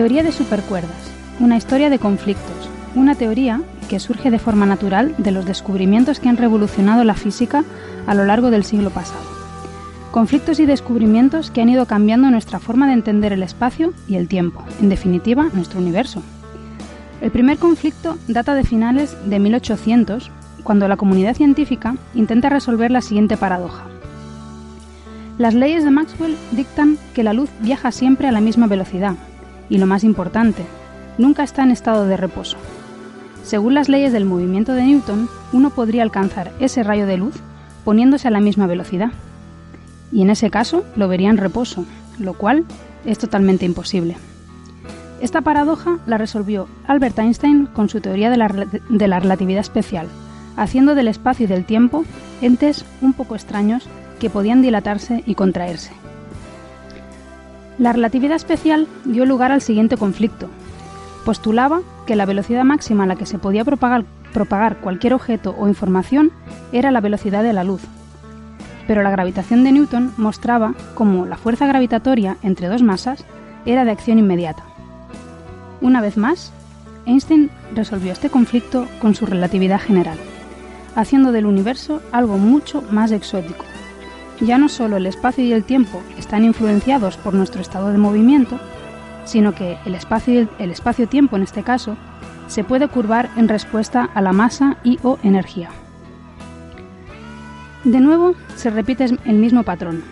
Teoría de supercuerdas. Una historia de conflictos. Una teoría que surge de forma natural de los descubrimientos que han revolucionado la física a lo largo del siglo pasado. Conflictos y descubrimientos que han ido cambiando nuestra forma de entender el espacio y el tiempo, en definitiva, nuestro universo. El primer conflicto data de finales de 1800, cuando la comunidad científica intenta resolver la siguiente paradoja. Las leyes de Maxwell dictan que la luz viaja siempre a la misma velocidad, y lo más importante, nunca está en estado de reposo. Según las leyes del movimiento de Newton, uno podría alcanzar ese rayo de luz poniéndose a la misma velocidad. Y en ese caso lo vería en reposo, lo cual es totalmente imposible. Esta paradoja la resolvió Albert Einstein con su teoría de la, de la relatividad especial, haciendo del espacio y del tiempo entes un poco extraños que podían dilatarse y contraerse. La relatividad especial dio lugar al siguiente conflicto. Postulaba que la velocidad máxima a la que se podía propagar, cualquier objeto o información era la velocidad de la luz. Pero la gravitación de Newton mostraba cómo la fuerza gravitatoria entre dos masas era de acción inmediata. Una vez más, Einstein resolvió este conflicto con su relatividad general, haciendo del universo algo mucho más exótico, ya no solo el espacio y el tiempo están influenciados por nuestro estado de movimiento, sino que el espacio el espacio-tiempo en este caso se puede curvar en respuesta a la masa y o energía. De nuevo, se repite el mismo patrón.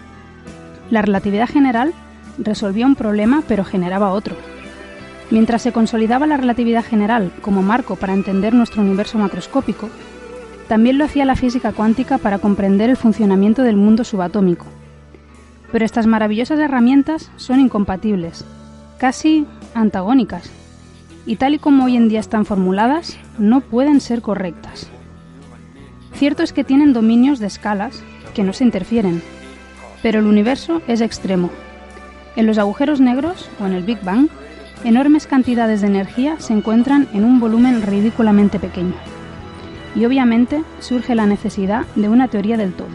La relatividad general resolvía un problema pero generaba otro. Mientras se consolidaba la relatividad general como marco para entender nuestro universo macroscópico, también lo hacía la física cuántica para comprender el funcionamiento del mundo subatómico. Pero estas maravillosas herramientas son incompatibles, casi antagónicas, y tal y como hoy en día están formuladas, no pueden ser correctas. Cierto es que tienen dominios de escalas que no se interfieren, pero el universo es extremo. En los agujeros negros o en el Big Bang, enormes cantidades de energía se encuentran en un volumen ridículamente pequeño. Y obviamente surge la necesidad de una teoría del todo,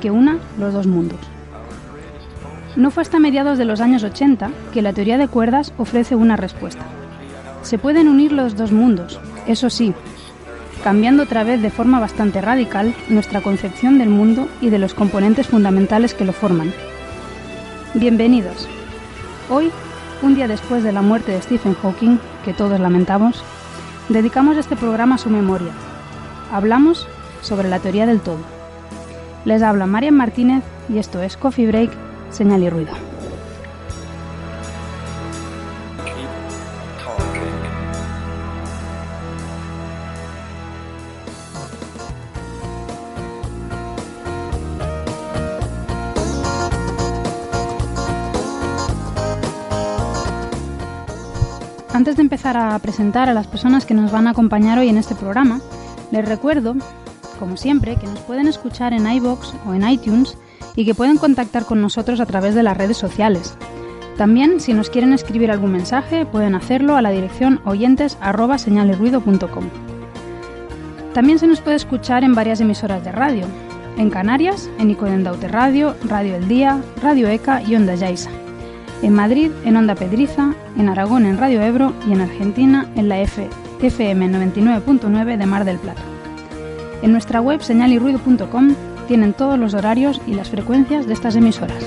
que una los dos mundos. No fue hasta mediados de los años 80 que la teoría de cuerdas ofrece una respuesta. Se pueden unir los dos mundos, eso sí, cambiando otra vez de forma bastante radical nuestra concepción del mundo y de los componentes fundamentales que lo forman. Bienvenidos. Hoy, un día después de la muerte de Stephen Hawking, que todos lamentamos, dedicamos este programa a su memoria. Hablamos sobre la teoría del todo. Les habla Marian Martínez y esto es Coffee Break, Señal y Ruido. Antes de empezar a presentar a las personas que nos van a acompañar hoy en este programa, les recuerdo, como siempre, que nos pueden escuchar en iBox o en iTunes y que pueden contactar con nosotros a través de las redes sociales. También, si nos quieren escribir algún mensaje, pueden hacerlo a la dirección oyentes@señalesruido.com. También se nos puede escuchar en varias emisoras de radio. En Canarias, en Icodendaute Radio, Radio El Día, Radio ECA y Onda Yaiza. En Madrid, en Onda Pedriza, en Aragón, en Radio Ebro y en Argentina, en la F FM 99.9 de Mar del Plata. En nuestra web señalirruido.com tienen todos los horarios y las frecuencias de estas emisoras.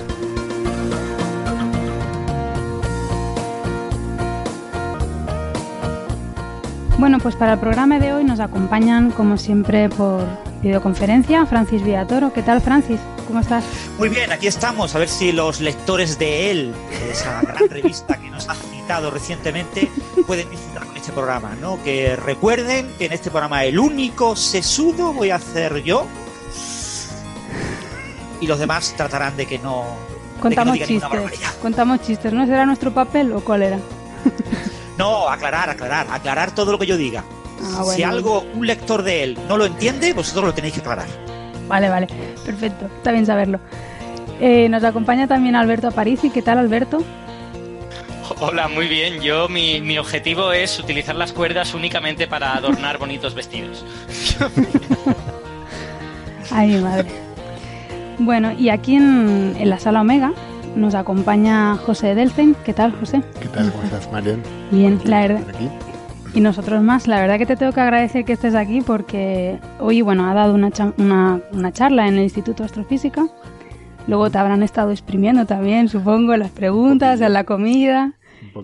Bueno, pues para el programa de hoy nos acompañan, como siempre, por, videoconferencia, Francis Villatoro. ¿Qué tal, Francis? ¿Cómo estás? Muy bien, aquí estamos. A ver si los lectores de él, esa gran revista que nos ha citado recientemente, pueden disfrutar este programa, ¿no? Que recuerden que en este programa el único sesudo voy a hacer yo. Y los demás tratarán de que no. Contamos de que no chistes. Contamos chistes. ¿No será nuestro papel o cuál era? No, aclarar, aclarar, aclarar todo lo que yo diga. Ah, Si algo un lector de él no lo entiende, vosotros lo tenéis que aclarar. Vale, vale. Perfecto. Está bien saberlo. Eh, nos acompaña también Alberto Aparici. ¿Qué tal, Alberto? Hola, muy bien. Yo, mi, mi objetivo es utilizar las cuerdas únicamente para adornar bonitos vestidos. Ay, mi madre. Bueno, y aquí en, en la sala Omega nos acompaña José Delstein. ¿Qué tal, José? ¿Qué tal? ¿Cómo estás, Marian? Bien, la verdad. Y nosotros más. La verdad que te tengo que agradecer que estés aquí porque hoy, bueno, ha dado una, cha- una, una charla en el Instituto de Astrofísica. Luego te habrán estado exprimiendo también, supongo, en las preguntas, en la comida.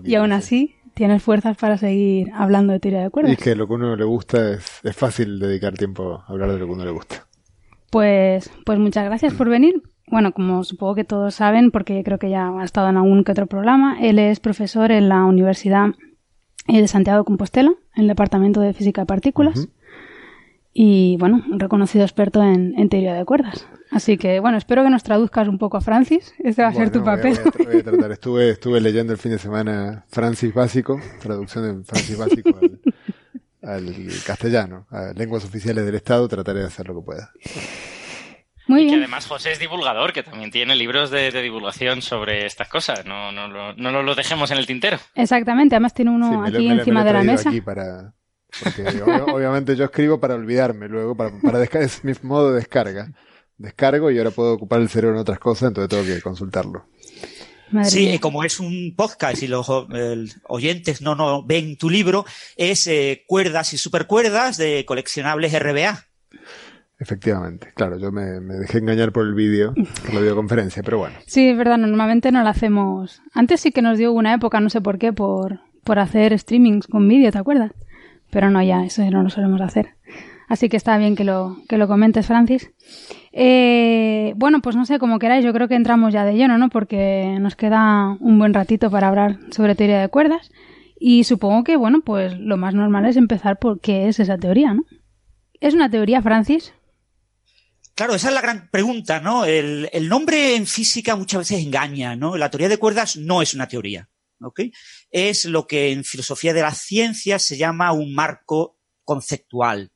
Y aún sí. así, tienes fuerzas para seguir hablando de teoría de Y cuerdas. es que lo que uno le gusta es, es fácil dedicar tiempo a hablar de lo que uno le gusta. Pues, pues muchas gracias por venir. Bueno, como supongo que todos saben, porque creo que ya ha estado en algún que otro programa, él es profesor en la Universidad eh, de Santiago de Compostela, en el Departamento de Física de Partículas. Y bueno, un reconocido experto en, en teoría de cuerdas. Así que bueno, espero que nos traduzcas un poco a Francis. Este va a ser tu Bueno, papel. Voy a, voy a tratar. Estuve, estuve leyendo el fin de semana Francis Básico, traducción en Francis Básico al, al castellano, a lenguas oficiales del Estado. Trataré de hacer lo que pueda. Muy y que bien. además José es divulgador, que también tiene libros de, de divulgación sobre estas cosas. No, no, lo- no nos lo dejemos en el tintero. Exactamente, además tiene uno Sí, me lo- aquí me lo- me lo encima he de la mesa. aquí para, porque ob- obviamente yo escribo para olvidarme luego, para, para es mi modo de descarga. Descargo y ahora puedo ocupar el cerebro en otras cosas, entonces tengo que consultarlo. Madre Sí, mía. como es un podcast y los eh, oyentes no, no ven tu libro, es eh, Cuerdas y Supercuerdas de coleccionables RBA. Efectivamente, claro, yo me, me dejé engañar por el vídeo, por la videoconferencia, pero bueno. Sí, es verdad, normalmente no lo hacemos. Antes sí que nos dio una época, no sé por qué, por, por hacer streamings con vídeo, ¿te acuerdas? Pero no, ya, eso no lo solemos hacer. Así que está bien que lo, que lo comentes, Francis. Eh, bueno, pues no sé, como queráis, yo creo que entramos ya de lleno, ¿no? Porque nos queda un buen ratito para hablar sobre teoría de cuerdas. Y supongo que, bueno, pues lo más normal es empezar por qué es esa teoría, ¿no? ¿Es una teoría, Francis? Claro, esa es la gran pregunta, ¿no? El, el nombre en física muchas veces engaña, ¿no? La teoría de cuerdas no es una teoría, ¿ok? Es lo que en filosofía de las ciencias se llama un marco conceptual.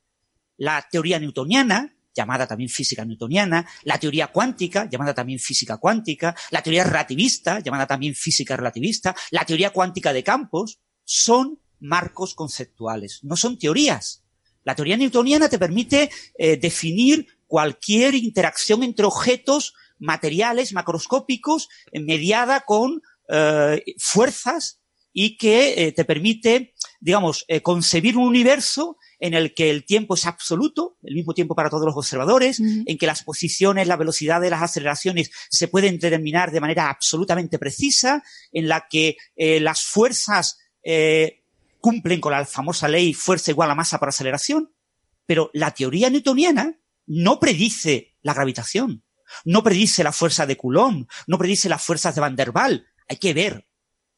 La teoría newtoniana, llamada también física newtoniana, la teoría cuántica, llamada también física cuántica, la teoría relativista, llamada también física relativista, la teoría cuántica de campos, son marcos conceptuales, no son teorías. La teoría newtoniana te permite eh, definir cualquier interacción entre objetos materiales macroscópicos eh, mediada con eh, fuerzas y que eh, te permite, digamos, eh, concebir un universo en el que el tiempo es absoluto, el mismo tiempo para todos los observadores, en que las posiciones, la velocidad de las aceleraciones se pueden determinar de manera absolutamente precisa, en la que eh, las fuerzas eh, cumplen con la famosa ley fuerza igual a masa por aceleración, pero la teoría newtoniana no predice la gravitación, no predice la fuerza de Coulomb, no predice las fuerzas de Van der Waals. Hay que ver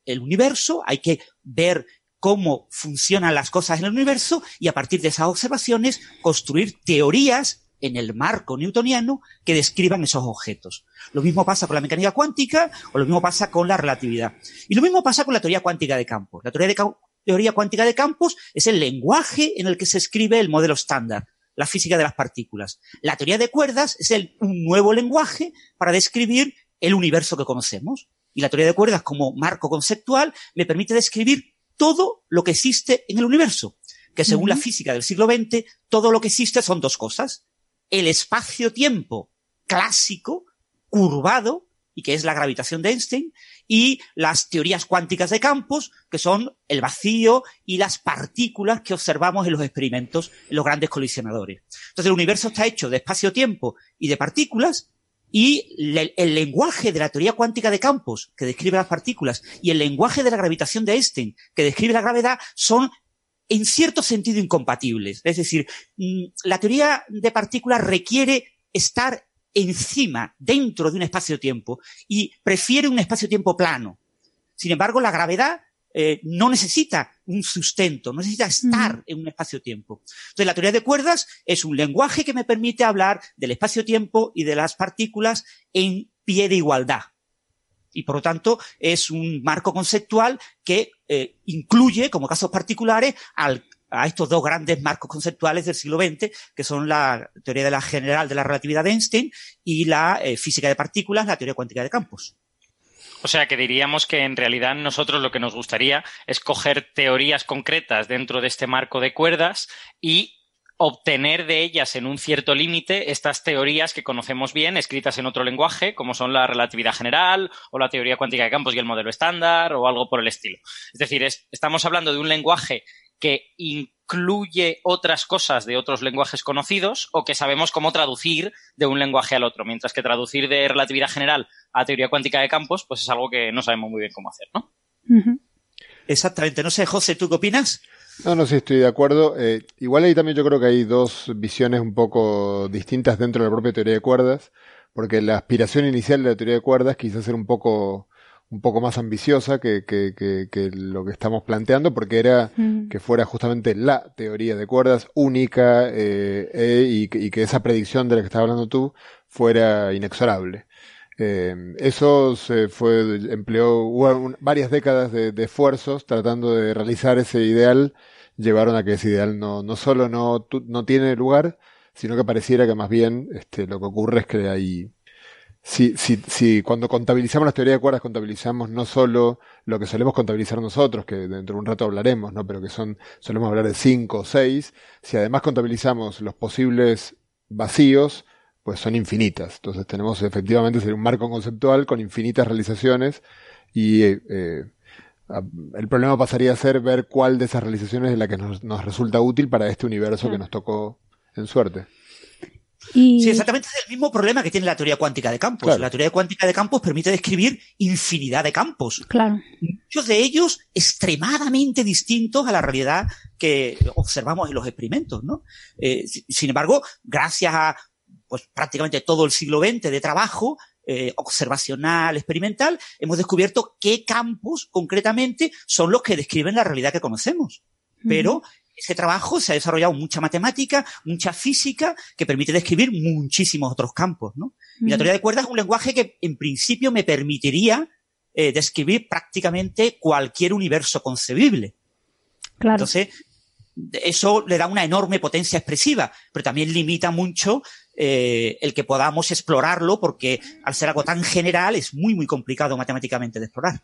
el universo, hay que ver cómo funcionan las cosas en el universo y a partir de esas observaciones construir teorías en el marco newtoniano que describan esos objetos. Lo mismo pasa con la mecánica cuántica o lo mismo pasa con la relatividad. Y lo mismo pasa con la teoría cuántica de campos. La teoría, de cuántica de campos es el lenguaje en el que se escribe el modelo estándar, la física de las partículas. La teoría de cuerdas es el, un nuevo lenguaje para describir el universo que conocemos. Y la teoría de cuerdas como marco conceptual me permite describir todo lo que existe en el universo. Que según la física del siglo XX, todo lo que existe son dos cosas. El espacio-tiempo clásico, curvado, y que es la gravitación de Einstein, y las teorías cuánticas de campos, que son el vacío y las partículas que observamos en los experimentos, en los grandes colisionadores. Entonces el universo está hecho de espacio-tiempo y de partículas, y el lenguaje de la teoría cuántica de campos, que describe las partículas, y el lenguaje de la gravitación de Einstein, que describe la gravedad, son en cierto sentido incompatibles. Es decir, mm, la teoría de partículas requiere estar encima, dentro de un espacio-tiempo, y prefiere un espacio-tiempo plano. Sin embargo, la gravedad eh, no necesita un sustento, no necesita estar en un espacio-tiempo. Entonces, la teoría de cuerdas es un lenguaje que me permite hablar del espacio-tiempo y de las partículas en pie de igualdad. Y por lo tanto, es un marco conceptual que eh, incluye, como casos particulares, al, a estos dos grandes marcos conceptuales del siglo XX, que son la teoría de la general de la relatividad de Einstein y la eh, física de partículas, la teoría cuántica de campos. O sea que diríamos que en realidad nosotros lo que nos gustaría es coger teorías concretas dentro de este marco de cuerdas y obtener de ellas en un cierto límite estas teorías que conocemos bien, escritas en otro lenguaje, como son la relatividad general o la teoría cuántica de campos y el modelo estándar o algo por el estilo. Es decir, estamos hablando de un lenguaje que incluye otras cosas de otros lenguajes conocidos o que sabemos cómo traducir de un lenguaje al otro, mientras que traducir de relatividad general a teoría cuántica de campos, pues es algo que no sabemos muy bien cómo hacer, ¿no? Exactamente. No sé, José, ¿tú qué opinas? No, no, sí, estoy de acuerdo. Eh, igual ahí también yo creo que hay dos visiones un poco distintas dentro de la propia teoría de cuerdas, porque la aspiración inicial de la teoría de cuerdas quizás era un poco un poco más ambiciosa que, que, que, lo que estamos planteando, porque era mm. que fuera justamente la teoría de cuerdas única eh, e, y, que esa predicción de la que estás hablando tú fuera inexorable. Eh, eso se fue, empleó varias décadas de, de, esfuerzos tratando de realizar ese ideal, llevaron a que ese ideal no, no solo no, no tiene lugar, sino que pareciera que más bien este, lo que ocurre es que hay si, si, si cuando contabilizamos las teorías de cuerdas contabilizamos no solo lo que solemos contabilizar nosotros, que dentro de un rato hablaremos, ¿no? pero que son, solemos hablar de cinco o seis, si además contabilizamos los posibles vacíos, pues son infinitas. Entonces tenemos efectivamente un marco conceptual con infinitas realizaciones y eh, eh el problema pasaría a ser ver cuál de esas realizaciones es la que nos, nos resulta útil para este universo que nos tocó en suerte. Sí, exactamente es el mismo problema que tiene la teoría cuántica de campos. La teoría cuántica de campos permite describir infinidad de campos. Claro. Muchos de ellos extremadamente distintos a la realidad que observamos en los experimentos, ¿no? Eh, sin embargo, gracias a pues prácticamente todo el siglo XX de trabajo, eh, observacional, experimental, hemos descubierto qué campos concretamente son los que describen la realidad que conocemos. Pero ese trabajo se ha desarrollado mucha matemática, mucha física, que permite describir muchísimos otros campos, ¿no? Y la teoría de cuerdas es un lenguaje que en principio me permitiría eh, describir prácticamente cualquier universo concebible. Claro. Entonces, eso le da una enorme potencia expresiva, pero también limita mucho eh, el que podamos explorarlo, porque al ser algo tan general es muy, muy complicado matemáticamente de explorar.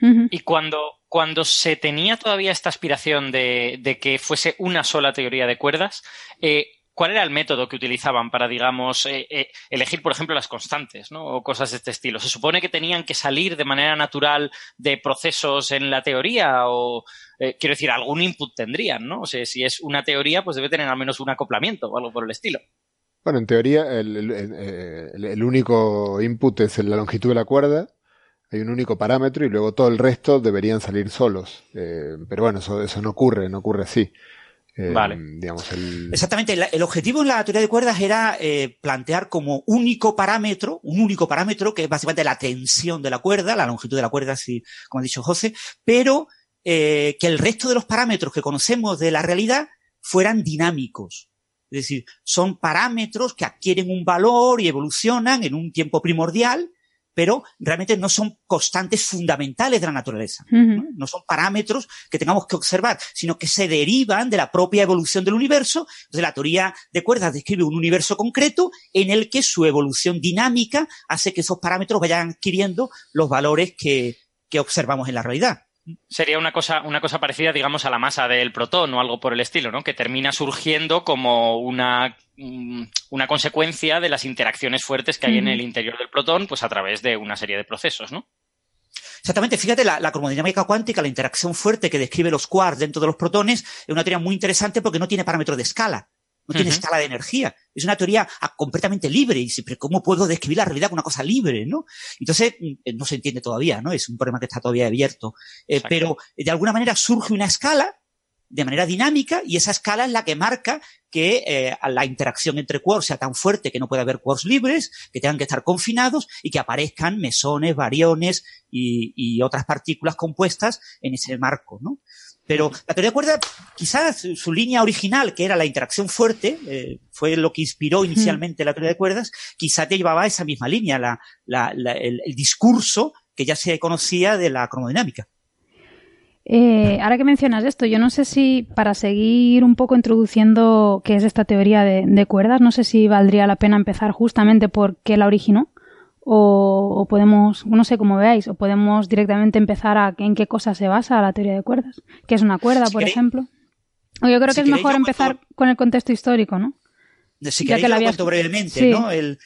Y cuando, cuando se tenía todavía esta aspiración de, que fuese una sola teoría de cuerdas, eh, ¿cuál era el método que utilizaban para, digamos, eh, eh, elegir, por ejemplo, las constantes, ¿no? O cosas de este estilo. ¿Se supone que tenían que salir de manera natural de procesos en la teoría? O, quiero decir, algún input tendrían, ¿no? O sea, si es una teoría, pues debe tener al menos un acoplamiento o algo por el estilo. Bueno, en teoría, el único input es la longitud de la cuerda hay un único parámetro y luego todo el resto deberían salir solos. Eh, pero bueno, eso, eso no ocurre, no ocurre así. Eh, vale. Digamos, el... Exactamente. El, objetivo en la teoría de cuerdas era eh, plantear como único parámetro, un único parámetro que es básicamente la tensión de la cuerda, la longitud de la cuerda, así como ha dicho José, pero que el resto de los parámetros que conocemos de la realidad fueran dinámicos. Es decir, son parámetros que adquieren un valor y evolucionan en un tiempo primordial pero realmente no son constantes fundamentales de la naturaleza. ¿no? son parámetros que tengamos que observar, sino que se derivan de la propia evolución del universo. Entonces, la teoría de cuerdas describe un universo concreto en el que su evolución dinámica hace que esos parámetros vayan adquiriendo los valores que, que observamos en la realidad. Sería una cosa, una cosa parecida, digamos, a la masa del protón o algo por el estilo, ¿no? Que termina surgiendo como una, mm, una consecuencia de las interacciones fuertes que hay en el interior del protón, pues a través de una serie de procesos, ¿no? Exactamente, fíjate, la, la cromodinámica cuántica, la interacción fuerte que describe los quarks dentro de los protones, es una teoría muy interesante porque no tiene parámetros de escala no tiene escala de energía. Es una teoría ah, completamente libre y siempre, ¿cómo puedo describir la realidad con una cosa libre, no? Entonces, mm, no se entiende todavía, ¿no? Es un problema que está todavía abierto. Eh, pero, de alguna manera, surge una escala de manera dinámica y esa escala es la que marca que eh, la interacción entre quarks sea tan fuerte que no puede haber quarks libres, que tengan que estar confinados y que aparezcan mesones, variones y, y otras partículas compuestas en ese marco, ¿no? Pero la teoría de cuerdas, quizás su línea original, que era la interacción fuerte, eh, fue lo que inspiró inicialmente la teoría de cuerdas, quizás te llevaba a esa misma línea, la, la, el, el, discurso que ya se conocía de la cromodinámica. Eh, ahora que mencionas esto, yo no sé si para seguir un poco introduciendo qué es esta teoría de, de cuerdas, no sé si valdría la pena empezar justamente por qué la originó o, o, podemos, no sé cómo veáis, o podemos directamente empezar a en qué cosa se basa la teoría de cuerdas, que es una cuerda, si por queréis, ejemplo. O yo creo si que es mejor empezar cuento, con el contexto histórico, ¿no? Si ya que lo cuento brevemente, sí. ¿no? El,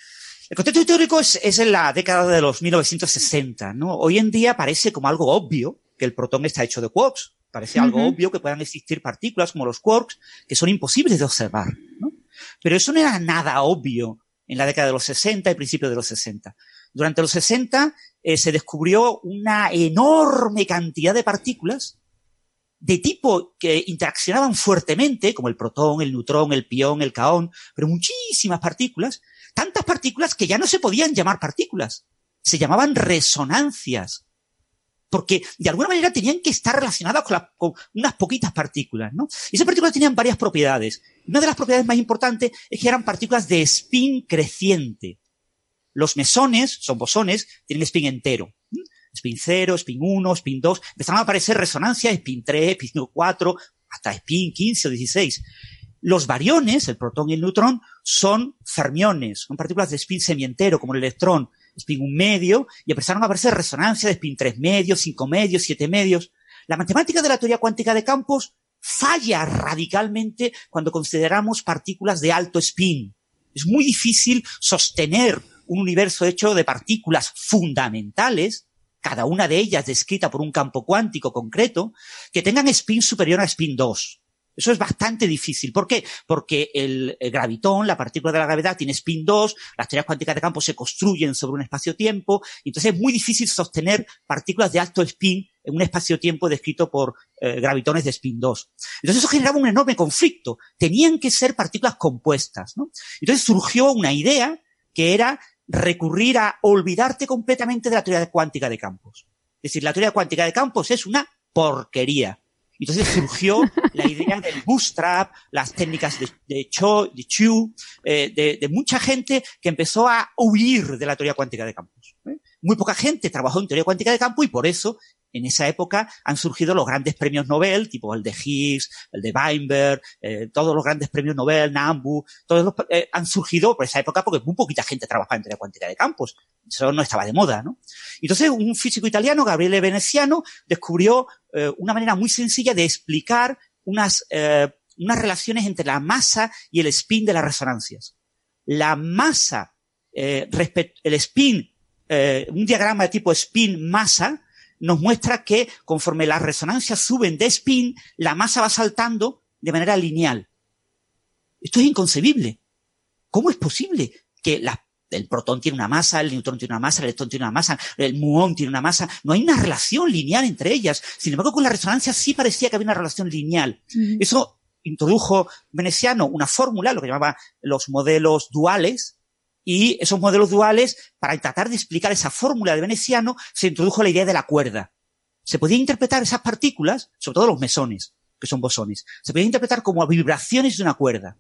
el, contexto histórico es, es, en la década de los 1960, ¿no? Hoy en día parece como algo obvio que el protón está hecho de quarks. Parece uh -huh. algo obvio que puedan existir partículas como los quarks que son imposibles de observar, ¿no? Pero eso no era nada obvio en la década de los 60 y principios de los 60. Durante los 60 eh, se descubrió una enorme cantidad de partículas de tipo que interaccionaban fuertemente, como el protón, el neutrón, el pión, el caón, pero muchísimas partículas, tantas partículas que ya no se podían llamar partículas, se llamaban resonancias, porque de alguna manera tenían que estar relacionadas con, unas poquitas partículas, ¿no? Y esas partículas tenían varias propiedades. Una de las propiedades más importantes es que eran partículas de spin creciente. Los mesones, son bosones, tienen spin entero. Spin 0, spin 1, spin 2. Empezaron a aparecer resonancias, spin 3, spin 4, hasta spin 15 o 16. Los bariones, el protón y el neutrón, son fermiones, son partículas de spin semientero, como el electrón, spin 1 medio, y empezaron a aparecer resonancias de spin 3 medios, 5 medios, 7 medios. La matemática de la teoría cuántica de campos falla radicalmente cuando consideramos partículas de alto spin. Es muy difícil sostener un universo hecho de partículas fundamentales, cada una de ellas descrita por un campo cuántico concreto, que tengan spin superior a spin 2. Eso es bastante difícil. ¿Por qué? Porque el, gravitón, la partícula de la gravedad, tiene spin 2, las teorías cuánticas de campo se construyen sobre un espacio-tiempo, entonces es muy difícil sostener partículas de alto spin en un espacio-tiempo descrito por eh, gravitones de spin 2. Entonces eso generaba un enorme conflicto. Tenían que ser partículas compuestas, ¿no? Entonces surgió una idea que era recurrir a olvidarte completamente de la teoría cuántica de campos. Es decir, la teoría cuántica de campos es una porquería. Entonces surgió la idea del bootstrap, las técnicas de, de, Cho, de Chu, eh, de, mucha gente que empezó a huir de la teoría cuántica de campos. ¿eh? Muy poca gente trabajó en teoría cuántica de campo y por eso en esa época han surgido los grandes premios Nobel, tipo el de Higgs, el de Weinberg, eh, todos los grandes premios Nobel, Nambu, todos los, eh, han surgido por esa época porque muy poquita gente trabajaba en teoría cuántica de campos. Eso no estaba de moda, ¿no? Entonces, un físico italiano, Gabriele Veneziano, descubrió eh, una manera muy sencilla de explicar unas, eh, unas relaciones entre la masa y el spin de las resonancias. La masa, el spin, un diagrama de tipo spin-masa, nos muestra que conforme las resonancias suben de spin, la masa va saltando de manera lineal. Esto es inconcebible. ¿Cómo es posible que la, el protón tiene una masa, el neutrón tiene una masa, el electrón tiene una masa, el muón tiene una masa? No hay una relación lineal entre ellas. Sin embargo, con la resonancia sí parecía que había una relación lineal. Eso introdujo Veneciano una fórmula, lo que llamaba los modelos duales, y esos modelos duales, para tratar de explicar esa fórmula de Veneciano, se introdujo la idea de la cuerda. Se podía interpretar esas partículas, sobre todo los mesones, que son bosones, se podía interpretar como vibraciones de una cuerda.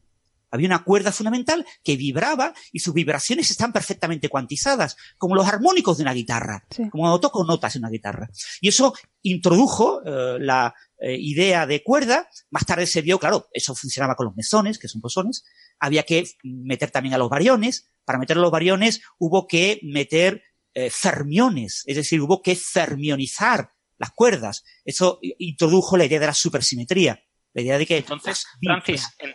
Había una cuerda fundamental que vibraba y sus vibraciones están perfectamente cuantizadas, como los armónicos de una guitarra, sí. como cuando toco notas en una guitarra. Y eso introdujo eh, la eh, idea de cuerda. Más tarde se vio, claro, eso funcionaba con los mesones, que son bosones. Había que meter también a los variones. Para meter a los variones hubo que meter eh, fermiones, es decir, hubo que fermionizar las cuerdas. Eso introdujo la idea de la supersimetría. La idea de que. Entonces, Francis, en,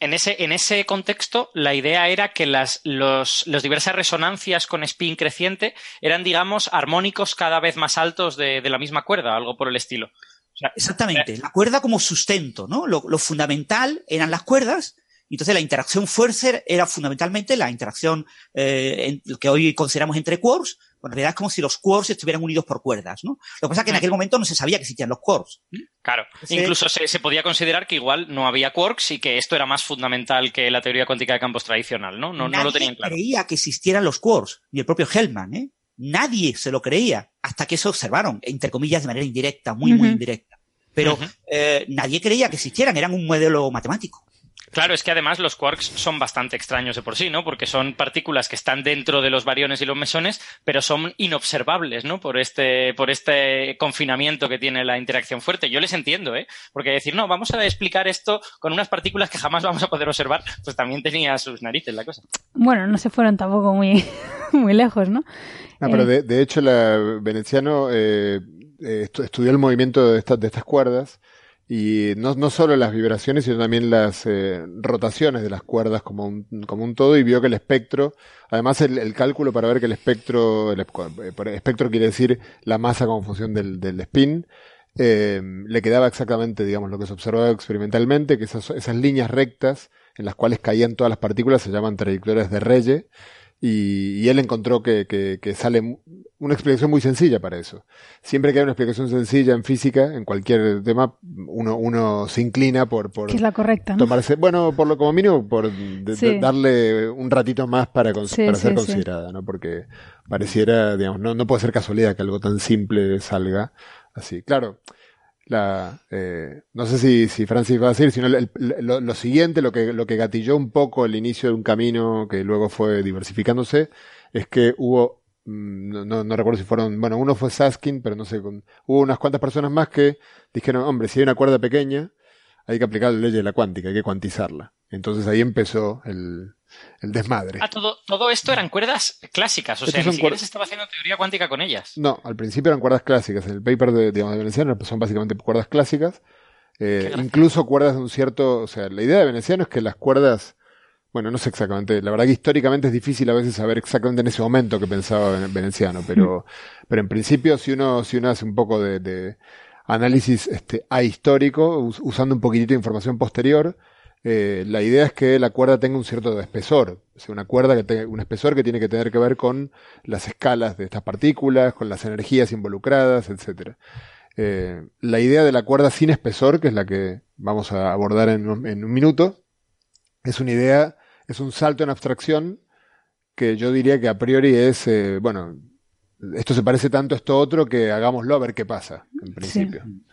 en, ese, en ese contexto, la idea era que las los, los diversas resonancias con spin creciente eran, digamos, armónicos cada vez más altos de, de la misma cuerda, algo por el estilo. Sea, Exactamente, la cuerda como sustento, ¿no? Lo, lo fundamental eran las cuerdas Entonces la interacción fuerza era fundamentalmente la interacción eh, que hoy consideramos entre quarks. Bueno, en realidad es como si los quarks estuvieran unidos por cuerdas, ¿no? Lo que pasa es que en aquel momento no se sabía que existían los quarks. Claro. Incluso se, se, podía considerar que igual no había quarks y que esto era más fundamental que la teoría cuántica de campos tradicional, ¿no? No, no lo tenían claro. creía que existieran los quarks, ni el propio Hellman, ¿eh? Nadie se lo creía hasta que se observaron, entre comillas, de manera indirecta, muy, muy indirecta. Pero uh -huh. eh, nadie creía que existieran, eran un modelo matemático. Claro, es que además los quarks son bastante extraños de por sí, ¿no? Porque son partículas que están dentro de los bariones y los mesones, pero son inobservables, ¿no? Por este, por este confinamiento que tiene la interacción fuerte. Yo les entiendo, ¿eh? Porque decir, no, vamos a explicar esto con unas partículas que jamás vamos a poder observar, pues también tenía sus narices la cosa. Bueno, no se fueron tampoco muy, muy lejos, ¿no? No, pero de, de hecho, la Veneciano eh, eh, estudió el movimiento de, estas de estas cuerdas y no, no solo las vibraciones, sino también las eh, rotaciones de las cuerdas como un, como un todo y vio que el espectro, además el, el cálculo para ver que el espectro, el, el, espectro quiere decir la masa como función del, del spin, eh, le quedaba exactamente, digamos, lo que se observaba experimentalmente, que esas, esas líneas rectas en las cuales caían todas las partículas se llaman trayectorias de Reye, y, y, él encontró que, que, que, sale una explicación muy sencilla para eso. Siempre que hay una explicación sencilla en física, en cualquier tema, uno, uno se inclina por, por que es la correcta, ¿no? tomarse, bueno, por lo como mínimo, por de, sí. de darle un ratito más para, sí, para ser considerada, ¿no? Porque pareciera, digamos, no, no puede ser casualidad que algo tan simple salga así. Claro, la, eh, no sé si, si Francis va a decir, sino el, el, lo, lo, siguiente, lo que, lo que gatilló un poco el inicio de un camino que luego fue diversificándose, es que hubo, mm, no, no recuerdo si fueron, bueno, uno fue Saskin, pero no sé, con, hubo unas cuantas personas más que dijeron, hombre, si hay una cuerda pequeña, hay que aplicar la ley de la cuántica, hay que cuantizarla. Entonces ahí empezó el, el desmadre. Ah, todo, todo esto eran cuerdas clásicas, o Estos sea, ni siquiera se estaba haciendo teoría cuántica con ellas. No, al principio eran cuerdas clásicas. El paper de, digamos, de Veneciano son básicamente cuerdas clásicas. Eh, incluso cuerdas de un cierto, o sea, la idea de Veneciano es que las cuerdas, bueno, no sé exactamente, la verdad que históricamente es difícil a veces saber exactamente en ese momento que pensaba Veneciano, pero, mm. pero en principio si uno, si uno hace un poco de, de análisis este, ahistórico, usando un poquitito de información posterior, eh, la idea es que la cuerda tenga un cierto espesor, o sea, una cuerda que tenga un espesor que tiene que tener que ver con las escalas de estas partículas, con las energías involucradas, etc. Eh, la idea de la cuerda sin espesor, que es la que vamos a abordar en un, en un minuto, es una idea, es un salto en abstracción que yo diría que a priori es, eh, bueno, esto se parece tanto a esto otro que hagámoslo a ver qué pasa, en principio. Sí.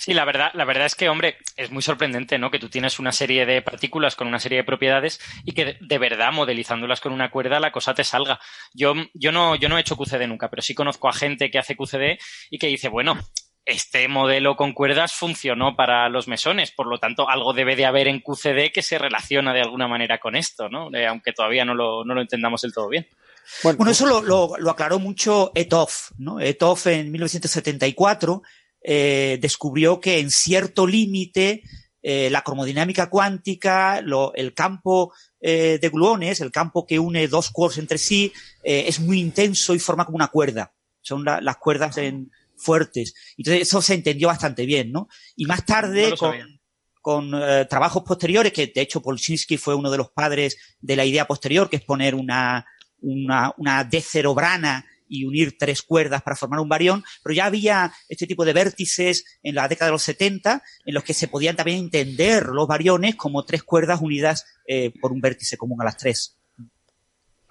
Sí, la verdad, la verdad es que, hombre, es muy sorprendente, ¿no? Que tú tienes una serie de partículas con una serie de propiedades y que de verdad, modelizándolas con una cuerda, la cosa te salga. Yo, yo no, yo no he hecho QCD nunca, pero sí conozco a gente que hace QCD y que dice, bueno, este modelo con cuerdas funcionó para los mesones, por lo tanto, algo debe de haber en QCD que se relaciona de alguna manera con esto, ¿no? Eh, aunque todavía no lo, no lo entendamos del todo bien. Bueno, bueno eso lo, lo, lo, aclaró mucho Ethoff, ¿no? Ethoff en 1974 eh, descubrió que en cierto límite eh, la cromodinámica cuántica, lo, el campo eh, de gluones, el campo que une dos quarks entre sí, eh, es muy intenso y forma como una cuerda. Son la, las cuerdas en, fuertes. Entonces eso se entendió bastante bien, ¿no? Y más tarde, no con, con eh, trabajos posteriores, que de hecho Polchinski fue uno de los padres de la idea posterior, que es poner una, una, una decerobrana y unir tres cuerdas para formar un barión, pero ya había este tipo de vértices en la década de los 70 en los que se podían también entender los bariones como tres cuerdas unidas eh, por un vértice común a las tres.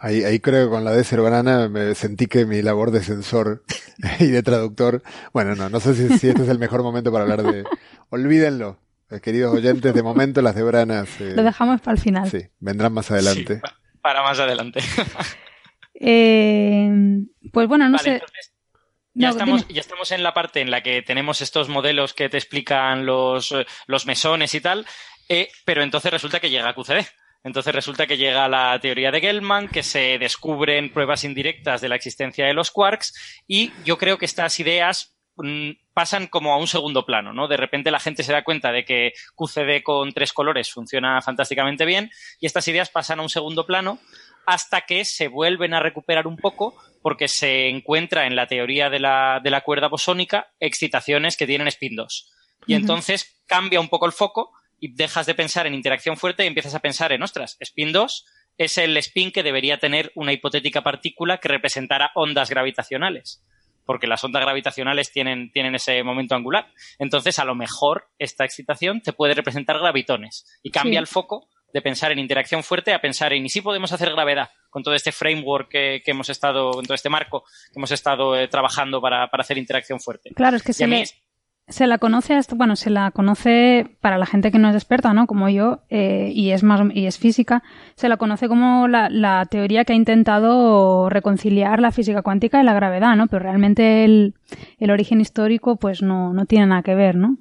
Ahí, ahí creo que con la de Cervanana me sentí que mi labor de censor y de traductor, bueno, no, no sé si, si este es el mejor momento para hablar de... Olvídenlo, eh, queridos oyentes, de momento las de Branas... Eh, Lo dejamos para el final. Sí, vendrán más adelante. Sí, para más adelante. Eh, pues bueno, no vale, sé. Entonces, ya, no, estamos, ya estamos en la parte en la que tenemos estos modelos que te explican los, los mesones y tal, eh, pero entonces resulta que llega a QCD. Entonces resulta que llega la teoría de Gell-Mann, que se descubren pruebas indirectas de la existencia de los quarks, y yo creo que estas ideas mmm, pasan como a un segundo plano, ¿no? De repente la gente se da cuenta de que QCD con tres colores funciona fantásticamente bien, y estas ideas pasan a un segundo plano hasta que se vuelven a recuperar un poco porque se encuentra en la teoría de la, de la cuerda bosónica excitaciones que tienen spin 2. Y uh -huh. entonces cambia un poco el foco y dejas de pensar en interacción fuerte y empiezas a pensar en, ostras, spin 2 es el spin que debería tener una hipotética partícula que representara ondas gravitacionales porque las ondas gravitacionales tienen, tienen ese momento angular. Entonces, a lo mejor esta excitación te puede representar gravitones y cambia el foco de pensar en interacción fuerte a pensar en y si podemos hacer gravedad con todo este framework que, hemos estado, con todo este marco que hemos estado eh, trabajando para, hacer interacción fuerte. Claro, es que se, se la conoce hasta, bueno, se la conoce para la gente que no es experta, ¿no? Como yo, eh, y es más, y es física, se la conoce como la, teoría que ha intentado reconciliar la física cuántica y la gravedad, ¿no? Pero realmente el, el origen histórico, pues no, no tiene nada que ver, ¿no?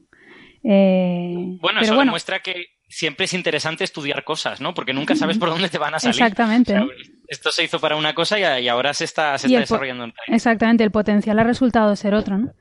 Eh, bueno, eso demuestra que siempre es interesante estudiar cosas, ¿no? Porque nunca sabes por dónde te van a salir. Exactamente. esto se hizo para una cosa y, ahora se está, se está desarrollando. Exactamente, el potencial ha resultado ser otro, ¿no?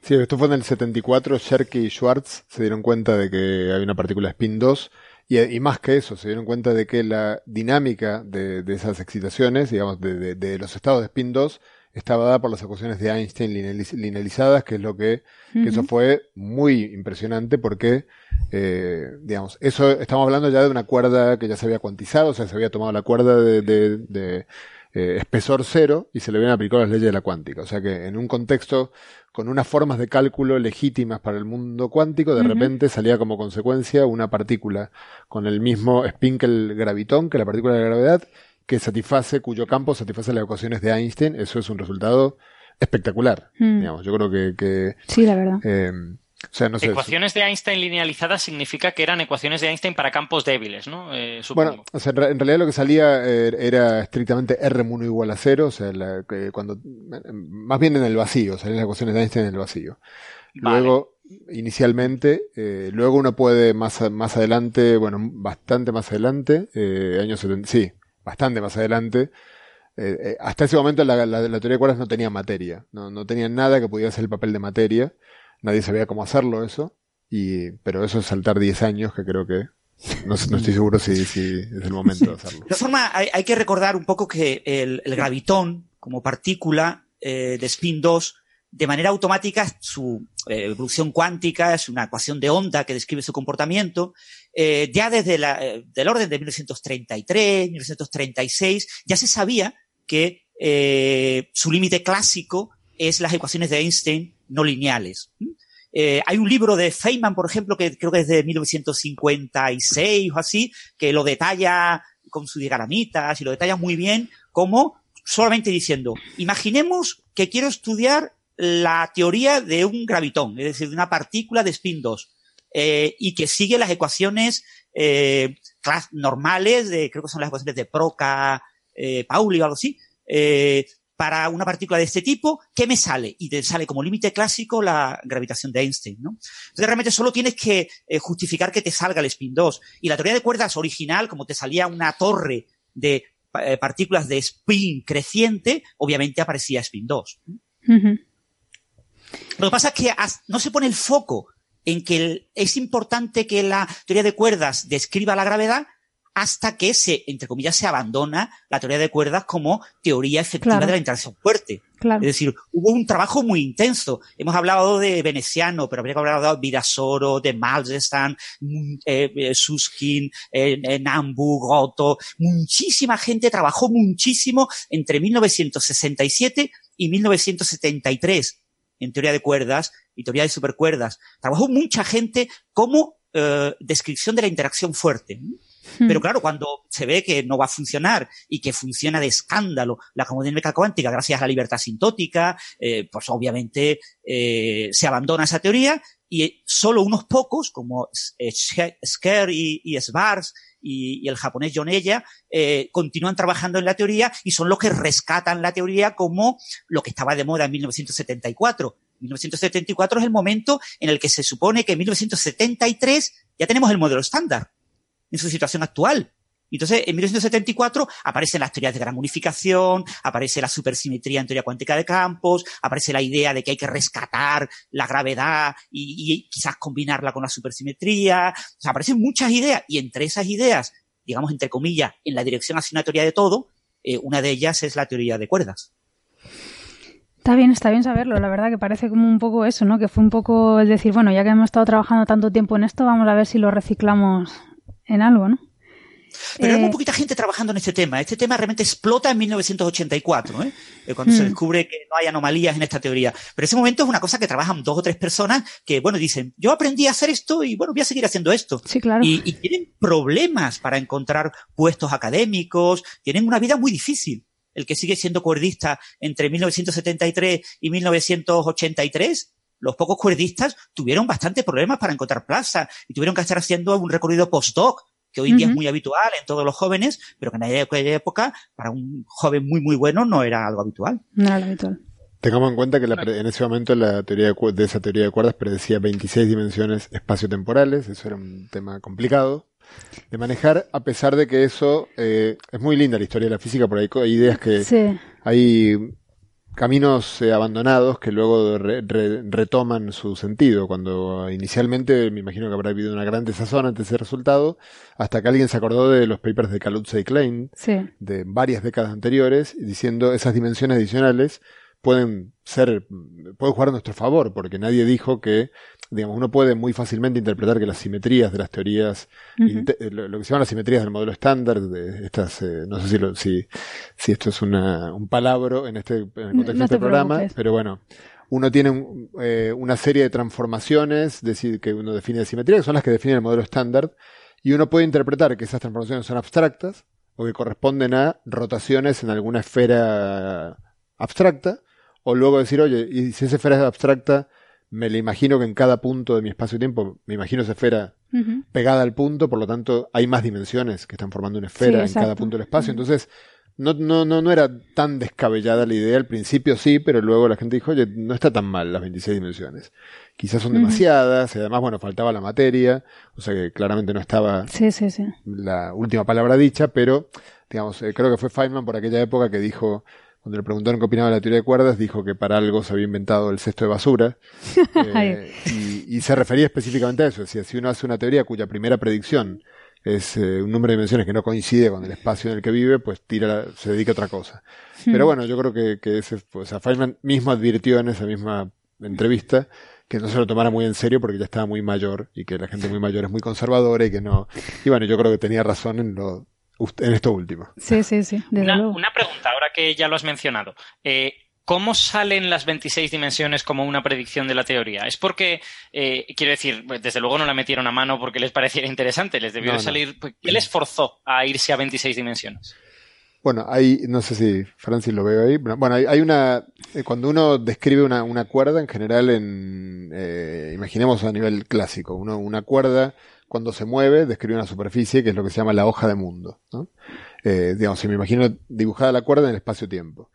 Sí, esto fue en el 74, Sherky y Schwartz se dieron cuenta de que había una partícula spin 2 y, más que eso, se dieron cuenta de que la dinámica de, esas excitaciones, digamos, de, los estados de spin 2 estaba dada por las ecuaciones de Einstein linealizadas, que es lo que, que eso fue muy impresionante porque, eh, digamos, eso estamos hablando ya de una cuerda que ya se había cuantizado, o sea, se había tomado la cuerda de, de eh, espesor cero y se le habían aplicado las leyes de la cuántica. O sea que en un contexto con unas formas de cálculo legítimas para el mundo cuántico, de repente salía como consecuencia una partícula con el mismo spin que el gravitón, que la partícula de gravedad, que satisface, cuyo campo satisface las ecuaciones de Einstein. Eso es un resultado espectacular. Mm. Digamos, yo creo que, que sí, la verdad. Eh, ecuaciones de Einstein linealizadas significa que eran ecuaciones de Einstein para campos débiles, ¿no? Eh, bueno, en realidad lo que salía eh, era estrictamente R1 igual a cero, o sea, cuando, más bien en el vacío, salían las ecuaciones de Einstein en el vacío. Luego, inicialmente, eh, luego uno puede más, más adelante, bueno, bastante más adelante, años 70, sí, bastante más adelante, hasta ese momento la, teoría de cuerdas no tenía materia, no, no tenía nada que pudiera ser el papel de materia nadie sabía cómo hacerlo eso, y, pero eso es saltar 10 años que creo que no, estoy seguro si, es el momento de hacerlo. De formas, hay, que recordar un poco que el, gravitón, como partícula de spin 2, de manera automática, su eh, evolución cuántica es una ecuación de onda que describe su comportamiento. Eh, ya desde la, eh, del orden de 1933, 1936, ya se sabía que su límite clásico es las ecuaciones de Einstein no lineales. Eh, hay un libro de Feynman, por ejemplo, que creo que es de 1956 o así, que lo detalla con sus diagramitas y lo detalla muy bien, como solamente diciendo, imaginemos que quiero estudiar la teoría de un gravitón, es decir, de una partícula de spin 2, eh, y que sigue las ecuaciones eh, normales, de, creo que son las ecuaciones de Proca, eh, Pauli o algo así, eh, para una partícula de este tipo, ¿qué me sale? Y te sale como límite clásico la gravitación de Einstein, ¿no? Entonces realmente solo tienes que eh, justificar que te salga el spin 2. Y la teoría de cuerdas original, como te salía una torre de eh, partículas de spin creciente, obviamente aparecía spin 2. Lo que pasa es que no se pone el foco en que es importante que la teoría de cuerdas describa la gravedad, hasta que se, entre comillas, se abandona la teoría de cuerdas como teoría efectiva de la interacción fuerte. Es decir, hubo un trabajo muy intenso. Hemos hablado de Veneciano, pero habría que hablar de Vidasoro, de Malzestan, mm, eh, eh, Suskin, eh, Nambu, Goto. Muchísima gente trabajó muchísimo entre 1967 y 1973 en teoría de cuerdas y teoría de supercuerdas. Trabajó mucha gente como descripción de la interacción fuerte. Pero claro, cuando se ve que no va a funcionar y que funciona de escándalo la mecánica cuántica gracias a la libertad sintótica, eh, pues obviamente eh, se abandona esa teoría y solo unos pocos, como Sker y, y y, el japonés John eh, continúan trabajando en la teoría y son los que rescatan la teoría como lo que estaba de moda en 1974. 1974 es el momento en el que se supone que en 1973 ya tenemos el modelo estándar en su situación actual. Entonces, en 1974 aparecen las teorías de gran unificación, aparece la supersimetría en teoría cuántica de campos, aparece la idea de que hay que rescatar la gravedad y, quizás combinarla con la supersimetría. O sea, aparecen muchas ideas y entre esas ideas, digamos entre comillas, en la dirección hacia una teoría de todo, eh, una de ellas es la teoría de cuerdas. Está bien, está bien saberlo. La verdad que parece como un poco eso, ¿no? Que fue un poco el decir, bueno, ya que hemos estado trabajando tanto tiempo en esto, vamos a ver si lo reciclamos en algo, ¿no? Pero hay muy Eh, poquita gente trabajando en este tema. Este tema realmente explota en 1984, ¿eh? Eh, cuando se Mm. descubre que no hay anomalías en esta teoría. Pero ese momento es una cosa que trabajan dos o tres personas que, bueno, dicen, yo aprendí a hacer esto y, bueno, voy a seguir haciendo esto. Sí, claro. Y, y tienen problemas para encontrar puestos académicos, tienen una vida muy difícil. El que sigue siendo cuerdista entre 1973 y 1983, los pocos cuerdistas tuvieron bastantes problemas para encontrar plaza y tuvieron que estar haciendo un recorrido postdoc, que hoy en día es muy habitual en todos los jóvenes, pero que en aquella época, para un joven muy, muy bueno, no era algo habitual. No era lo habitual. Tengamos en cuenta que la pre- en ese momento la teoría de, cu- de esa teoría de cuerdas predecía 26 dimensiones espaciotemporales, eso era un tema complicado de manejar, a pesar de que eso eh, es muy linda la historia de la física, por ahí co- hay ideas que Sí. hay caminos eh, abandonados que luego re- re- retoman su sentido, cuando inicialmente me imagino que habrá habido una gran desazón ante ese resultado, hasta que alguien se acordó de los papers de Kaluza y Klein, Sí. de varias décadas anteriores, diciendo esas dimensiones adicionales pueden ser, pueden jugar a nuestro favor, porque nadie dijo que, digamos, uno puede muy fácilmente interpretar que las simetrías de las teorías, lo, lo que se llaman las simetrías del modelo estándar, de estas, eh, no sé si, lo- si, si esto es una, un palabro en este, en el contexto No de este te programa, preocupes. pero bueno, uno tiene un- eh, una serie de transformaciones decir, que uno define de simetría, que son las que definen el modelo estándar, y uno puede interpretar que esas transformaciones son abstractas o que corresponden a rotaciones en alguna esfera abstracta, o luego decir, oye, y si esa esfera es abstracta, me la imagino que en cada punto de mi espacio-tiempo, me imagino esa esfera pegada al punto, por lo tanto hay más dimensiones que están formando una esfera en cada punto del espacio. Entonces, no, no, no, no era tan descabellada la idea. Al principio sí, pero luego la gente dijo, oye, no está tan mal las 26 dimensiones. Quizás son demasiadas, y además, bueno, faltaba la materia, o sea que claramente no estaba Sí, sí, sí. la última palabra dicha, pero, digamos, eh, creo que fue Feynman por aquella época que dijo, cuando le preguntaron qué opinaba de la teoría de cuerdas, dijo que para algo se había inventado el cesto de basura. eh, y, y se refería específicamente a eso. Decía, si uno hace una teoría cuya primera predicción es eh, un número de dimensiones que no coincide con el espacio en el que vive, pues tira, la- se dedica a otra cosa. Pero bueno, yo creo que, que ese, o sea, Feynman mismo advirtió en esa misma entrevista que no se lo tomara muy en serio porque ya estaba muy mayor y que la gente muy mayor es muy conservadora y que no. Y bueno, yo creo que tenía razón en lo en esto último. Sí, sí, sí. Una, pregunta, ahora que ya lo has mencionado. Eh, ¿Cómo salen las 26 dimensiones como una predicción de la teoría? ¿Es porque, eh, quiero decir, pues, desde luego no la metieron a mano porque les pareciera interesante, les debió No, de salir. pues, ¿Qué les forzó a irse a 26 dimensiones? Bueno, hay, no sé si Francis lo veo ahí. Bueno, Bueno, hay, hay una, eh, cuando uno describe una, una cuerda, en general, en, eh, imaginemos a nivel clásico, uno, una cuerda, cuando se mueve, describe una superficie que es lo que se llama la hoja de mundo. Eh, digamos, si me imagino dibujada la cuerda en el espacio-tiempo.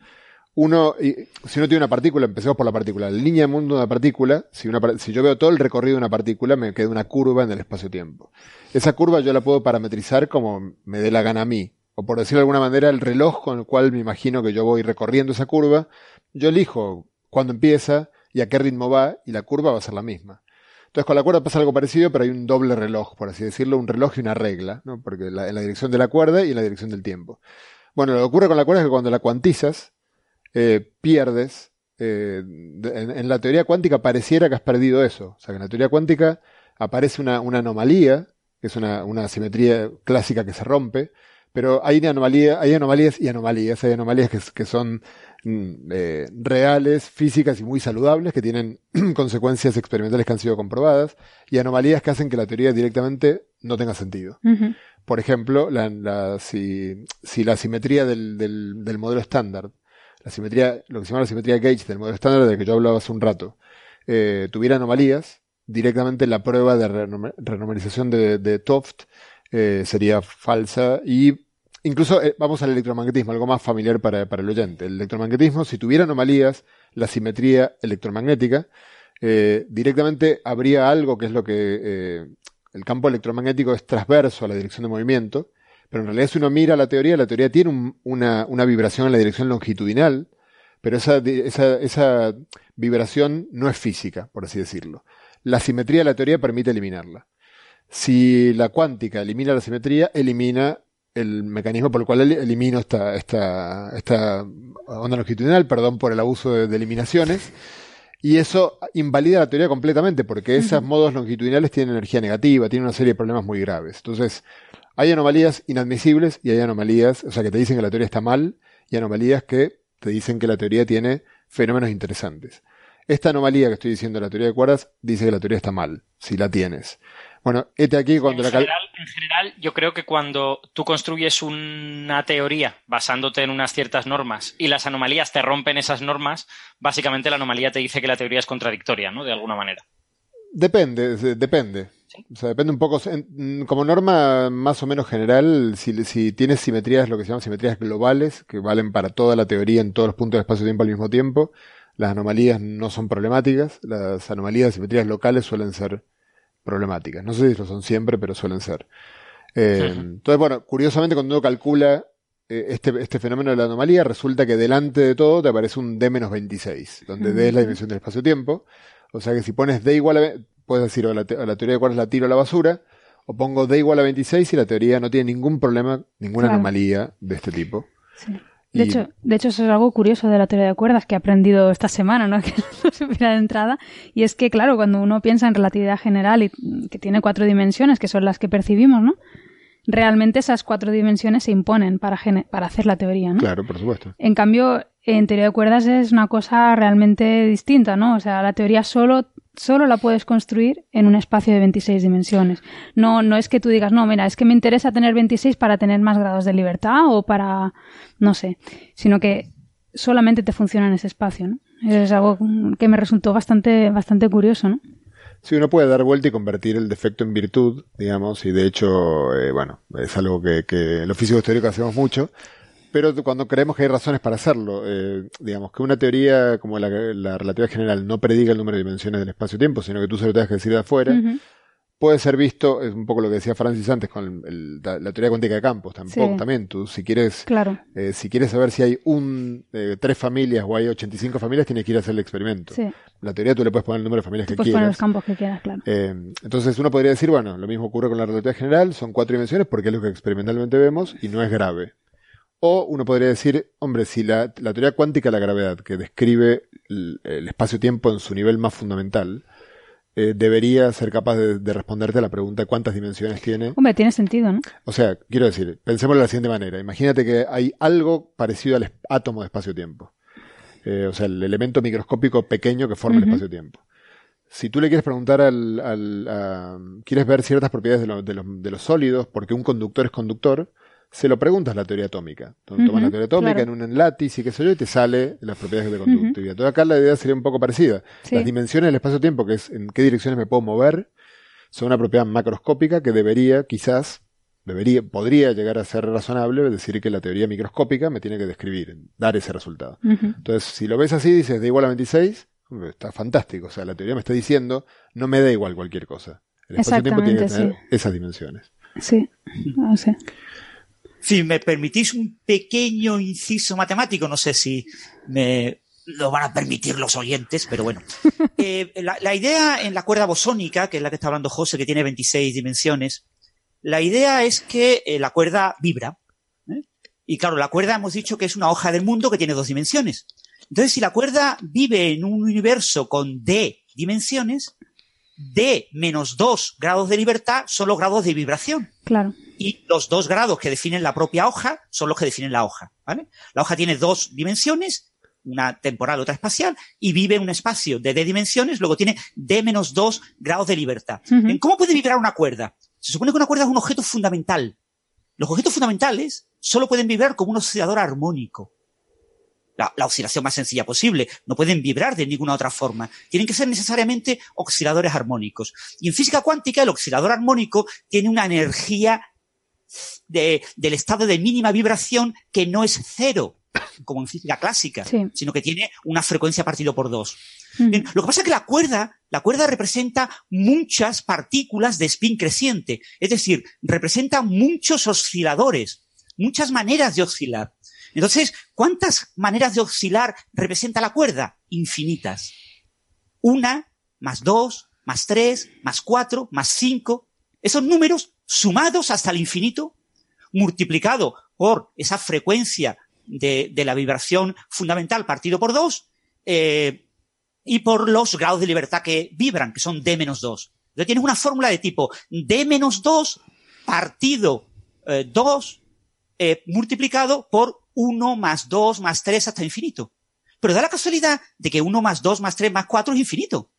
Uno, y, si uno tiene una partícula, empecemos por la partícula. La línea de mundo de una partícula, si, si yo veo todo el recorrido de una partícula, me queda una curva en el espacio-tiempo. Esa curva yo la puedo parametrizar como me dé la gana a mí. O por decirlo de alguna manera, el reloj con el cual me imagino que yo voy recorriendo esa curva, yo elijo cuándo empieza y a qué ritmo va, y la curva va a ser la misma. Entonces con la cuerda pasa algo parecido, pero hay un doble reloj, por así decirlo, un reloj y una regla. Porque la- en la dirección de la cuerda y en la dirección del tiempo. Bueno, lo que ocurre con la cuerda es que cuando la cuantizas, eh, pierdes. eh, en, la teoría cuántica pareciera que has perdido eso. O sea, que en la teoría cuántica aparece una, anomalía, que es una, simetría clásica que se rompe, pero hay, anomalías y anomalías. Hay anomalías que, son eh, reales, físicas y muy saludables, que tienen consecuencias experimentales que han sido comprobadas, y anomalías que hacen que la teoría directamente no tenga sentido. Por ejemplo, la, la- si, si la simetría del, del, del modelo estándar, la simetría, lo que se llama la simetría Gauge del modelo estándar del que yo hablaba hace un rato, eh, tuviera anomalías, directamente la prueba de renom- renormalización de, de Toft eh, sería falsa y incluso eh, vamos al electromagnetismo, algo más familiar para, el oyente. El electromagnetismo, si tuviera anomalías, la simetría electromagnética, eh, directamente habría algo que es lo que eh, el campo electromagnético es transverso a la dirección de movimiento, pero en realidad si uno mira la teoría, la teoría tiene un- una, vibración en la dirección longitudinal, pero esa vibración no es física, por así decirlo. La simetría de la teoría permite eliminarla. Si la cuántica elimina la simetría, elimina el mecanismo por el cual elimino esta, esta, esta onda longitudinal, perdón por el abuso de, eliminaciones. Y eso invalida la teoría completamente, porque esos modos longitudinales tienen energía negativa, tienen una serie de problemas muy graves. Entonces, hay anomalías inadmisibles y hay anomalías, o sea, que te dicen que la teoría está mal, y anomalías que te dicen que la teoría tiene fenómenos interesantes. Esta anomalía que estoy diciendo de la teoría de cuerdas dice que la teoría está mal, si la tienes. Bueno, este aquí cuando en General, en general, yo creo que cuando tú construyes una teoría basándote en unas ciertas normas y las anomalías te rompen esas normas, básicamente la anomalía te dice que la teoría es contradictoria, ¿no? De alguna manera. Depende, depende. O sea, depende un poco. Como norma más o menos general, si, si tienes simetrías, lo que se llama simetrías globales, que valen para toda la teoría en todos los puntos de espacio-tiempo al mismo tiempo, las anomalías no son problemáticas. Las anomalías de simetrías locales suelen ser problemáticas. No sé si lo son siempre, pero suelen ser. Eh, entonces, bueno, curiosamente cuando uno calcula eh, este, este, fenómeno de la anomalía, resulta que delante de todo te aparece un D-26, donde D es la dimensión del espacio-tiempo. O sea que si pones D igual a, puedes decir, o la, la teoría de cuerdas la tiro a la basura, o pongo D igual a 26 y la teoría no tiene ningún problema, ninguna anomalía de este tipo. Sí. De, hecho, de hecho, eso es algo curioso de la teoría de cuerdas que he aprendido esta semana, ¿no? Que no supiera de entrada. Y es que, claro, cuando uno piensa en relatividad general y que tiene cuatro dimensiones, que son las que percibimos, ¿no? Realmente esas cuatro dimensiones se imponen para, para hacer la teoría, ¿no? Claro, por supuesto. En cambio, en teoría de cuerdas es una cosa realmente distinta, ¿no? O sea, la teoría solo solo la puedes construir en un espacio de 26 dimensiones. No, no es que tú digas, no, mira, es que me interesa tener 26 para tener más grados de libertad o para, no sé, sino que solamente te funciona en ese espacio, ¿no? Es algo que me resultó bastante, bastante curioso, ¿no? Sí, uno puede dar vuelta y convertir el defecto en virtud, digamos, y de hecho, eh, bueno, es algo que, que los físicos teóricos hacemos mucho, pero cuando creemos que hay razones para hacerlo, eh, digamos que una teoría como la, la, relatividad general no prediga el número de dimensiones del espacio-tiempo, sino que tú se lo tengas que decir de afuera, puede ser visto, es un poco lo que decía Francis antes con la, teoría cuántica de campos, tampoco, también tú, si quieres, eh, si quieres saber si hay un, eh, tres familias o hay 85 familias, tienes que ir a hacer el experimento. La teoría tú le puedes poner el número de familias que quieras. poner los campos que quieras, claro. entonces uno podría decir, bueno, lo mismo ocurre con la relatividad general, son cuatro dimensiones porque es lo que experimentalmente vemos y no es grave. O uno podría decir, hombre, si la, teoría cuántica de la gravedad, que describe el, espacio-tiempo en su nivel más fundamental, eh, debería ser capaz de, responderte a la pregunta de cuántas dimensiones tiene. Hombre, tiene sentido, ¿no? O sea, quiero decir, pensémoslo de la siguiente manera. Imagínate que hay algo parecido al átomo de espacio-tiempo. Eh, o sea, el elemento microscópico pequeño que forma el espacio-tiempo. Si tú le quieres preguntar al... al quieres ver ciertas propiedades de, de los sólidos, porque un conductor es conductor, se lo preguntas la teoría atómica. Tomas la teoría atómica en un látiz y qué sé yo, y te sale las propiedades de conductividad. Entonces acá la idea sería un poco parecida. Las dimensiones del espacio-tiempo, que es en qué direcciones me puedo mover, son una propiedad macroscópica que debería, quizás, debería, podría llegar a ser razonable decir que la teoría microscópica me tiene que describir, dar ese resultado. Entonces, si lo ves así, dices de igual a 26, está fantástico. O sea, la teoría me está diciendo, no me da igual cualquier cosa. El espacio-tiempo tiene que tener esas dimensiones. Sí, no sé. Si me permitís un pequeño inciso matemático, no sé si me lo van a permitir los oyentes, pero bueno. Eh, la, idea en la cuerda bosónica, que es la que está hablando José, que tiene 26 dimensiones, la idea es que eh, la cuerda vibra. ¿eh? Y claro, la cuerda hemos dicho que es una hoja del mundo que tiene dos dimensiones. Entonces, si la cuerda vive en un universo con D dimensiones, D menos 2 grados de libertad son los grados de vibración. Claro y los dos grados que definen la propia hoja son los que definen la hoja, ¿vale? La hoja tiene dos dimensiones, una temporal, otra espacial, y vive en un espacio de D dimensiones, luego tiene D menos dos grados de libertad. ¿Cómo puede vibrar una cuerda? Se supone que una cuerda es un objeto fundamental. Los objetos fundamentales solo pueden vibrar como un oscilador armónico. La, la, oscilación más sencilla posible. No pueden vibrar de ninguna otra forma. Tienen que ser necesariamente osciladores armónicos. Y en física cuántica, el oscilador armónico tiene una energía del estado de mínima vibración que no es cero, como en física clásica, sino que tiene una frecuencia partido por dos. lo que pasa es que la cuerda, la cuerda representa muchas partículas de spin creciente, es decir, representa muchos osciladores, muchas maneras de oscilar. Entonces, ¿cuántas maneras de oscilar representa la cuerda? Infinitas. Una, más dos, más tres, más cuatro, más cinco. Esos números sumados hasta el infinito, multiplicado por esa frecuencia de, la vibración fundamental partido por dos, eh, y por los grados de libertad que vibran, que son D menos 2. Entonces tienes una fórmula de tipo D menos 2 partido 2 eh, eh, multiplicado por 1 más 2 más 3 hasta infinito. Pero da la casualidad de que 1 más 2 más 3 más 4 es infinito.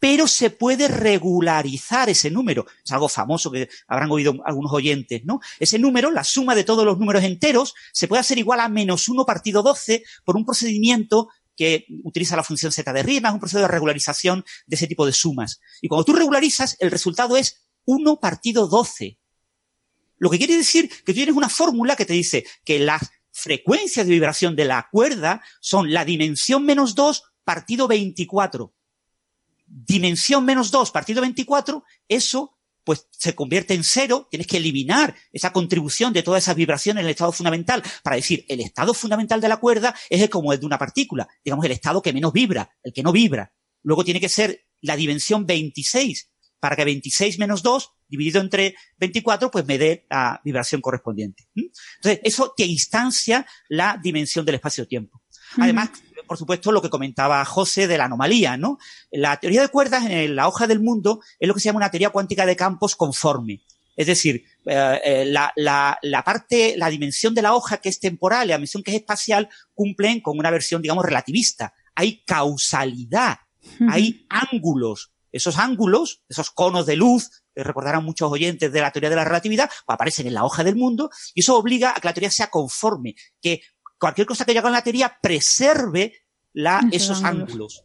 Pero se puede regularizar ese número. Es algo famoso que habrán oído algunos oyentes, ¿no? Ese número, la suma de todos los números enteros, se puede hacer igual a menos 1 partido 12 por un procedimiento que utiliza la función z de Riemann, un proceso de regularización de ese tipo de sumas. Y cuando tú regularizas, el resultado es 1 partido 12. Lo que quiere decir que tú tienes una fórmula que te dice que las frecuencias de vibración de la cuerda son la dimensión menos 2 partido 24. Dimensión menos 2 partido 24, eso pues se convierte en cero, tienes que eliminar esa contribución de todas esas vibraciones en el estado fundamental para decir, el estado fundamental de la cuerda es como el de una partícula, digamos el estado que menos vibra, el que no vibra. Luego tiene que ser la dimensión 26, para que 26 menos 2 dividido entre 24, pues me dé la vibración correspondiente. Entonces, eso te instancia la dimensión del espacio-tiempo. Además, por supuesto, lo que comentaba José de la anomalía, ¿no? La teoría de cuerdas en la hoja del mundo es lo que se llama una teoría cuántica de campos conforme. Es decir, eh, eh, la, la, la, parte, la dimensión de la hoja que es temporal y la dimensión que es espacial cumplen con una versión, digamos, relativista. Hay causalidad, hay ángulos. Esos ángulos, esos conos de luz, que recordarán muchos oyentes de la teoría de la relatividad, pues aparecen en la hoja del mundo y eso obliga a que la teoría sea conforme, que cualquier cosa que yo haga en la teoría preserve la, esos, ángulos.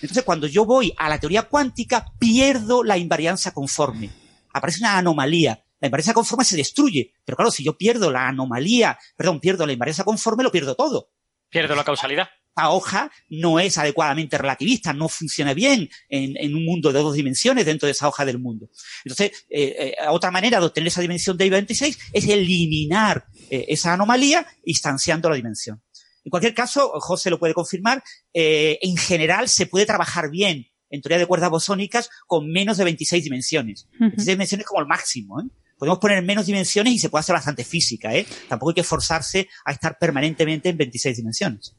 Entonces, cuando yo voy a la teoría cuántica, pierdo la invarianza conforme. Aparece una anomalía. La invarianza conforme se destruye. Pero claro, si yo pierdo la anomalía, perdón, pierdo la invarianza conforme, lo pierdo todo. Pierdo la causalidad. La hoja no es adecuadamente relativista, no funciona bien en, un mundo de dos dimensiones dentro de esa hoja del mundo. Entonces, eh, eh, otra manera de obtener esa dimensión de I26 es eliminar eh, esa anomalía instanciando la dimensión. En cualquier caso, José lo puede confirmar, en general se puede trabajar bien en teoría de cuerdas bosónicas con menos de 26 dimensiones. 26 dimensiones como el máximo. ¿eh? Podemos poner menos dimensiones y se puede hacer bastante física. ¿eh? Tampoco hay que forzarse a estar permanentemente en 26 dimensiones.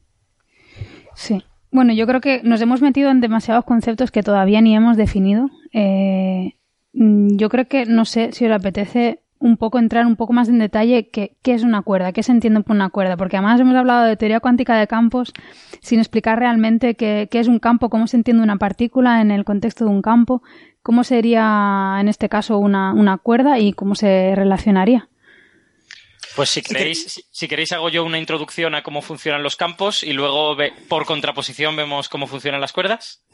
Sí. Bueno, yo creo que nos hemos metido en demasiados conceptos que todavía ni hemos definido. Eh, mm, yo creo que, no sé si os apetece un poco entrar un poco más en detalle qué, qué es una cuerda, qué se entiende por una cuerda, porque además hemos hablado de teoría cuántica de campos sin explicar realmente qué, es un campo, cómo se entiende una partícula en el contexto de un campo, cómo sería en este caso una cuerda y cómo se relacionaría. Pues si queréis, si, queréis hago yo una introducción a cómo funcionan los campos y luego por contraposición vemos cómo funcionan las cuerdas.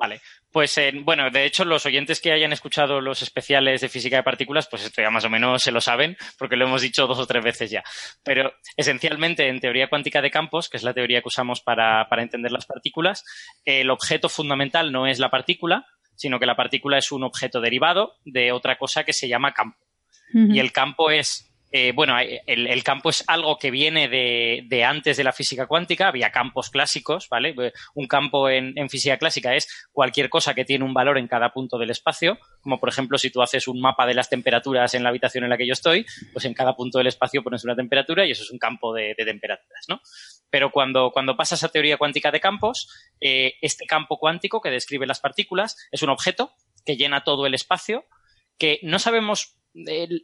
Vale, pues eh, bueno, de hecho los oyentes que hayan escuchado los especiales de física de partículas, pues esto ya más o menos se lo saben, porque lo hemos dicho dos o tres veces ya. Pero esencialmente en teoría cuántica de campos, que es la teoría que usamos para, para entender las partículas, el objeto fundamental no es la partícula, sino que la partícula es un objeto derivado de otra cosa que se llama campo. Y el campo es eh, bueno, el, campo es algo que viene de, antes de la física cuántica, había campos clásicos, ¿vale? Un campo en, física clásica es cualquier cosa que tiene un valor en cada punto del espacio, como por ejemplo si tú haces un mapa de las temperaturas en la habitación en la que yo estoy, pues en cada punto del espacio pones una temperatura y eso es un campo de, temperaturas, ¿no? Pero cuando, cuando pasas a teoría cuántica de campos, eh, este campo cuántico que describe las partículas es un objeto que llena todo el espacio, que no sabemos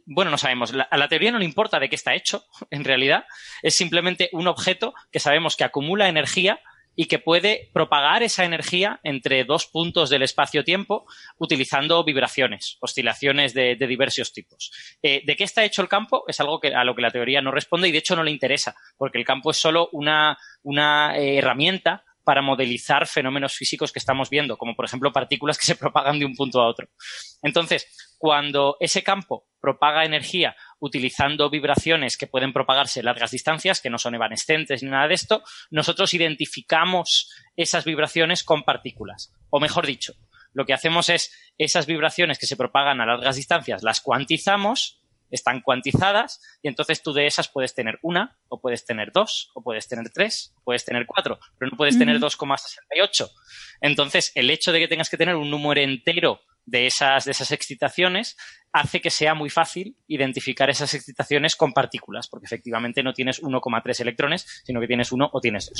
bueno, no sabemos. a la teoría no le importa de qué está hecho, en realidad. Es simplemente un objeto que sabemos que acumula energía y que puede propagar esa energía entre dos puntos del espacio-tiempo utilizando vibraciones, oscilaciones de, diversos tipos. Eh, ¿De qué está hecho el campo? Es algo a lo que la teoría no responde y de hecho no le interesa, porque el campo es solo una, una eh, herramienta para modelizar fenómenos físicos que estamos viendo, como por ejemplo partículas que se propagan de un punto a otro. Entonces, cuando ese campo propaga energía utilizando vibraciones que pueden propagarse largas distancias, que no son evanescentes ni nada de esto, nosotros identificamos esas vibraciones con partículas. O mejor dicho, lo que hacemos es esas vibraciones que se propagan a largas distancias, las cuantizamos están cuantizadas y entonces tú de esas puedes tener una, o puedes tener dos, o puedes tener tres, o puedes tener cuatro, pero no puedes tener 2,68. Entonces, el hecho de que tengas que tener un número entero de esas, de esas excitaciones hace que sea muy fácil identificar esas excitaciones con partículas, porque efectivamente no tienes 1,3 electrones, sino que tienes uno o tienes dos.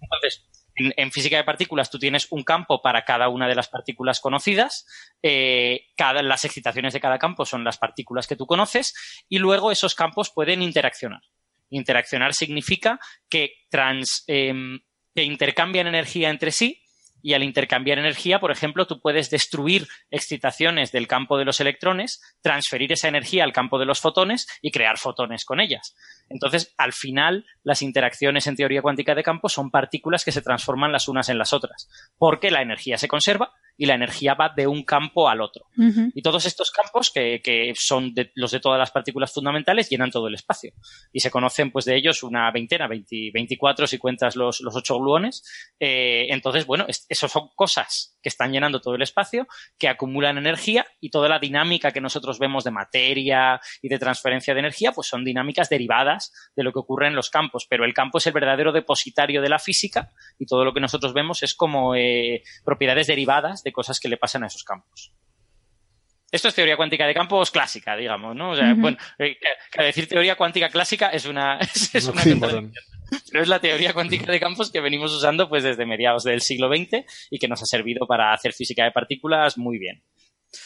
Entonces, en, física de partículas tú tienes un campo para cada una de las partículas conocidas, eh, cada, las excitaciones de cada campo son las partículas que tú conoces y luego esos campos pueden interaccionar. Interaccionar significa que, trans, em, que intercambian energía entre sí y al intercambiar energía, por ejemplo, tú puedes destruir excitaciones del campo de los electrones, transferir esa energía al campo de los fotones y crear fotones con ellas. Entonces, al final, las interacciones en teoría cuántica de campo son partículas que se transforman las unas en las otras, porque la energía se conserva y la energía va de un campo al otro. Y todos estos campos, que, son los de todas las partículas fundamentales, llenan todo el espacio. Y se conocen, pues, de ellos una veintena, 24 si cuentas los, los ocho gluones. Eh, entonces, bueno, esos son cosas que están llenando todo el espacio, que acumulan energía y toda la dinámica que nosotros vemos de materia y de transferencia de energía, pues son dinámicas derivadas de lo que ocurre en los campos. Pero el campo es el verdadero depositario de la física y todo lo que nosotros vemos es como eh, propiedades derivadas de cosas que le pasan a esos campos. Esto es teoría cuántica de campos clásica, digamos, ¿no? O sea, bueno, eh, decir teoría cuántica clásica es una, es, una pero es la teoría cuántica de campos que venimos usando pues desde mediados del siglo XX y que nos ha servido para hacer física de partículas muy bien.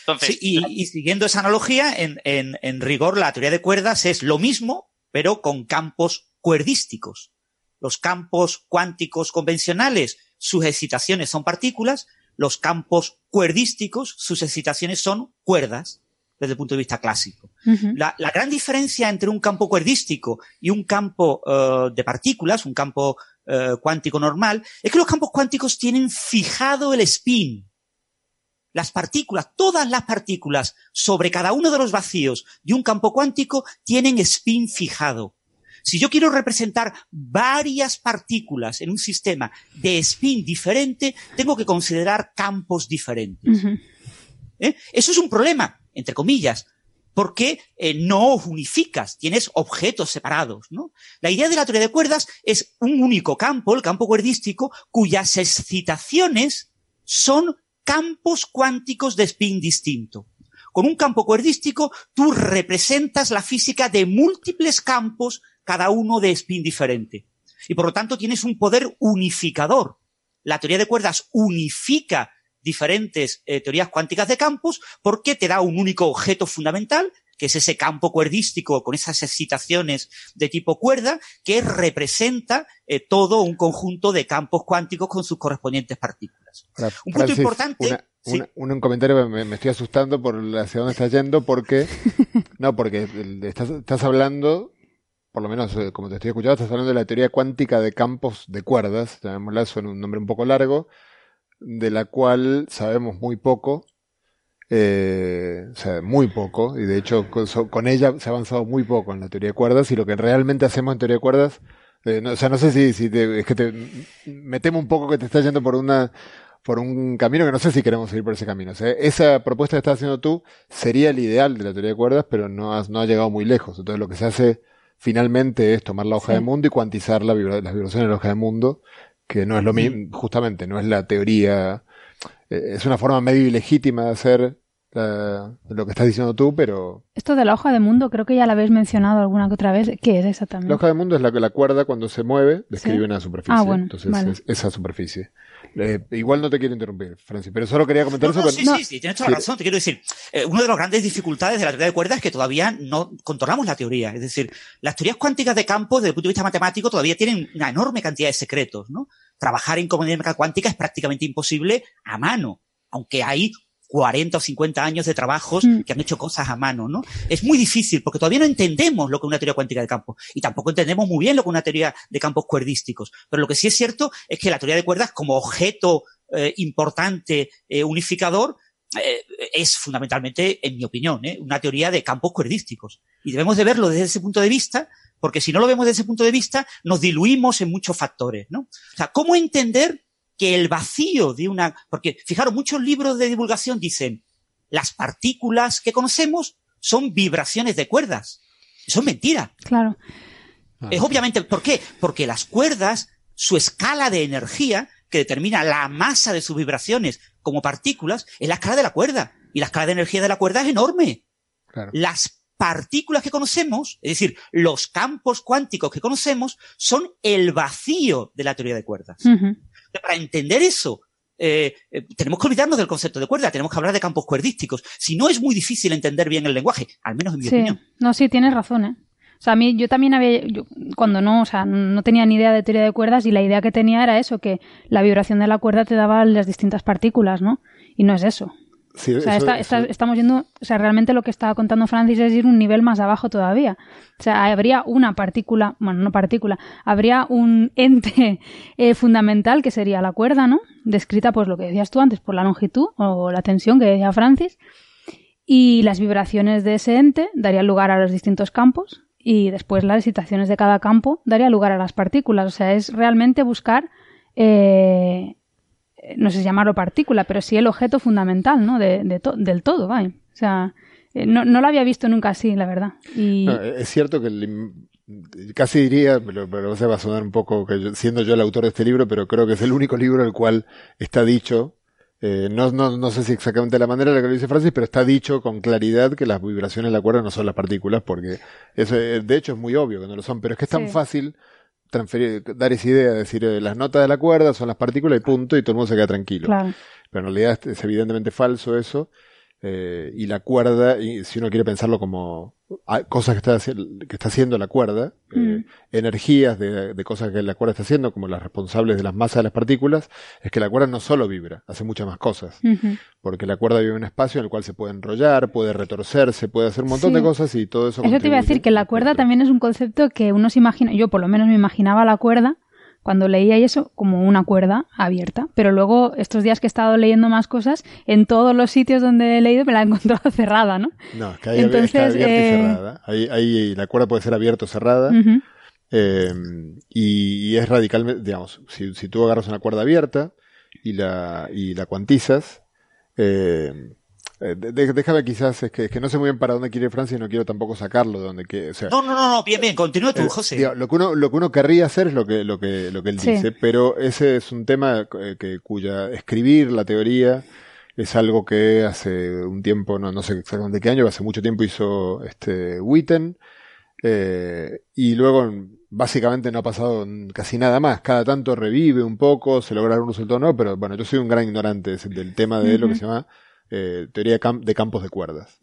Entonces, y, siguiendo esa analogía, en, en rigor la teoría de cuerdas es lo mismo, pero con campos cuerdísticos. Los campos cuánticos convencionales, sus excitaciones son partículas, los campos cuerdísticos, sus excitaciones son cuerdas desde el punto de vista clásico. la, gran diferencia entre un campo cuerdístico y un campo eh, de partículas, un campo eh, cuántico normal, es que los campos cuánticos tienen fijado el spin. Las partículas, todas las partículas sobre cada uno de los vacíos de un campo cuántico tienen spin fijado. Si yo quiero representar varias partículas en un sistema de spin diferente, tengo que considerar campos diferentes. ¿Eh? Eso es un problema, entre comillas, porque eh, no unificas, tienes objetos separados. ¿no? La idea de la teoría de cuerdas es un único campo, el campo cuerdístico, cuyas excitaciones son campos cuánticos de spin distinto. Con un campo cuerdístico, tú representas la física de múltiples campos cada uno de spin diferente. Y por lo tanto tienes un poder unificador. La teoría de cuerdas unifica diferentes eh, teorías cuánticas de campos porque te da un único objeto fundamental, que es ese campo cuerdístico con esas excitaciones de tipo cuerda, que representa eh, todo un conjunto de campos cuánticos con sus correspondientes partículas. un punto importante. un, comentario me, me, estoy asustando por hacia dónde estás yendo porque no porque estás, estás hablando por lo menos eh, como te estoy escuchando, estás hablando de la teoría cuántica de campos de cuerdas, llamémosla, suena un nombre un poco largo, de la cual sabemos muy poco, eh, o sea, muy poco, y de hecho con, ella se ha avanzado muy poco en la teoría de cuerdas, y lo que realmente hacemos en teoría de cuerdas, eh, no, o sea, no sé si, si es que te, me temo un poco que te estás yendo por una, por un camino que no sé si queremos seguir por ese camino. O sea, esa propuesta que estás haciendo tú sería el ideal de la teoría de cuerdas, pero no, no ha llegado muy lejos. Entonces lo que se hace finalmente es tomar la hoja de mundo y cuantizar la las vibraciones de la hoja de mundo, que no es lo mismo, justamente, no es la teoría, eh, es una forma medio ilegítima de hacer lo que estás diciendo tú, pero... Esto de la hoja de mundo, creo que ya la habéis mencionado alguna que otra vez. ¿Qué es exactamente? La hoja de mundo es la que la cuerda cuando se mueve describe una superficie. Ah, bueno, Entonces esa superficie. Eh, igual no te quiero interrumpir, Francis, pero solo quería comentar eso. Sí, sí, sí, tienes toda la razón. Te quiero decir, eh, una de las grandes dificultades de la teoría de cuerdas es que todavía no controlamos la teoría. Es decir, las teorías cuánticas de campo, desde el punto de vista matemático, todavía tienen una enorme cantidad de secretos, ¿no? Trabajar en comunidad cuántica es prácticamente imposible a mano, aunque hay 40 o 50 años de trabajos mm. que han hecho cosas a mano, ¿no? Es muy difícil porque todavía no entendemos lo que es una teoría cuántica de campo y tampoco entendemos muy bien lo que es una teoría de campos cuerdísticos. Pero lo que sí es cierto es que la teoría de cuerdas como objeto eh, importante eh, unificador eh, es fundamentalmente, en mi opinión, una teoría de campos cuerdísticos. Y debemos de verlo desde ese punto de vista porque si no lo vemos desde ese punto de vista, nos diluimos en muchos factores, ¿no? O sea, ¿cómo entender que el vacío de una, porque fijaros, muchos libros de divulgación dicen, las partículas que conocemos son vibraciones de cuerdas. Eso es mentira. Claro. Es obviamente, ¿por qué? Porque las cuerdas, su escala de energía, que determina la masa de sus vibraciones como partículas, es la escala de la cuerda. Y la escala de energía de la cuerda es enorme. Claro. Las partículas que conocemos, es decir, los campos cuánticos que conocemos, son el vacío de la teoría de cuerdas. Para entender eso, eh, eh, tenemos que olvidarnos del concepto de cuerda, tenemos que hablar de campos cuerdísticos. Si no, es muy difícil entender bien el lenguaje, al menos en mi Sí, opinión. no, sí, tienes razón, ¿eh? O sea, a mí yo también había, yo, cuando no, o sea, no tenía ni idea de teoría de cuerdas y la idea que tenía era eso, que la vibración de la cuerda te daba las distintas partículas, ¿no? Y no es eso. Sí, O sea, eso- está- eso- está- estamos yendo, o sea, realmente lo que estaba contando Francis es ir un nivel más abajo todavía. O sea, habría una partícula, bueno, no partícula, habría un ente eh, fundamental que sería la cuerda, ¿no? Descrita, pues lo que decías tú antes, por la longitud o la tensión que decía Francis. Y las vibraciones de ese ente darían lugar a los distintos campos y después las excitaciones de cada campo darían lugar a las partículas. O sea, es realmente buscar, eh, no sé si llamarlo partícula, pero sí el objeto fundamental, ¿no? De, de to- del todo, vaya. O sea, eh, no, no lo había visto nunca así, la verdad. Y No, es cierto que el casi diría, pero, pero se va a sonar un poco que yo- siendo yo el autor de este libro, pero creo que es el único libro en el cual está dicho, eh, no, no, no sé si exactamente la manera en la que lo dice Francis, pero está dicho con claridad que las vibraciones de la cuerda no son las partículas, porque eso, eh, de hecho es muy obvio que no lo son, pero es que es tan Sí. fácil transferir, dar esa idea, decir eh, las notas de la cuerda son las partículas y punto, y todo el mundo se queda tranquilo. claro. Pero en realidad es, es evidentemente falso eso. Eh, y la cuerda, y si uno quiere pensarlo como ah, cosas que está, que está haciendo la cuerda, eh, Mm. energías de, de cosas que la cuerda está haciendo, como las responsables de las masas de las partículas, es que la cuerda no solo vibra, hace muchas más cosas. Porque la cuerda vive en un espacio en el cual se puede enrollar, puede retorcerse, puede hacer un montón Sí. de cosas y todo eso. Eso te iba a decir que la cuerda también es un concepto que uno se imagina, yo por lo menos me imaginaba la cuerda cuando leía y eso como una cuerda abierta, pero luego estos días que he estado leyendo más cosas, en todos los sitios donde he leído me la he encontrado cerrada, ¿no? No, es que hay, Entonces, está abierta eh, y cerrada. Ahí, ahí la cuerda puede ser abierta o cerrada. Eh, y, y es radicalmente, digamos, si, si tú agarras una cuerda abierta y la, y la cuantizas, eh, eh, de- déjame quizás, es que, es que no sé muy bien para dónde quiere Francia y no quiero tampoco sacarlo de donde que, o sea, No, no, no, no, bien, bien, continúa tú, eh, José. digo, lo que uno, lo que uno querría hacer es lo que, lo que, lo que él Sí. dice, pero ese es un tema eh, que, cuya escribir la teoría es algo que hace un tiempo, no, no sé exactamente qué año, hace mucho tiempo hizo este Witten, eh, y luego básicamente no ha pasado casi nada más. Cada tanto revive un poco, se logra un resultado nuevo, pero bueno, yo soy un gran ignorante de- del tema de lo que se llama eh, teoría de, cam- de campos de cuerdas.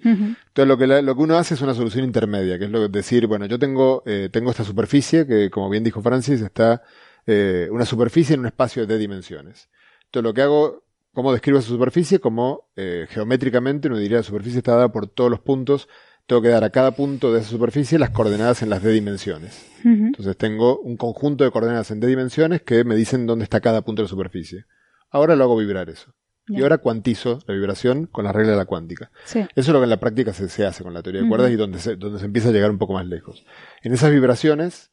Entonces lo que, la- lo que uno hace es una solución intermedia, que es lo que decir, bueno, yo tengo, eh, tengo esta superficie que, como bien dijo Francis, está eh, una superficie en un espacio de dimensiones. Entonces lo que hago, ¿cómo describo esa superficie? Como geométricamente uno diría la superficie está dada por todos los puntos, tengo que dar a cada punto de esa superficie las coordenadas en las D dimensiones. Entonces tengo un conjunto de coordenadas en D dimensiones que me dicen dónde está cada punto de la superficie. Ahora lo hago vibrar eso. Y ahora cuantizo la vibración con la regla de la cuántica. Sí. Eso es lo que en la práctica se, se hace con la teoría de cuerdas y donde se, donde se empieza a llegar un poco más lejos. En esas vibraciones,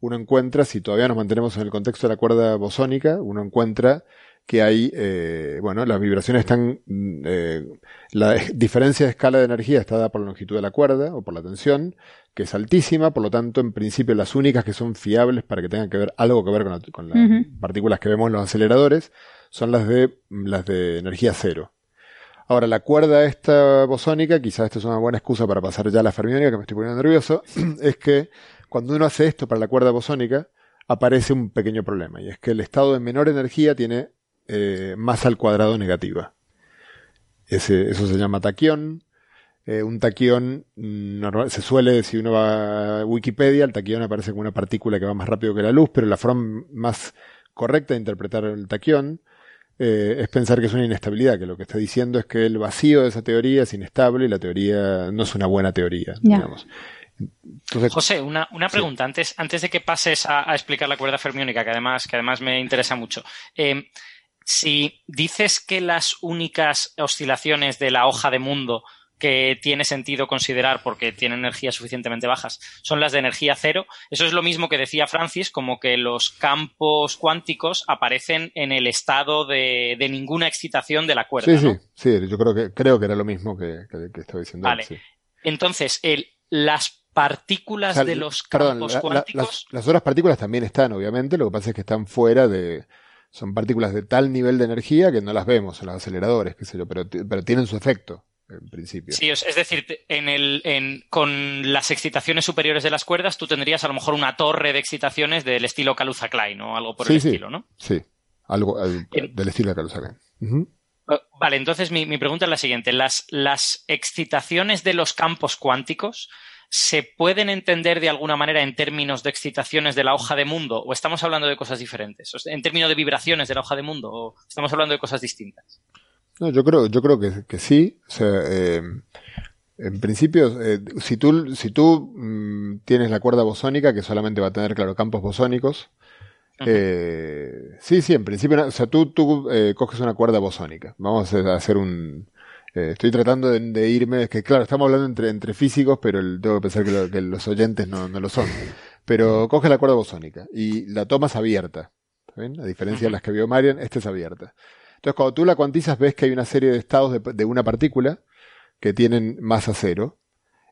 uno encuentra, si todavía nos mantenemos en el contexto de la cuerda bosónica, uno encuentra que hay, eh, bueno, las vibraciones están, mm, eh, la diferencia de escala de energía está dada por la longitud de la cuerda o por la tensión, que es altísima, por lo tanto, en principio, las únicas que son fiables para que tengan que ver algo que ver con, la- con las partículas que vemos en los aceleradores son las de, las de energía cero. Ahora, la cuerda esta bosónica, quizás esta es una buena excusa para pasar ya a la fermiónica, que me estoy poniendo nervioso, es que cuando uno hace esto para la cuerda bosónica, aparece un pequeño problema, y es que el estado de menor energía tiene eh, masa al cuadrado negativa. Eso se llama taquión. Eh, un taquión, normal- se suele, si uno va a Wikipedia, el taquión aparece como una partícula que va más rápido que la luz, pero la forma más correcta de interpretar el taquión eh, es pensar que es una inestabilidad, que lo que está diciendo es que el vacío de esa teoría es inestable y la teoría no es una buena teoría, digamos. Entonces, José, una, una pregunta antes, antes de que pases a, a explicar la cuerda fermiónica, que además, que además me interesa mucho. Eh, si dices que las únicas oscilaciones de la hoja de mundo que tiene sentido considerar porque tienen energías suficientemente bajas son las de energía cero, eso es lo mismo que decía Francis, como que los campos cuánticos aparecen en el estado de, de ninguna excitación de la cuerda. sí, ¿no? sí, sí, yo creo que, creo que era lo mismo que, que- que estaba diciendo. él, Vale. sí. Entonces, el, las partículas O sea, de los perdón, campos la- la- cuánticos. las, las otras partículas también están, obviamente, lo que pasa es que están fuera de... Son partículas de tal nivel de energía que no las vemos en los aceleradores, qué sé yo, pero, pero tienen su efecto. En principio. Sí, es decir, en el, en, con las excitaciones superiores de las cuerdas, tú tendrías a lo mejor una torre de excitaciones del estilo Caluza Klein o algo por el estilo, ¿no? Sí, algo del estilo de Caluza Klein. Eh, vale, entonces mi, mi, pregunta es la siguiente. Las, las excitaciones de los campos cuánticos se pueden entender de alguna manera en términos de excitaciones de la hoja de mundo o estamos hablando de cosas diferentes? En términos de vibraciones de la hoja de mundo o estamos hablando de cosas distintas? No, yo creo, yo creo que, que sí. O sea, eh, en principio, eh, si tú, si tú mm, tienes la cuerda bosónica, que solamente va a tener, claro, campos bosónicos, eh, sí, sí, en principio, o sea, tú, tú eh, coges una cuerda bosónica. Vamos a hacer un, eh, estoy tratando de, irme, es que claro, estamos hablando entre, entre físicos, pero tengo que pensar que, los oyentes no, no, lo son. Pero coge la cuerda bosónica y la tomas abierta. A diferencia de las que vio Marian, esta es abierta. Entonces, cuando tú la cuantizas, ves que hay una serie de estados de, una partícula que tienen masa cero.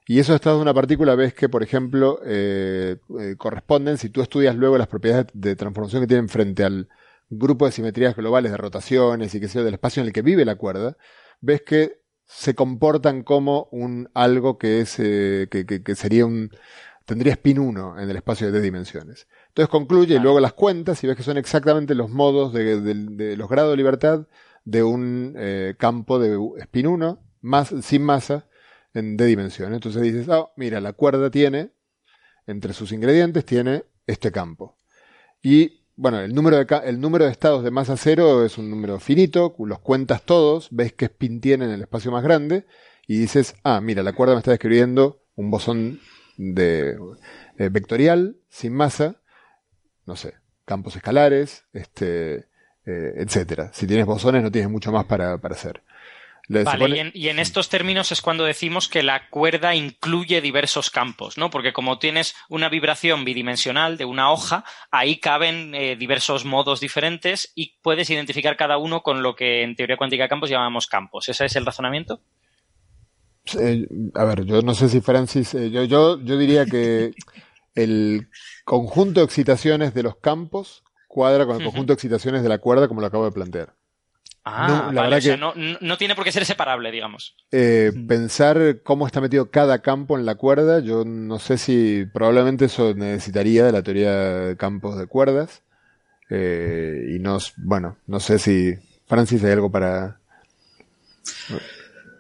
Y esos estados de una partícula ves que, por ejemplo, eh, eh, corresponden, si tú estudias luego las propiedades de transformación que tienen frente al grupo de simetrías globales de rotaciones y que sea del espacio en el que vive la cuerda, ves que se comportan como un algo que es eh, que, sería un tendría spin 1 en el espacio de tres dimensiones. Entonces concluye y luego las cuentas y ves que son exactamente los modos de, de, los grados de libertad de un eh, campo de spin 1 más, sin masa en D dimensiones. Entonces dices, oh, mira, la cuerda tiene, entre sus ingredientes, tiene este campo. Y bueno, el número, de, el número de estados de masa cero es un número finito, los cuentas todos, ves qué spin tiene en el espacio más grande y dices, ah, mira, la cuerda me está describiendo un bosón de eh, vectorial sin masa, no sé, campos escalares, este, eh, etcétera. Si tienes bosones no tienes mucho más para, para hacer. Vale, y, en, estos términos es cuando decimos que la cuerda incluye diversos campos, ¿no? Porque como tienes una vibración bidimensional de una hoja, ahí caben eh, diversos modos diferentes y puedes identificar cada uno con lo que en teoría cuántica de campos llamamos campos. ¿Ese es el razonamiento? Eh, a ver, yo no sé si Francis, eh, yo, yo, yo diría que el conjunto de excitaciones de los campos cuadra con el conjunto de excitaciones de la cuerda como lo acabo de plantear. Ah, la verdad que, no, tiene por qué ser separable, digamos. Eh, pensar cómo está metido cada campo en la cuerda, yo no sé si probablemente eso necesitaría de la teoría de campos de cuerdas. Eh, y no, bueno, no sé si Francis hay algo para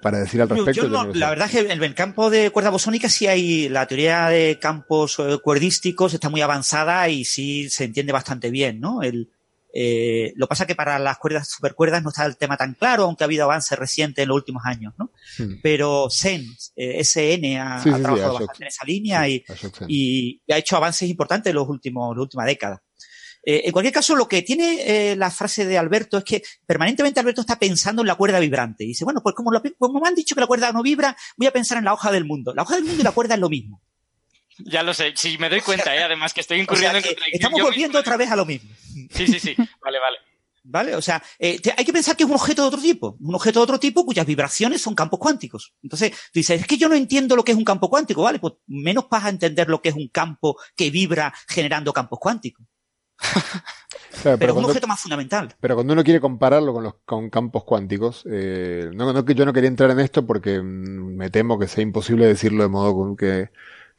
para decir al respecto. la verdad es que en el campo de cuerda bosónica sí hay la teoría de campos eh, cuerdísticos está muy avanzada y sí se entiende bastante bien, ¿no? El, eh, lo pasa que para las cuerdas supercuerdas no está el tema tan claro, aunque ha habido avances recientes en los últimos años, ¿no? Hmm. Pero SEN, eh, SN ha, trabajado bastante en esa línea y, y, ha hecho avances importantes en los últimos, la última década. Eh, en cualquier caso, lo que tiene eh, la frase de Alberto es que permanentemente Alberto está pensando en la cuerda vibrante. Y dice, bueno, pues como, lo, como me han dicho que la cuerda no vibra, voy a pensar en la hoja del mundo. La hoja del mundo y la cuerda es lo mismo. Ya lo sé, sí, me doy cuenta, ¿eh? además que estoy incurriendo en Estamos volviendo otra vez a lo mismo. Sí, sí, sí, vale, vale. ¿Vale? O sea, eh, hay que pensar que es un objeto de otro tipo, un objeto de otro tipo cuyas vibraciones son campos cuánticos. Entonces, dices, es que yo no entiendo lo que es un campo cuántico, ¿vale? Pues menos vas a entender lo que es un campo que vibra generando campos cuanticos. pero, es un objeto más fundamental. Pero cuando uno quiere compararlo con los con campos cuánticos, eh, no, no, yo no quería entrar en esto porque mm, me temo que sea imposible decirlo de modo que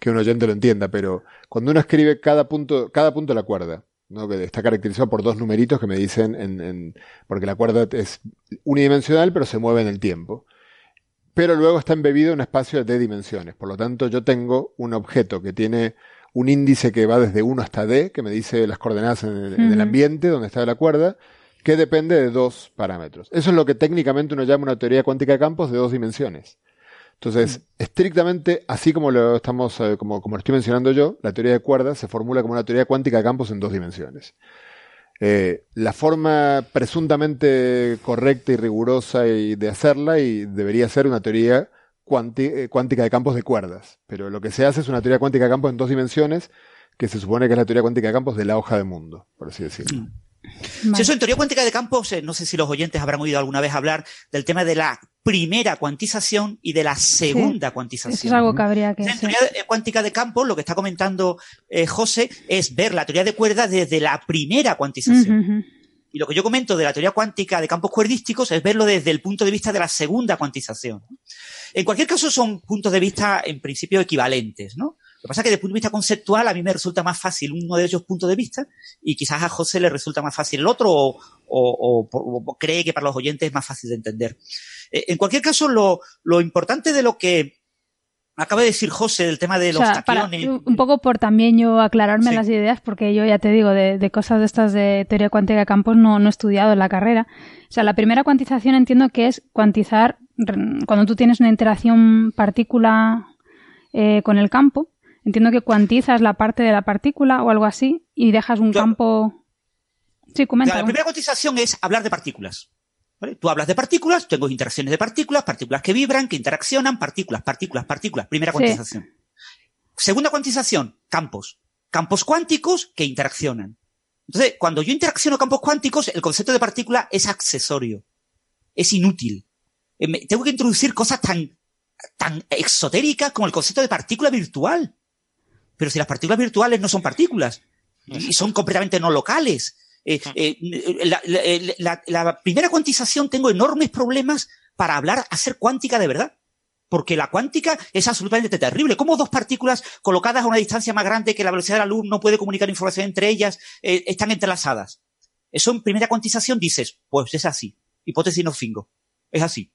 que un oyente lo entienda, pero cuando uno escribe cada punto, cada punto de la cuerda, ¿no? que está caracterizado por dos numeritos que me dicen, en, en, porque la cuerda es unidimensional, pero se mueve en el tiempo. Pero luego está embebido en un espacio de dimensiones. Por lo tanto, yo tengo un objeto que tiene un índice que va desde 1 hasta D, que me dice las coordenadas en el, en el ambiente donde está la cuerda, que depende de dos parámetros. Eso es lo que técnicamente uno llama una teoría cuántica de campos de dos dimensiones. Entonces, mm. estrictamente, así como lo estamos, eh, como, como lo estoy mencionando yo, la teoría de cuerdas se formula como una teoría cuántica de campos en dos dimensiones. Eh, la forma presuntamente correcta y rigurosa y de hacerla y debería ser una teoría cuántica de campos de cuerdas. Pero lo que se hace es una teoría cuántica de campos en dos dimensiones, que se supone que es la teoría cuántica de campos de la hoja de mundo, por así decirlo. Mm. Si eso en teoría cuántica de campos, no sé si los oyentes habrán oído alguna vez hablar del tema de la primera cuantización y de la segunda cuantización. Eso es algo que habría que En teoría cuántica de campos, lo que está comentando eh, José es ver la teoría de cuerdas desde la primera cuantización. Y lo que yo comento de la teoría cuántica de campos cuerdísticos es verlo desde el punto de vista de la segunda cuantización. En cualquier caso, son puntos de vista en principio equivalentes, ¿no? Lo que pasa es que desde el punto de vista conceptual a mí me resulta más fácil uno de ellos puntos de vista y quizás a José le resulta más fácil el otro o, o, o cree que para los oyentes es más fácil de entender. Eh, en cualquier caso, lo, lo importante de lo que acaba de decir José del tema de los o un poco por también yo aclararme las ideas, porque yo ya te digo, de, de, cosas de estas de teoría cuántica de campos no, no he estudiado en la carrera. O sea, la primera cuantización entiendo que es cuantizar cuando tú tienes una interacción partícula eh, con el campo. Entiendo que cuantizas la parte de la partícula o algo así y dejas un campo. Sí, comenta. La primera cuantización es hablar de partículas. Tú hablas de partículas, tengo interacciones de partículas, partículas que vibran, que interaccionan, partículas, partículas, partículas. Primera cuantización. Segunda cuantización, campos. Campos cuánticos que interaccionan. Entonces, cuando yo interacciono campos cuánticos, el concepto de partícula es accesorio. Es inútil. Eh, tengo que introducir cosas tan, tan exotéricas como el concepto de partícula virtual. Pero si las partículas virtuales no son partículas y son completamente no locales, eh, eh, la, la, la, primera cuantización tengo enormes problemas para hablar, hacer cuántica de verdad. Porque la cuántica es absolutamente terrible. ¿Cómo dos partículas colocadas a una distancia más grande que la velocidad de la luz no puede comunicar información entre ellas eh, están entrelazadas? Eso en primera cuantización dices, pues es así. Hipótesis no fingo. Es así.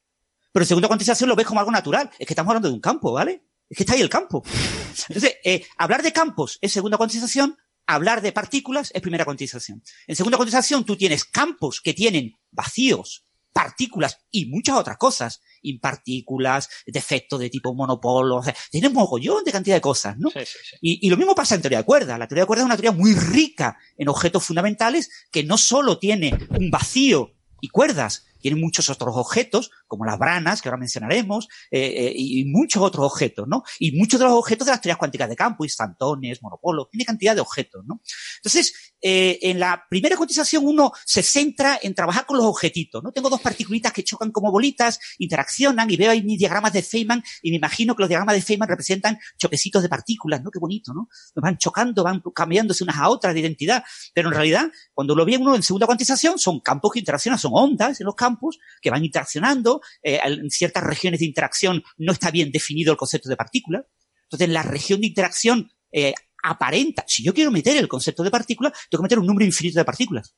Pero en segunda cuantización lo ves como algo natural. Es que estamos hablando de un campo, ¿vale? Es que está ahí el campo. Entonces, eh, hablar de campos es segunda cuantización, hablar de partículas es primera cuantización. En segunda cuantización tú tienes campos que tienen vacíos, partículas y muchas otras cosas, impartículas, defectos de tipo monopolo, o sea, tiene un mogollón de cantidad de cosas, ¿no? Sí, sí, sí. Y, y, lo mismo pasa en teoría de cuerdas. La teoría de cuerdas es una teoría muy rica en objetos fundamentales que no solo tiene un vacío y cuerdas, tiene muchos otros objetos, como las branas, que ahora mencionaremos, eh, eh, y muchos otros objetos, ¿no? Y muchos de los objetos de las teorías cuánticas de campo, instantones, monopolos, tiene cantidad de objetos, ¿no? Entonces, eh, en la primera cotización uno se centra en trabajar con los objetitos, ¿no? Tengo dos partículas que chocan como bolitas, interaccionan y veo ahí mis diagramas de Feynman y me imagino que los diagramas de Feynman representan choquecitos de partículas, ¿no? Qué bonito, ¿no? Van chocando, van cambiándose unas a otras de identidad, pero en realidad, cuando lo ve uno en segunda cuantización, son campos que interaccionan, son ondas en los campos que van interaccionando. Eh, en ciertas regiones de interacción no está bien definido el concepto de partícula. Entonces, la región de interacción eh, aparenta, si yo quiero meter el concepto de partícula, tengo que meter un número infinito de partículas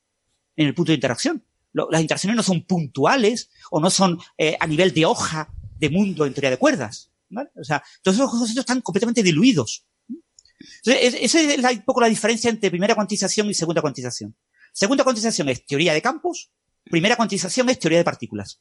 en el punto de interacción. las interacciones no son puntuales o no son eh, a nivel de hoja de mundo en teoría de cuerdas. O sea, todos esos conceptos están completamente diluidos. Esa es un poco la diferencia entre primera cuantización y segunda cuantización. Segunda cuantización es teoría de campos, primera cuantización es teoría de partículas.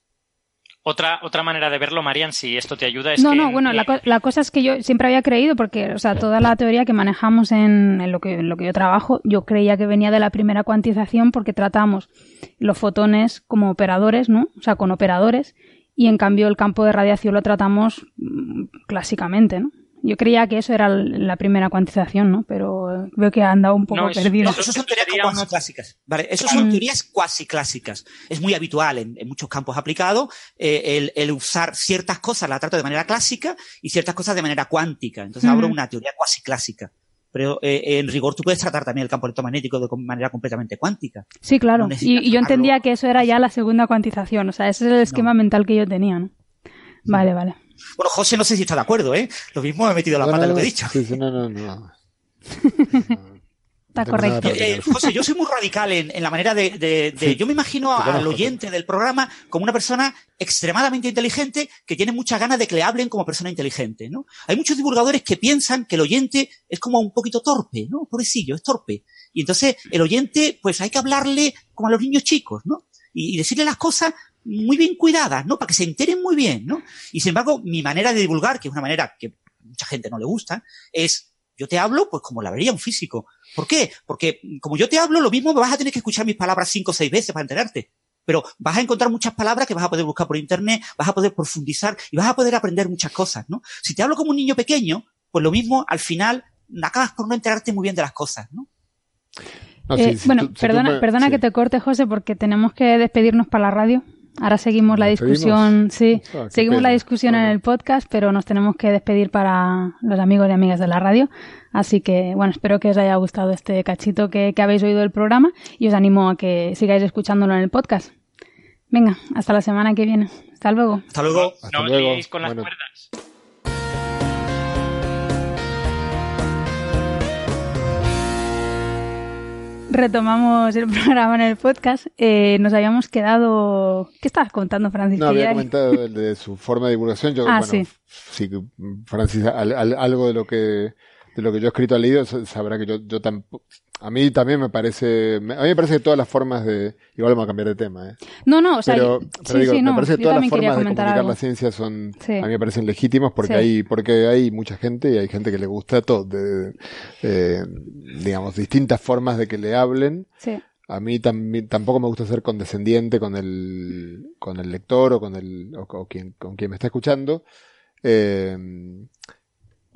Otra, otra manera de verlo, Marian, si esto te ayuda, es no, que... No, bueno, la, la, cosa es que yo siempre había creído, porque, o sea, toda la teoría que manejamos en, en, lo, que, en lo que yo trabajo, yo creía que venía de la primera cuantización porque tratamos los fotones como operadores, ¿no? O sea, con operadores, y en cambio el campo de radiación lo tratamos mm, clásicamente, ¿no? Yo creía que eso era la primera cuantización, ¿no? Pero veo que ha andado un poco perdido. No, eso son teorías cuasi clásicas. Vale, eso son teorías cuasi clásicas. Es muy habitual en, en muchos campos aplicados eh, el, el, usar ciertas cosas, la trato de manera clásica y ciertas cosas de manera cuántica. Entonces abro una teoría cuasi clásica. Pero eh, en rigor tú puedes tratar también el campo electromagnético de manera completamente cuántica. Sí, claro. No y, y, yo entendía que eso era ya la segunda cuantización. O sea, ese es el esquema mental que yo tenía, ¿no? Vale, vale. Bueno, José no sé si está de acuerdo, ¿eh? Lo mismo me he metido la pata en lo que he dicho. Sí, sí, no, no, no. Está correcto. Eh, José, yo soy muy radical en, en la manera de, de, de sí. yo me imagino al oyente del programa como una persona extremadamente inteligente que tiene muchas ganas de que le hablen como persona inteligente, ¿no? Hay muchos divulgadores que piensan que el oyente es como un poquito torpe, ¿no? Pobrecillo, es torpe. Y entonces el oyente, pues hay que hablarle como a los niños chicos, ¿no? Y, y decirle las cosas muy bien cuidadas, ¿no? Para que se enteren muy bien, ¿no? Y sin embargo, mi manera de divulgar, que es una manera que mucha gente no le gusta, es yo te hablo, pues como la vería un físico. ¿Por qué? Porque como yo te hablo, lo mismo vas a tener que escuchar mis palabras cinco o seis veces para enterarte. Pero vas a encontrar muchas palabras que vas a poder buscar por internet, vas a poder profundizar y vas a poder aprender muchas cosas, ¿no? Si te hablo como un niño pequeño, pues lo mismo, al final, acabas por no enterarte muy bien de las cosas, ¿no? No, eh, bueno, tú, perdona, me, perdona sí. que te corte, José, porque tenemos que despedirnos para la radio. Ahora seguimos la discusión, sí, ah, seguimos pena. la discusión bueno. en el podcast, pero nos tenemos que despedir para los amigos y amigas de la radio. Así que, bueno, espero que os haya gustado este cachito que, que habéis oído del programa y os animo a que sigáis escuchándolo en el podcast. Venga, hasta la semana que viene. Hasta luego. Hasta luego. Hasta no os luego. con las Bueno. cuerdas. Retomamos el programa en el podcast. Eh, nos habíamos quedado... ¿Qué estabas contando, Francis? No, había comentado de su forma de divulgación. Yo, Ah, bueno, sí. sí, Francis, al- al- algo de lo que de lo que yo he escrito ha leído, sa- sabrá que yo, yo tampoco, a mí también me parece, a mí me parece que todas las formas de, igual vamos a cambiar de tema, ¿eh? No, no, o sea, pero, sí, digo, sí, no, me parece que todas las formas de comunicar algo. la ciencia son, Sí. a mí me parecen legítimos porque hay, porque hay mucha gente y hay gente que le gusta todo, de, eh, digamos, distintas formas de que le hablen. Sí. A mí también, tampoco me gusta ser condescendiente con el, con el lector o con el, o, o quien, con quien me está escuchando. Eh,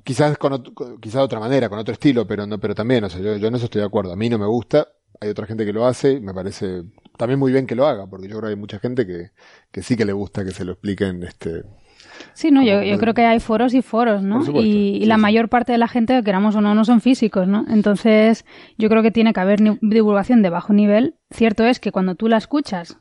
quizás con, quizás de otra manera, con otro estilo, pero no, pero también, o sea, yo, yo en eso estoy de acuerdo. A mí no me gusta, hay otra gente que lo hace, me parece también muy bien que lo haga, porque yo creo que hay mucha gente que, que sí que le gusta que se lo expliquen, este, Sí, no, yo, creo que hay foros y foros, ¿no? Supuesto, y, sí, la sí. mayor parte de la gente, queramos o no, no son físicos, ¿no? Entonces, yo creo que tiene que haber divulgación de bajo nivel. Cierto es que cuando tú la escuchas,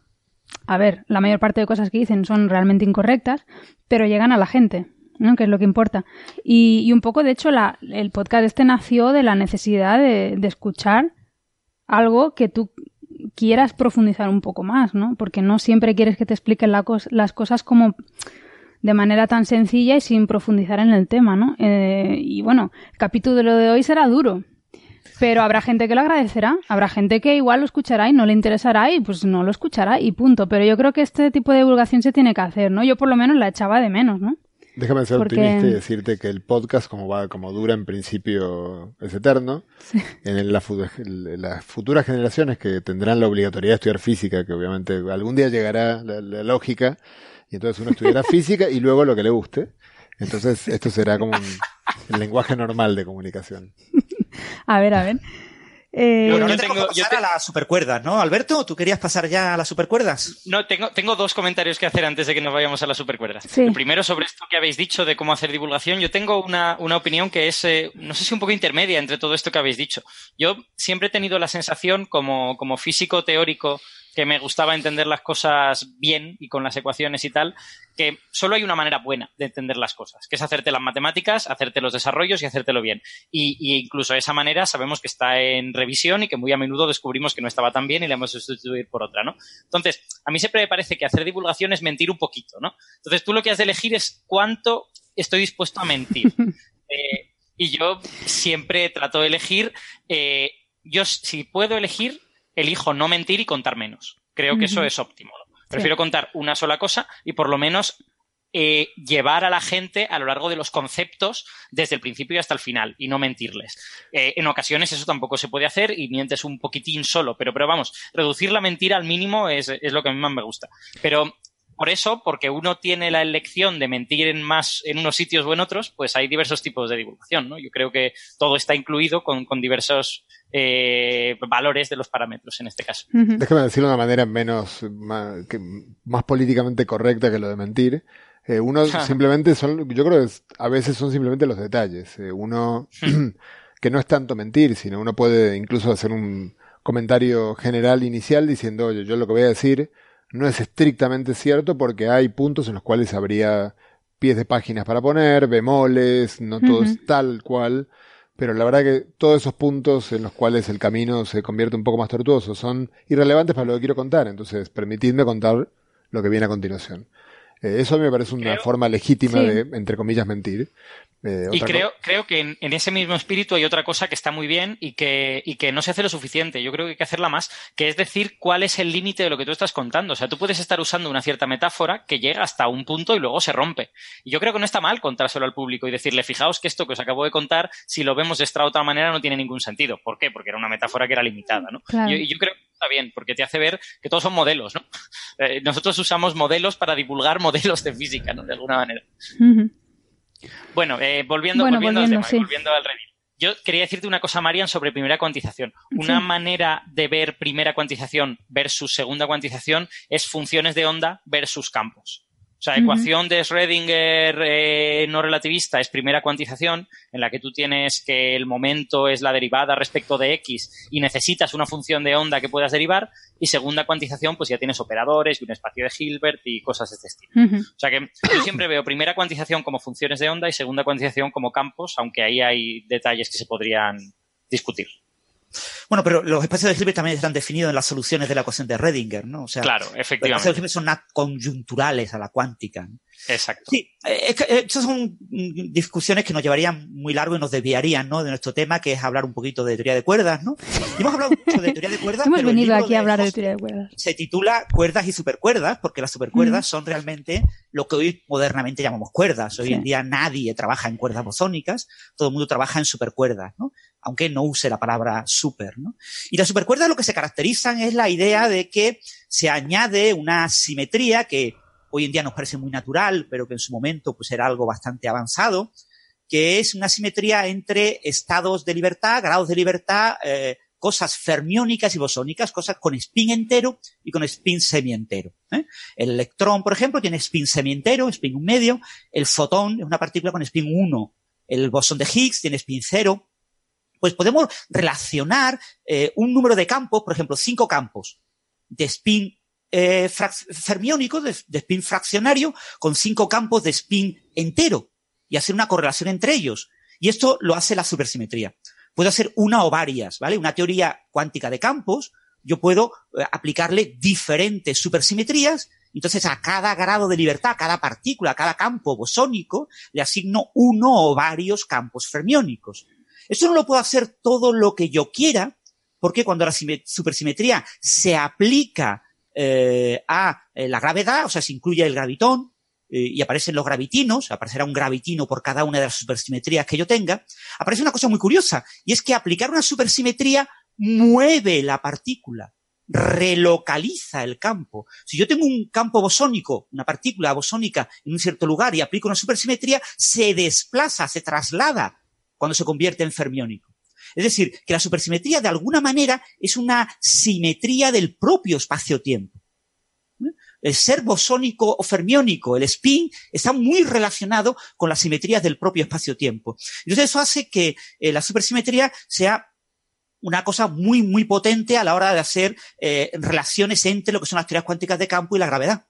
a ver, la mayor parte de cosas que dicen son realmente incorrectas, pero llegan a la gente, ¿no? Que es lo que importa. Y, y un poco, de hecho, la, el podcast este nació de la necesidad de, de escuchar algo que tú quieras profundizar un poco más, ¿no? Porque no siempre quieres que te expliquen la las cosas como de manera tan sencilla y sin profundizar en el tema, ¿no? Eh, y bueno, el capítulo de hoy será duro, pero habrá gente que lo agradecerá, habrá gente que igual lo escuchará y no le interesará y pues no lo escuchará y punto. Pero yo creo que este tipo de divulgación se tiene que hacer, ¿no? Yo por lo menos la echaba de menos, ¿no? Déjame ser Porque- optimista y decirte que el podcast, como va, como dura en principio, es eterno. En la las futuras generaciones que tendrán la obligatoriedad de estudiar física, que obviamente algún día llegará la, la lógica, y entonces uno estudiará física y luego lo que le guste. Entonces esto será como un, el lenguaje normal de comunicación. A ver, a ver. Eh, yo ahora tenemos tengo- que yo pasar te- a las supercuerdas, ¿no? Alberto, ¿tú querías pasar ya a las supercuerdas? No, tengo, tengo dos comentarios que hacer antes de que nos vayamos a las supercuerdas. Sí. El primero sobre esto que habéis dicho de cómo hacer divulgación. Yo tengo una, una opinión que es, eh, no sé si un poco intermedia entre todo esto que habéis dicho. Yo siempre he tenido la sensación, como, como físico teórico, que me gustaba entender las cosas bien y con las ecuaciones y tal, que solo hay una manera buena de entender las cosas, que es hacerte las matemáticas, hacerte los desarrollos y hacértelo bien. Y, y incluso esa manera sabemos que está en revisión y que muy a menudo descubrimos que no estaba tan bien y la hemos sustituir por otra, ¿no? Entonces, a mí siempre me parece que hacer divulgación es mentir un poquito, ¿no? Entonces, tú lo que has de elegir es cuánto estoy dispuesto a mentir. Eh, y yo siempre trato de elegir, eh, yo si puedo elegir, elijo no mentir y contar menos. Creo que eso es óptimo. Prefiero contar una sola cosa y por lo menos eh, llevar a la gente a lo largo de los conceptos desde el principio y hasta el final y no mentirles. Eh, en ocasiones eso tampoco se puede hacer y mientes un poquitín solo, pero, pero vamos, reducir la mentira al mínimo es, es lo que a mí más me gusta. Pero por eso, porque uno tiene la elección de mentir en más en unos sitios o en otros, pues hay diversos tipos de divulgación, ¿no? Yo creo que todo está incluido con, con diversos eh, valores de los parámetros en este caso. Déjame decirlo de una manera menos, más, que- más políticamente correcta que lo de mentir. Eh, uno simplemente son, yo creo que es- a veces son simplemente los detalles. Eh, uno, que no es tanto mentir, sino uno puede incluso hacer un comentario general inicial diciendo, oye, yo lo que voy a decir no es estrictamente cierto porque hay puntos en los cuales habría pies de páginas para poner, bemoles, no todo es tal cual. Pero la verdad que todos esos puntos en los cuales el camino se convierte un poco más tortuoso son irrelevantes para lo que quiero contar. Entonces, permitidme contar lo que viene a continuación. Eh, eso a mí me parece una Creo- forma legítima Sí. de, entre comillas, mentir. Eh, Y creo, creo que en, en ese mismo espíritu hay otra cosa que está muy bien y que, y que no se hace lo suficiente. Yo creo que hay que hacerla más, que es decir cuál es el límite de lo que tú estás contando. O sea, tú puedes estar usando una cierta metáfora que llega hasta un punto y luego se rompe. Y yo creo que no está mal contárselo al público y decirle, fijaos que esto que os acabo de contar, si lo vemos de esta otra manera, no tiene ningún sentido. ¿Por qué? Porque era una metáfora que era limitada, ¿no? Claro. Yo- Y yo, creo que está bien, porque te hace ver que todos son modelos, ¿no? Eh, nosotros usamos modelos para divulgar modelos de física, ¿no? De alguna manera. Ujú. Bueno, eh, volviendo, Bueno, volviendo, al volviendo, tema, sí. volviendo al Reddit. Yo quería decirte una cosa, Marian, sobre primera cuantización. Una Sí. manera de ver primera cuantización versus segunda cuantización es funciones de onda versus campos. O sea, ecuación de Schrödinger eh, no relativista es primera cuantización, en la que tú tienes que el momento es la derivada respecto de x y necesitas una función de onda que puedas derivar. Y segunda cuantización, pues ya tienes operadores y un espacio de Hilbert y cosas de este estilo. O sea que yo siempre veo primera cuantización como funciones de onda y segunda cuantización como campos, aunque ahí hay detalles que se podrían discutir. Bueno, pero los espacios de Hilbert también están definidos en las soluciones de la ecuación de Redinger, ¿no? O sea, claro, efectivamente. Los espacios de Hilbert son conjunturales a la cuántica. ¿no? Exacto. Sí, es que, eh, estas son mm, discusiones que nos llevarían muy largo y nos desviarían, ¿no? De nuestro tema, que es hablar un poquito de teoría de cuerdas, ¿no? Y hemos hablado mucho de teoría de cuerdas. Hemos pero el venido libro aquí a hablar de teoría de cuerdas. Se titula Cuerdas y supercuerdas, porque las supercuerdas son realmente lo que hoy modernamente llamamos cuerdas. Hoy Sí. en día nadie trabaja en cuerdas bosónicas, todo el mundo trabaja en supercuerdas, ¿no? Aunque no use la palabra super, ¿no? Y las supercuerdas lo que se caracterizan es la idea de que se añade una simetría que hoy en día nos parece muy natural, pero que en su momento pues era algo bastante avanzado, que es una simetría entre estados de libertad, grados de libertad, eh, cosas fermiónicas y bosónicas, cosas con spin entero y con spin semientero. ¿eh? El electrón, por ejemplo, tiene spin semientero, spin un medio. El fotón es una partícula con spin 1. El bosón de Higgs tiene spin 0. Pues podemos relacionar eh, un número de campos, por ejemplo, cinco campos de spin eh, fermiónico, de, de spin fraccionario, con cinco campos de spin entero y hacer una correlación entre ellos. Y esto lo hace la supersimetría. Puedo hacer una o varias, ¿vale? Una teoría cuántica de campos, yo puedo eh, aplicarle diferentes supersimetrías, entonces a cada grado de libertad, a cada partícula, a cada campo bosónico, le asigno uno o varios campos fermiónicos. Esto no lo puedo hacer todo lo que yo quiera, porque cuando la sime- supersimetría se aplica eh, a eh, la gravedad, o sea, se incluye el gravitón, eh, y aparecen los gravitinos, aparecerá un gravitino por cada una de las supersimetrías que yo tenga, aparece una cosa muy curiosa, y es que aplicar una supersimetría mueve la partícula, relocaliza el campo. Si yo tengo un campo bosónico, una partícula bosónica en un cierto lugar y aplico una supersimetría, se desplaza, se traslada cuando se convierte en fermiónico. Es decir, que la supersimetría de alguna manera es una simetría del propio espacio-tiempo. El ser bosónico o fermiónico, el spin, está muy relacionado con las simetrías del propio espacio-tiempo. Entonces eso hace que eh, la supersimetría sea una cosa muy, muy potente a la hora de hacer eh, relaciones entre lo que son las teorías cuánticas de campo y la gravedad.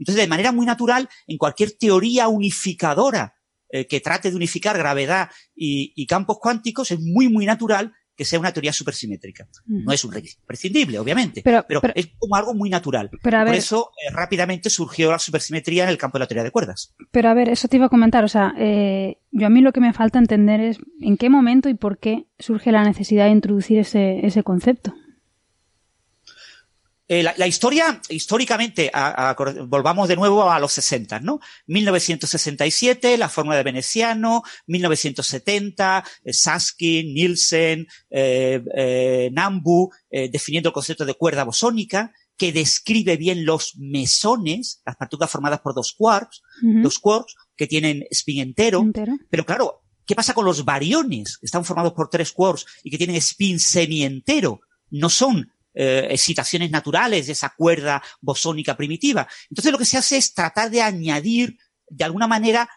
Entonces, de manera muy natural, en cualquier teoría unificadora eh, que trate de unificar gravedad y, y campos cuánticos, es muy, muy natural que sea una teoría supersimétrica. Ujú. No es un requisito prescindible, obviamente, Pero- pero, pero- es como algo muy natural. Pero a Por eso, eh, rápidamente surgió la supersimetría en el campo de la teoría de cuerdas. Pero a ver, eso te iba a comentar. O sea, eh, yo a mí lo que me falta entender es en qué momento y por qué surge la necesidad de introducir ese, ese concepto. Eh, la, la historia, históricamente, a- a- volvamos de nuevo a los 60, ¿no? 1967, la fórmula de Veneciano, 1970, eh, Saskin, Nielsen, eh, eh, Nambu, definiendo el concepto de cuerda bosónica, que describe bien los mesones, las partículas formadas por dos quarks, dos quarks que tienen spin entero, Entero. pero claro, ¿qué pasa con los bariones? que Están formados por tres quarks y que tienen spin semientero. No son eh, excitaciones naturales de esa cuerda bosónica primitiva. Entonces lo que se hace es tratar de añadir, de alguna manera,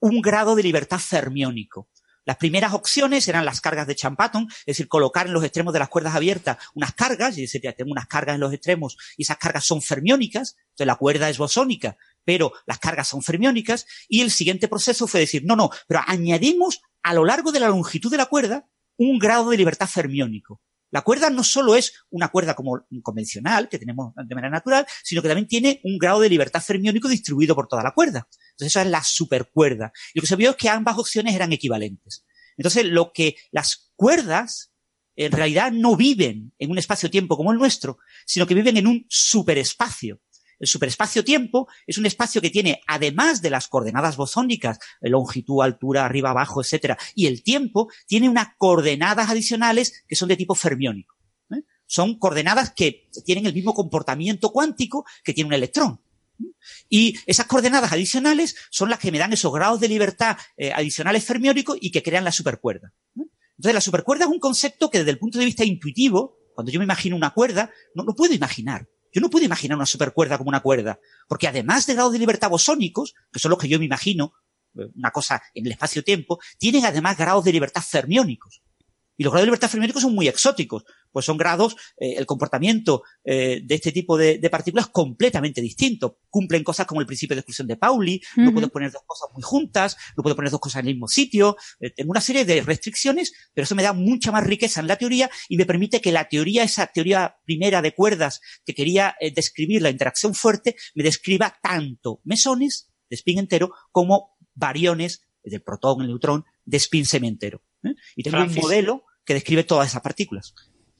un grado de libertad fermiónico. Las primeras opciones eran las cargas de Champatton, es decir, colocar en los extremos de las cuerdas abiertas unas cargas, es decir, ya tengo unas cargas en los extremos y esas cargas son fermiónicas, entonces la cuerda es bosónica, pero las cargas son fermiónicas, y el siguiente proceso fue decir, no, no, pero añadimos a lo largo de la longitud de la cuerda un grado de libertad fermiónico. La cuerda no solo es una cuerda como convencional, que tenemos de manera natural, sino que también tiene un grado de libertad fermiónico distribuido por toda la cuerda. Entonces, eso es la supercuerda. Y lo que se vio es que ambas opciones eran equivalentes. Entonces, lo que las cuerdas en realidad no viven en un espacio-tiempo como el nuestro, sino que viven en un superespacio. El superespacio-tiempo es un espacio que tiene, además de las coordenadas bosónicas, eh, longitud, altura, arriba, abajo, etcétera, y el tiempo, tiene unas coordenadas adicionales que son de tipo fermiónico. ¿eh? Son coordenadas que tienen el mismo comportamiento cuántico que tiene un electrón. Y esas coordenadas adicionales son las que me dan esos grados de libertad eh, adicionales fermiónicos y que crean la supercuerda. Entonces, la supercuerda es un concepto que desde el punto de vista intuitivo, cuando yo me imagino una cuerda, no lo puedo imaginar. Yo no puedo imaginar una supercuerda como una cuerda, porque además de grados de libertad bosónicos, que son los que yo me imagino, eh, una cosa en el espacio-tiempo, tienen además grados de libertad fermiónicos. Y los grados de libertad fermiónicos son muy exóticos, pues son grados, eh, el comportamiento eh, de este tipo de, de, partículas completamente distinto. Cumplen cosas como el principio de exclusión de Pauli, uh -huh. no puedo poner dos cosas muy juntas, no puedo poner dos cosas en el mismo sitio, eh, tengo una serie de restricciones, pero eso me da mucha más riqueza en la teoría y me permite que la teoría, esa teoría primera de cuerdas que quería eh, describir la interacción fuerte, me describa tanto mesones de spin entero como variones del protón, el neutrón, de spin semi-entero. ¿eh? Y tengo Francis. un modelo que describe todas esas partículas.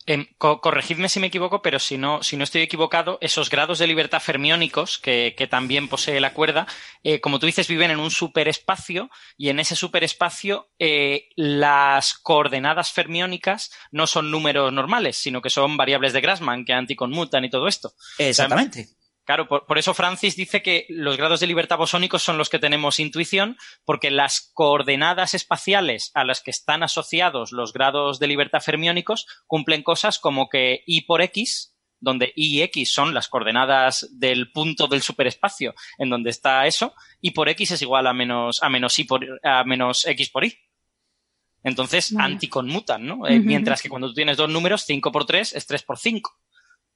Eh, co corregidme si me equivoco, pero si no, si no estoy equivocado, esos grados de libertad fermiónicos que, que también posee la cuerda, eh, como tú dices, viven en un superespacio y en ese superespacio eh, las coordenadas fermiónicas no son números normales, sino que son variables de Grassmann que anticonmutan y todo esto. Exactamente. Claro, por, por, eso Francis dice que los grados de libertad bosónicos son los que tenemos intuición, porque las coordenadas espaciales a las que están asociados los grados de libertad fermiónicos cumplen cosas como que I por X, donde I y X son las coordenadas del punto del superespacio en donde está eso, y por X es igual a menos, a menos, I por, a menos X por Y. Entonces, anticonmutan, ¿no? Uh -huh. eh, mientras que cuando tú tienes dos números, 5 por 3 es 3 por 5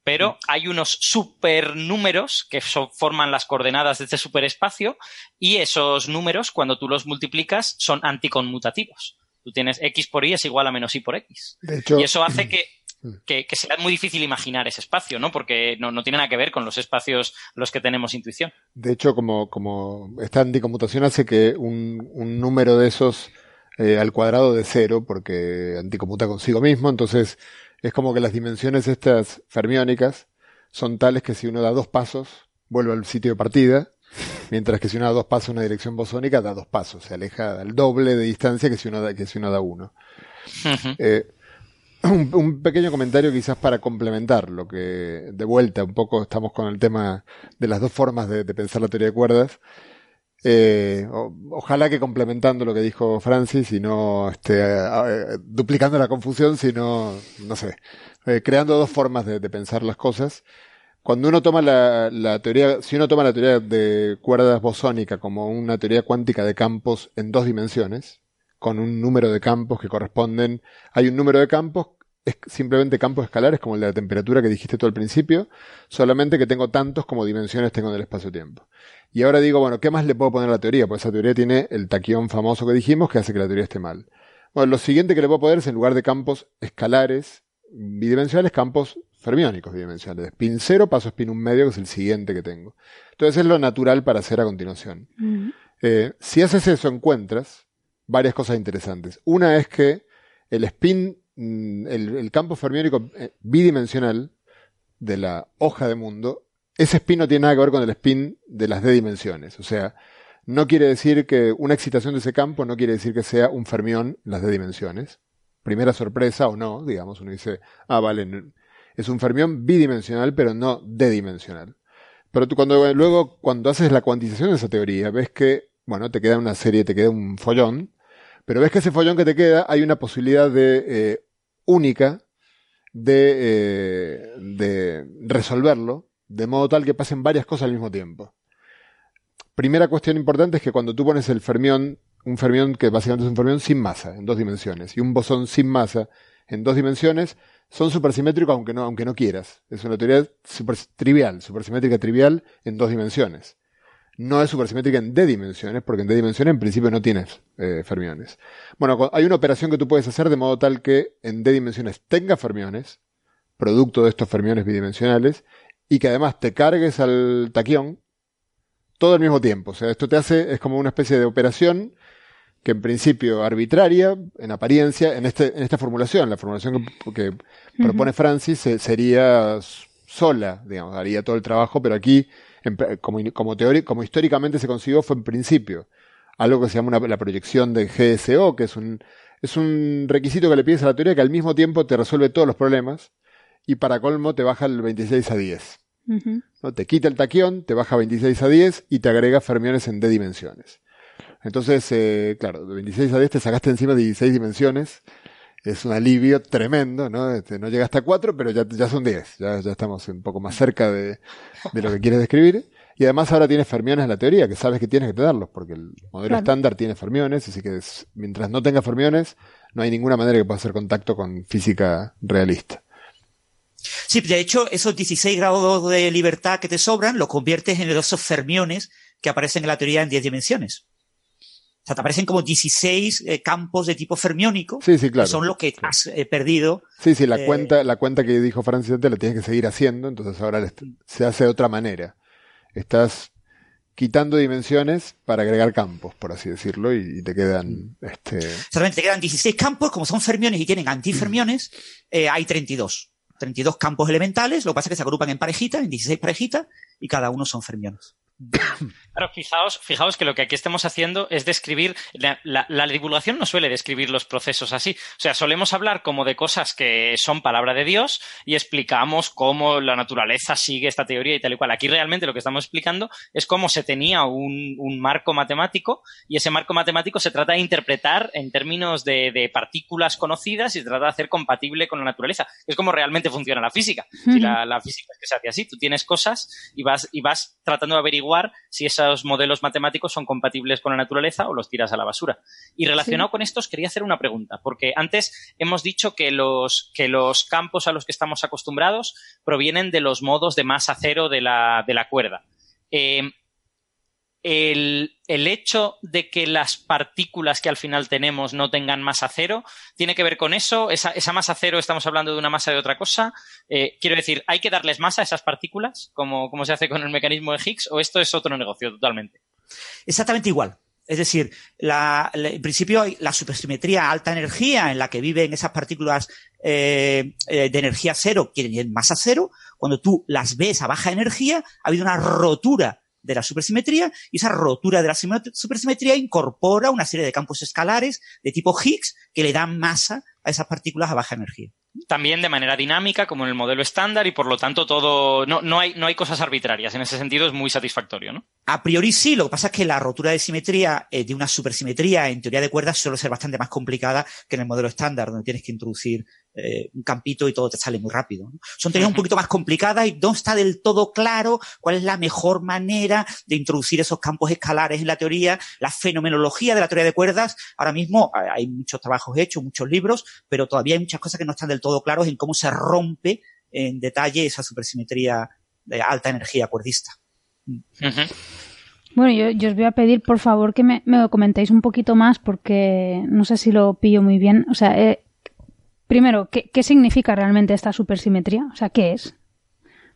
pero hay unos supernúmeros que forman las coordenadas de este superespacio y esos números, cuando tú los multiplicas, son anticonmutativos. Tú tienes x por y es igual a menos y por x. Hecho, y eso hace que, que, que, sea muy difícil imaginar ese espacio, ¿no? Porque no, no tiene nada que ver con los espacios los que tenemos intuición. De hecho, como, como esta anticonmutación hace que un, un número de esos eh, al cuadrado de cero, porque anticonmuta consigo mismo, entonces es como que las dimensiones estas fermiónicas son tales que si uno da dos pasos, vuelve al sitio de partida, mientras que si uno da dos pasos en una dirección bosónica, da dos pasos, se aleja al doble de distancia que si uno da, que si uno da uno. Uh -huh. eh, un, un, pequeño comentario quizás para complementar lo que, de vuelta, un poco estamos con el tema de las dos formas de, de pensar la teoría de cuerdas. Eh, ojalá que complementando lo que dijo Francis y no este, duplicando la confusión, sino, no sé, eh, creando dos formas de, de, pensar las cosas. Cuando uno toma la, la, teoría, si uno toma la teoría de cuerdas bosónica como una teoría cuántica de campos en dos dimensiones, con un número de campos que corresponden, hay un número de campos es simplemente campos escalares como el de la temperatura que dijiste tú al principio, solamente que tengo tantos como dimensiones tengo en el espacio-tiempo. Y ahora digo, bueno, ¿qué más le puedo poner a la teoría? Pues esa teoría tiene el taquión famoso que dijimos que hace que la teoría esté mal. Bueno, lo siguiente que le puedo poner es en lugar de campos escalares bidimensionales, campos fermiónicos bidimensionales. Spin 0 paso spin 1 medio, que es el siguiente que tengo. Entonces es lo natural para hacer a continuación. Uh -huh. eh, si haces eso, encuentras varias cosas interesantes. Una es que el spin el, el, campo fermiónico eh, bidimensional de la hoja de mundo, ese spin no tiene nada que ver con el spin de las d dimensiones. O sea, no quiere decir que una excitación de ese campo no quiere decir que sea un fermión en las d dimensiones. Primera sorpresa o no, digamos, uno dice, ah, vale, es un fermión bidimensional, pero no d-dimensional. Pero tú cuando, luego, cuando haces la cuantización de esa teoría, ves que, bueno, te queda una serie, te queda un follón, pero ves que ese follón que te queda hay una posibilidad de eh, única de, eh, de resolverlo de modo tal que pasen varias cosas al mismo tiempo. Primera cuestión importante es que cuando tú pones el fermión, un fermión que básicamente es un fermión sin masa, en dos dimensiones, y un bosón sin masa en dos dimensiones, son supersimétricos aunque no, aunque no quieras. Es una teoría super trivial, supersimétrica trivial en dos dimensiones no es supersimétrica en D dimensiones, porque en D dimensiones en principio no tienes eh, fermiones. Bueno, hay una operación que tú puedes hacer de modo tal que en D dimensiones tenga fermiones, producto de estos fermiones bidimensionales, y que además te cargues al taquión todo al mismo tiempo. O sea, esto te hace, es como una especie de operación que en principio arbitraria, en apariencia, en, este, en esta formulación, la formulación que, que uh -huh. propone Francis eh, sería sola, digamos, haría todo el trabajo, pero aquí como, como, teórico, como históricamente se consiguió fue en principio algo que se llama una, la proyección de GSO, que es un, es un requisito que le pides a la teoría que al mismo tiempo te resuelve todos los problemas y para colmo te baja el 26 a 10. Uh -huh. ¿no? Te quita el taquión, te baja 26 a 10 y te agrega fermiones en D dimensiones. Entonces, eh, claro, de 26 a 10 te sacaste encima de 16 dimensiones es un alivio tremendo, ¿no? Este, no llega hasta 4, pero ya, ya son 10, ya, ya estamos un poco más cerca de, de lo que quieres describir. Y además ahora tienes fermiones en la teoría, que sabes que tienes que tenerlos, porque el modelo estándar tiene fermiones, así que mientras no tenga fermiones, no hay ninguna manera que pueda hacer contacto con física realista. Sí, de hecho, esos 16 grados de libertad que te sobran, los conviertes en esos fermiones que aparecen en la teoría en 10 dimensiones. Sea, te aparecen como 16 eh, campos de tipo fermiónico. Sí, sí, claro. Que son los que has eh, perdido. Sí, sí, la eh, cuenta, la cuenta que dijo Francis antes la tienes que seguir haciendo, entonces ahora se hace de otra manera. Estás quitando dimensiones para agregar campos, por así decirlo, y, te quedan, este... Solamente te quedan 16 campos, como son fermiones y tienen antifermiones, hay 32. 32 campos elementales, lo que pasa es que se agrupan en parejitas, en 16 parejitas, y cada uno son fermiones. Claro, fijaos, fijaos que lo que aquí estamos haciendo es describir, la, divulgación no suele describir los procesos así. O sea, solemos hablar como de cosas que son palabra de Dios y explicamos cómo la naturaleza sigue esta teoría y tal y cual. Aquí realmente lo que estamos explicando es cómo se tenía un, marco matemático y ese marco matemático se trata de interpretar en términos de, partículas conocidas y se trata de hacer compatible con la naturaleza. Es como realmente funciona la física. Si la, la, física es que se hace así, tú tienes cosas y vas, y vas tratando de averiguar si esos modelos matemáticos son compatibles con la naturaleza o los tiras a la basura. Y relacionado con estos, quería hacer una pregunta, porque antes hemos dicho que los, que los campos a los que estamos acostumbrados provienen de los modos de masa cero de la, de la cuerda. Eh, el, hecho de que las partículas que al final tenemos no tengan masa cero, ¿tiene que ver con eso? ¿Esa, masa cero estamos hablando de una masa de otra cosa? Eh, quiero decir, ¿hay que darles masa a esas partículas, como, como se hace con el mecanismo de Higgs, o esto es otro negocio totalmente? Exactamente igual. Es decir, en principio la supersimetría alta energía en la que viven esas partículas eh, eh, de energía cero tienen masa cero. Cuando tú las ves a baja energía, ha habido una rotura de la supersimetría y esa rotura de la supersimetría incorpora una serie de campos escalares de tipo Higgs que le dan masa a esas partículas a baja energía. También de manera dinámica, como en el modelo estándar, y por lo tanto todo. No, no, hay, no hay cosas arbitrarias. En ese sentido es muy satisfactorio, ¿no? A priori sí, lo que pasa es que la rotura de simetría eh, de una supersimetría en teoría de cuerdas suele ser bastante más complicada que en el modelo estándar, donde tienes que introducir eh, un campito y todo te sale muy rápido. Son teorías un poquito más complicadas y no está del todo claro cuál es la mejor manera de introducir esos campos escalares en la teoría. La fenomenología de la teoría de cuerdas, ahora mismo hay muchos trabajos hechos, muchos libros, pero todavía hay muchas cosas que no están del todo claros en cómo se rompe en detalle esa supersimetría de alta energía cuerdista. Bueno, yo, os voy a pedir, por favor, que me, me, comentéis un poquito más porque no sé si lo pillo muy bien. O sea, eh, Primero, ¿qué, significa realmente esta supersimetría? O sea, ¿qué es?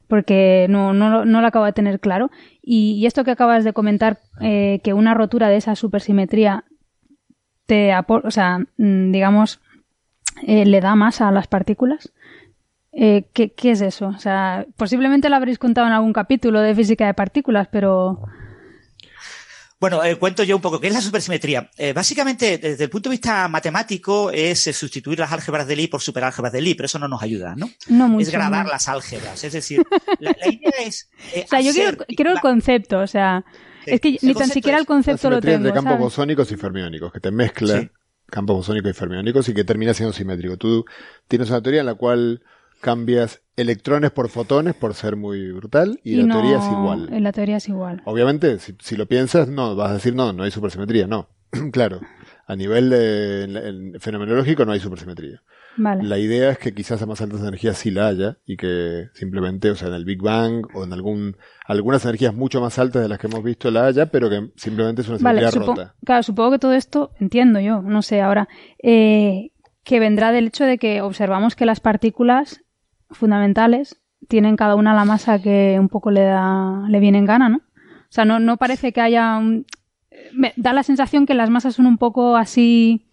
Porque no, no, no lo acabo de tener claro. Y, esto que acabas de comentar, eh, que una rotura de esa supersimetría te o sea, mm, digamos, eh, le da masa a las partículas. Eh, ¿qué, ¿qué, es eso? O sea, posiblemente lo habréis contado en algún capítulo de física de partículas, pero bueno, eh, cuento yo un poco qué es la supersimetría. Eh, básicamente, desde el punto de vista matemático, es eh, sustituir las álgebras de Lie por superálgebras de Lie, pero eso no nos ayuda, ¿no? No mucho, Es grabar las álgebras. Es decir, la, idea es. o sea, yo quiero, el concepto, o sea. es que ni tan siquiera el concepto lo tengo. de campos bosónicos y fermiónicos, que te mezcla campos bosónicos y fermiónicos y que termina siendo simétrico. Tú tienes una teoría en la cual cambias electrones por fotones por ser muy brutal y, la teoría es igual. En la teoría es igual. Obviamente, si, lo piensas, no, vas a decir no, no hay supersimetría, no. claro, a nivel de, fenomenológico no hay supersimetría. La idea es que quizás a más altas energías sí la haya y que simplemente, o sea, en el Big Bang o en algún algunas energías mucho más altas de las que hemos visto la haya, pero que simplemente es una simetría rota. Claro, supongo que todo esto, entiendo yo, no sé, ahora, eh, que vendrá del hecho de que observamos que las partículas fundamentales tienen cada una la masa que un poco le da, le viene en gana, ¿no? O sea, no, no parece que haya un... Me da la sensación que las masas son un poco así,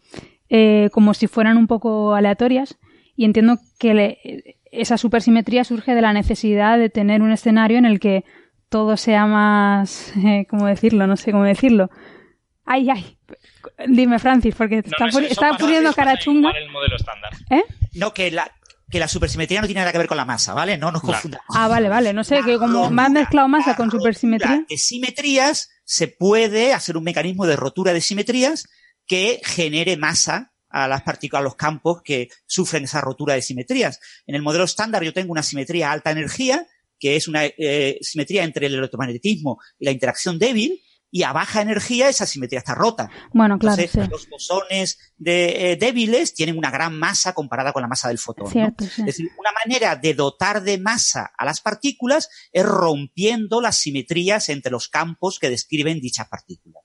eh, como si fueran un poco aleatorias, y entiendo que esa supersimetría surge de la necesidad de tener un escenario en el que todo sea más, eh, ¿cómo decirlo? No sé cómo decirlo. Ay, ay. Dime, Francis, porque está, poniendo cara chunga. El modelo estándar. ¿Eh? No, que la, que la supersimetría no tiene nada que ver con la masa, ¿vale? No nos confundamos. Ah, vale, vale. No sé, que como me han mezclado masa con supersimetría. De simetrías se puede hacer un mecanismo de rotura de simetrías que genere masa a las partículas, a los campos que sufren esa rotura de simetrías. En el modelo estándar yo tengo una simetría alta energía, que es una eh, simetría entre el electromagnetismo y la interacción débil, y a baja energía esa simetría está rota. Bueno, claro. Los bosones de, eh, débiles tienen una gran masa comparada con la masa del fotón. Es decir, una manera de dotar de masa a las partículas es rompiendo las simetrías entre los campos que describen dichas partículas.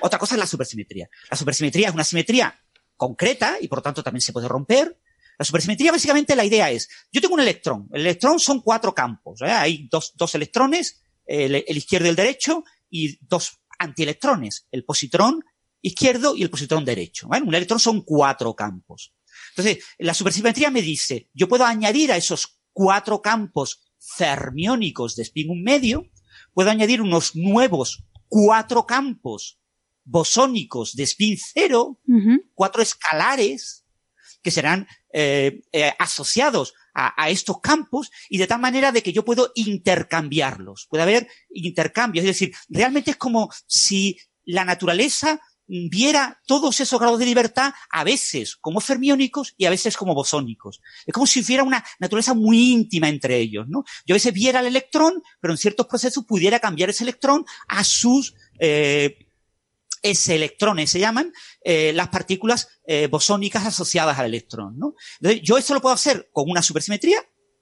Otra cosa es la supersimetría. La supersimetría es una simetría concreta y por lo tanto también se puede romper. La supersimetría básicamente la idea es, yo tengo un electrón. El electrón son cuatro campos. ¿eh? Hay dos, dos electrones, el, el izquierdo y el derecho, y dos antielectrones, el positrón izquierdo y el positrón derecho. Un electrón son cuatro campos. Entonces, la supersimetría me dice, yo puedo añadir a esos cuatro campos fermiónicos de spin un medio, puedo añadir unos nuevos cuatro campos bosónicos de spin cero, cuatro escalares, que serán eh, eh, asociados a, estos campos y de tal manera de que yo puedo intercambiarlos. Puede haber intercambios. Es decir, realmente es como si la naturaleza viera todos esos grados de libertad a veces como fermiónicos y a veces como bosónicos. Es como si hubiera una naturaleza muy íntima entre ellos, ¿no? Yo a veces viera el electrón, pero en ciertos procesos pudiera cambiar ese electrón a sus eh, S electrones se llaman, eh, las partículas eh, bosónicas asociadas al electrón. ¿no? Entonces, yo esto lo puedo hacer con una supersimetría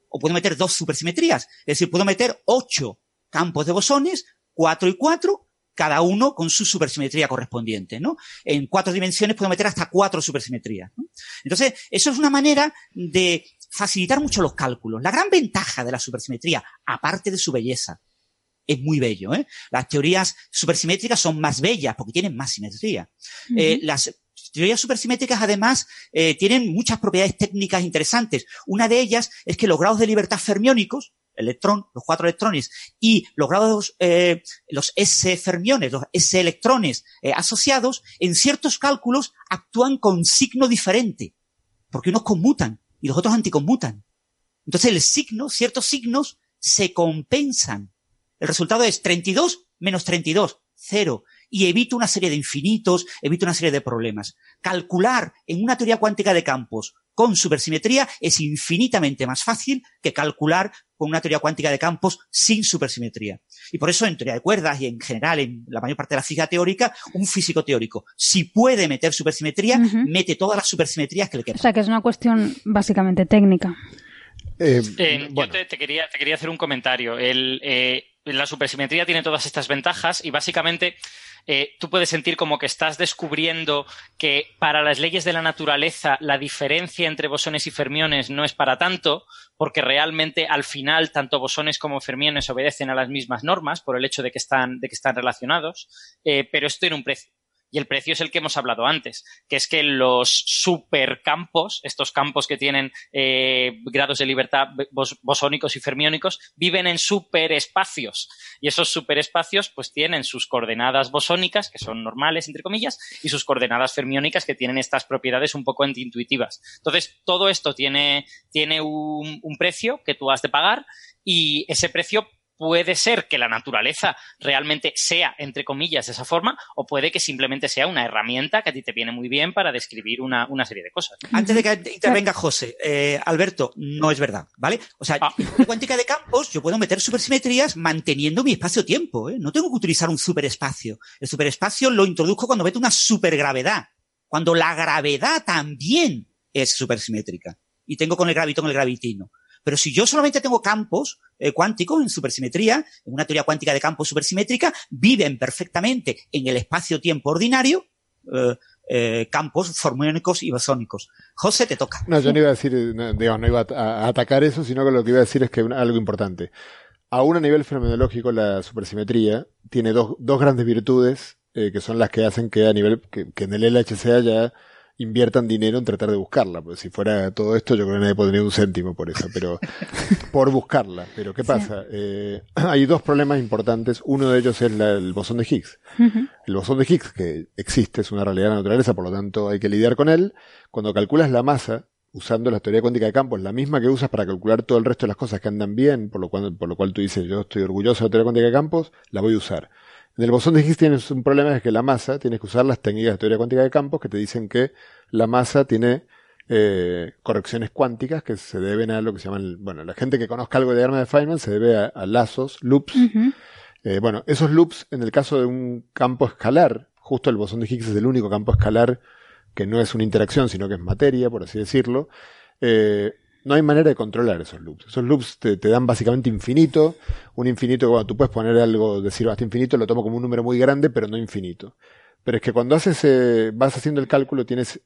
o puedo meter dos supersimetrías. Es decir, puedo meter ocho campos de bosones, cuatro y cuatro, cada uno con su supersimetría correspondiente, ¿no? En cuatro dimensiones puedo meter hasta cuatro supersimetrías. ¿no? Entonces, eso es una manera de facilitar mucho los cálculos. La gran ventaja de la supersimetría, aparte de su belleza, es muy bello. ¿eh? Las teorías supersimétricas son más bellas porque tienen más simetría. eh, las teorías supersimétricas además eh, tienen muchas propiedades técnicas interesantes. Una de ellas es que los grados de libertad fermiónicos, electrón, los cuatro electrones, y los grados, eh, los S fermiones, los S electrones eh, asociados, en ciertos cálculos actúan con signo diferente, porque unos conmutan y los otros anticonmutan. Entonces el signo, ciertos signos, se compensan el resultado es 32 menos 32, cero. Y evito una serie de infinitos, evito una serie de problemas. Calcular en una teoría cuántica de campos con supersimetría es infinitamente más fácil que calcular con una teoría cuántica de campos sin supersimetría. Y por eso en teoría de cuerdas y en general en la mayor parte de la física teórica, un físico teórico, si puede meter supersimetría, mete todas las supersimetrías que le quieran. O sea que es una cuestión básicamente técnica. Eh, eh, yo te, quería, te quería hacer un comentario. El, eh, la supersimetría tiene todas estas ventajas y básicamente eh, tú puedes sentir como que estás descubriendo que para las leyes de la naturaleza la diferencia entre bosones y fermiones no es para tanto, porque realmente al final tanto bosones como fermiones obedecen a las mismas normas por el hecho de que están, de que están relacionados, eh, pero esto tiene un precio. Y el precio es el que hemos hablado antes, que es que los supercampos, estos campos que tienen eh, grados de libertad bosónicos y fermiónicos, viven en superespacios. Y esos superespacios pues tienen sus coordenadas bosónicas, que son normales, entre comillas, y sus coordenadas fermiónicas, que tienen estas propiedades un poco antiintuitivas. Entonces, todo esto tiene, tiene un, un precio que tú has de pagar y ese precio puede ser que la naturaleza realmente sea, entre comillas, de esa forma, o puede que simplemente sea una herramienta que a ti te viene muy bien para describir una, serie de cosas. Antes de que intervenga José, eh, Alberto, no es verdad, ¿vale? O sea, ah. en cuántica de campos yo puedo meter supersimetrías manteniendo mi espacio-tiempo, ¿eh? No tengo que utilizar un superespacio. El superespacio lo introduzco cuando meto una supergravedad, cuando la gravedad también es supersimétrica. Y tengo con el gravitón el gravitino. Pero si yo solamente tengo campos eh, cuánticos en supersimetría, en una teoría cuántica de campos supersimétrica, viven perfectamente en el espacio-tiempo ordinario eh, eh, campos fermiónicos y bosónicos. José, te toca. No, yo no iba a decir, no, iba a, atacar eso, sino que lo que iba a decir es que algo importante. Aún a nivel fenomenológico, la supersimetría tiene dos, dos grandes virtudes que son las que hacen que a nivel, que, que en el LHC haya inviertan dinero en tratar de buscarla. Pues si fuera todo esto, yo creo que nadie pondría un céntimo por eso, pero por buscarla. Pero ¿qué pasa? Eh, hay dos problemas importantes. Uno de ellos es el bosón de Higgs. El bosón de Higgs, que existe, es una realidad de la naturaleza, por lo tanto hay que lidiar con él. Cuando calculas la masa, usando la teoría cuántica de campos, la misma que usas para calcular todo el resto de las cosas que andan bien, por lo cual, por lo cual tú dices, yo estoy orgulloso de la teoría cuántica de campos, la voy a usar. En el bosón de Higgs tienes un problema, es que la masa, tienes que usar las técnicas de teoría cuántica de campos que te dicen que la masa tiene eh, correcciones cuánticas que se deben a lo que se llaman, bueno, la gente que conozca algo de diagrama de Feynman se debe a, a lazos, loops. Eh, bueno, esos loops, en el caso de un campo escalar, justo el bosón de Higgs es el único campo escalar que no es una interacción, sino que es materia, por así decirlo, eh, no hay manera de controlar esos loops. Esos loops te, te dan básicamente infinito, un infinito, bueno, tú puedes poner algo, decir hasta infinito, lo tomo como un número muy grande, pero no infinito. Pero es que cuando haces, eh, vas haciendo el cálculo, tienes,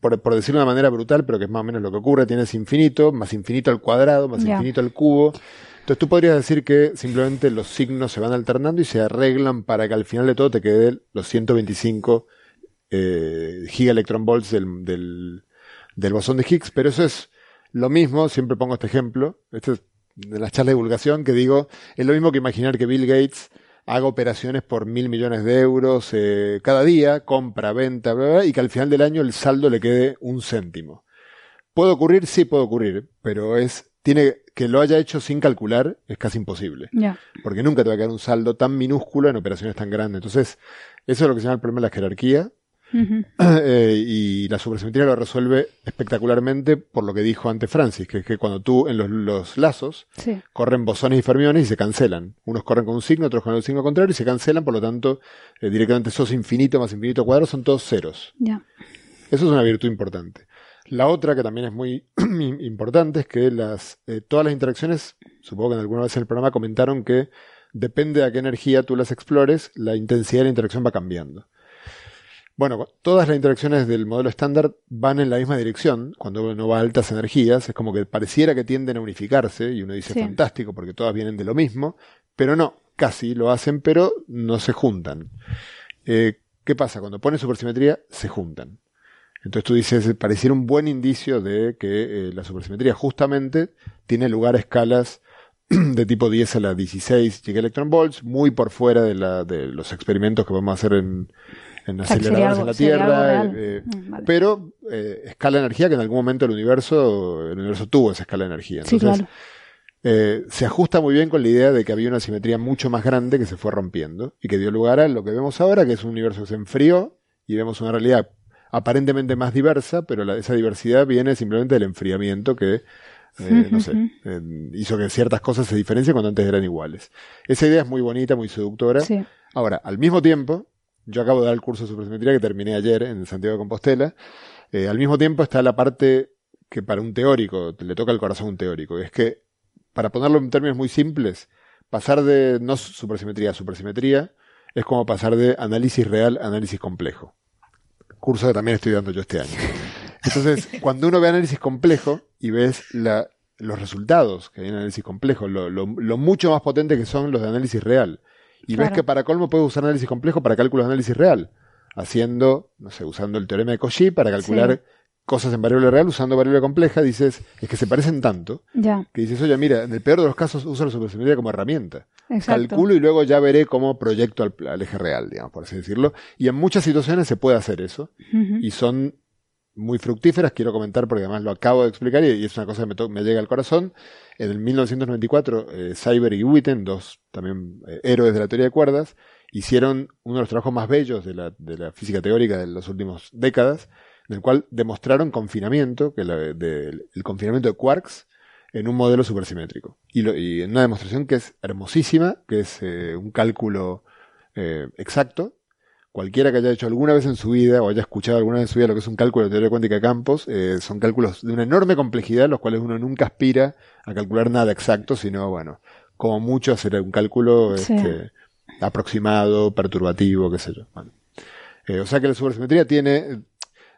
por, por decirlo de una manera brutal, pero que es más o menos lo que ocurre, tienes infinito, más infinito al cuadrado, más infinito al cubo. Entonces tú podrías decir que simplemente los signos se van alternando y se arreglan para que al final de todo te quede los 125 eh, gigaelectronvolts del, del, del bosón de Higgs, pero eso es lo mismo, siempre pongo este ejemplo, este es de las charlas de divulgación que digo, es lo mismo que imaginar que Bill Gates haga operaciones por mil millones de euros eh, cada día, compra, venta, bla, bla, y que al final del año el saldo le quede un céntimo. ¿Puede ocurrir? Sí, puede ocurrir, pero es, tiene, que lo haya hecho sin calcular es casi imposible porque nunca te va a quedar un saldo tan minúsculo en operaciones tan grandes. Entonces, eso es lo que se llama el problema de la jerarquía. Eh, y la supersimetría lo resuelve espectacularmente por lo que dijo antes Francis, que es que cuando tú en los, los lazos Sí. corren bosones y fermiones y se cancelan. Unos corren con un signo, otros con el signo contrario y se cancelan, por lo tanto, eh, directamente sos infinito más infinito cuadrado son todos ceros. Eso es una virtud importante. La otra, que también es muy importante, es que las, eh, todas las interacciones, supongo que en alguna vez en el programa comentaron que depende de a qué energía tú las explores, la intensidad de la interacción va cambiando. Bueno, todas las interacciones del modelo estándar van en la misma dirección. Cuando uno va a altas energías, es como que pareciera que tienden a unificarse, y uno dice Sí. fantástico, porque todas vienen de lo mismo, pero no, casi lo hacen, pero no se juntan. Eh, ¿Qué pasa? Cuando pones supersimetría, se juntan. Entonces tú dices, pareciera un buen indicio de que eh, la supersimetría justamente tiene lugar a escalas de tipo 10 a la 16 gigaelectronvolts, muy por fuera de, la, de los experimentos que vamos a hacer en, en aceleradores algo- en la Tierra. eh, Mm, vale. Pero eh, escala de energía que en algún momento el universo, el universo tuvo esa escala de energía. Sí, Entonces, claro. eh, se ajusta muy bien con la idea de que había una simetría mucho más grande que se fue rompiendo y que dio lugar a lo que vemos ahora, que es un universo que se enfrió y vemos una realidad aparentemente más diversa, pero la- esa diversidad viene simplemente del enfriamiento que, eh, no sé, eh, hizo que ciertas cosas se diferencien cuando antes eran iguales. Esa idea es muy bonita, muy seductora. Sí. Ahora, al mismo tiempo, yo acabo de dar el curso de supersimetría que terminé ayer en Santiago de Compostela. eh, al mismo tiempo está la parte que para un teórico le toca el corazón a un teórico. Es que, para ponerlo en términos muy simples, pasar de no supersimetría a supersimetría es como pasar de análisis real a análisis complejo. Curso que también estoy dando yo este año. Entonces, cuando uno ve análisis complejo y ves la, los resultados que hay en análisis complejo, lo, lo, lo mucho más potente que son los de análisis real, y ves que para colmo puedes usar análisis complejo para cálculos de análisis real, haciendo, no sé, usando el teorema de Cauchy para calcular Sí. cosas en variable real, usando variable compleja, dices, es que se parecen tanto, Ya. que dices, oye, mira, en el peor de los casos usa la supersimetría como herramienta. Exacto. Calculo y luego ya veré cómo proyecto al, al eje real, digamos, por así decirlo. Y en muchas situaciones se puede hacer eso y son muy fructíferas, quiero comentar porque además lo acabo de explicar y, es una cosa que me llega al corazón. En el 1994, eh, Cyber y Witten, dos también eh, héroes de la teoría de cuerdas, hicieron uno de los trabajos más bellos de la, de la física teórica de las últimas décadas, en el cual demostraron confinamiento, que la- de- el confinamiento de quarks en un modelo supersimétrico. Y, lo- y en una demostración que es hermosísima, que es eh, un cálculo eh, exacto, cualquiera que haya hecho alguna vez en su vida o haya escuchado alguna vez en su vida lo que es un cálculo de teoría cuántica de campos, eh, son cálculos de una enorme complejidad, los cuales uno nunca aspira a calcular nada exacto, sino, bueno, como mucho hacer un cálculo Sí. este, aproximado, perturbativo, qué sé yo. Bueno. Eh, o sea que la supersimetría tiene...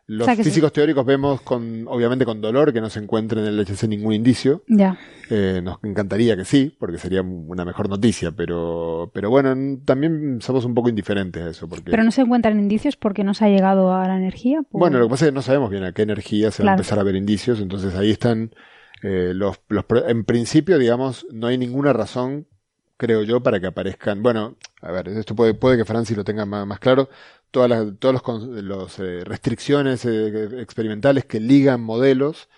Los O sea que sí. físicos teóricos vemos con, obviamente con dolor que no se encuentre en el HC ningún indicio, Ya. eh, nos encantaría que sí, porque sería una mejor noticia, pero, pero bueno, también somos un poco indiferentes a eso, porque Pero no se encuentran indicios porque no se ha llegado a la energía. por- bueno, lo que pasa es que no sabemos bien a qué energía se va a empezar a ver indicios, entonces ahí están eh, los, los, en principio, digamos, no hay ninguna razón, creo yo, para que aparezcan, bueno, a ver, esto puede, puede que Francis lo tenga más, más claro, todas las, todos los, los eh, restricciones eh, experimentales que ligan modelos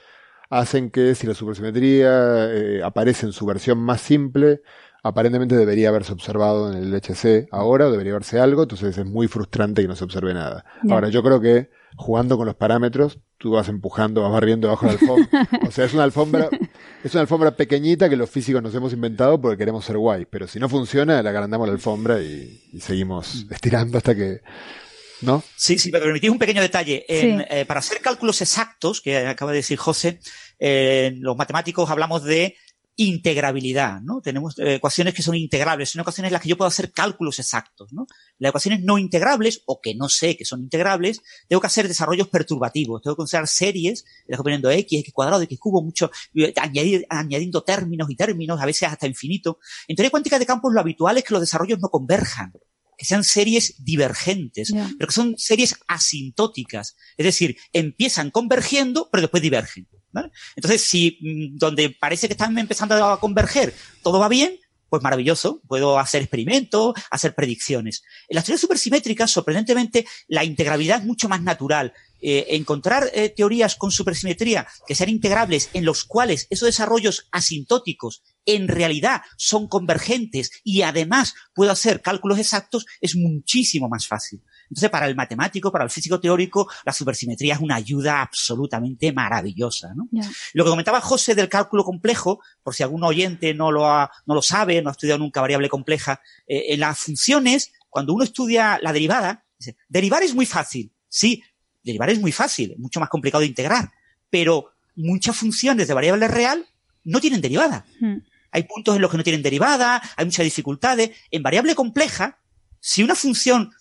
hacen que si la supersimetría eh, aparece en su versión más simple, aparentemente debería haberse observado en el LHC ahora, o debería verse algo, entonces es muy frustrante que no se observe nada. Ahora, yo creo que jugando con los parámetros, tú vas empujando, vas barriendo bajo la alfombra. o sea, es una alfombra, es una alfombra pequeñita que los físicos nos hemos inventado porque queremos ser guay. Pero si no funciona, la agrandamos la alfombra y, seguimos estirando hasta que, ¿no? Sí, sí, me permitís un pequeño detalle. Eh, para hacer cálculos exactos, que acaba de decir José, eh, los matemáticos hablamos de integrabilidad, ¿no? Tenemos eh, ecuaciones que son integrables, son ecuaciones en las que yo puedo hacer cálculos exactos, ¿no? Las ecuaciones no integrables, o que no sé que son integrables, tengo que hacer desarrollos perturbativos, tengo que usar series, las poniendo x, x cuadrado, x cubo, mucho, añadiendo términos y términos, a veces hasta infinito. En teoría cuántica de campos lo habitual es que los desarrollos no converjan, que sean series divergentes, pero que son series asintóticas. Es decir, empiezan convergiendo, pero después divergen. Entonces, si mm, donde parece que están empezando a converger, todo va bien, pues maravilloso, puedo hacer experimentos, hacer predicciones. En las teorías supersimétricas, sorprendentemente, la integrabilidad es mucho más natural. Eh, encontrar eh, teorías con supersimetría que sean integrables en los cuales esos desarrollos asintóticos en realidad son convergentes y además puedo hacer cálculos exactos es muchísimo más fácil. Entonces, para el matemático, para el físico teórico, la supersimetría es una ayuda absolutamente maravillosa. ¿no? Lo que comentaba José del cálculo complejo, por si algún oyente no lo, ha, no lo sabe, no ha estudiado nunca variable compleja, eh, en las funciones, cuando uno estudia la derivada, dice, derivar es muy fácil. Sí, derivar es muy fácil, es mucho más complicado de integrar, pero muchas funciones de variable real no tienen derivada. Hmm. Hay puntos en los que no tienen derivada, hay muchas dificultades. En variable compleja, si una función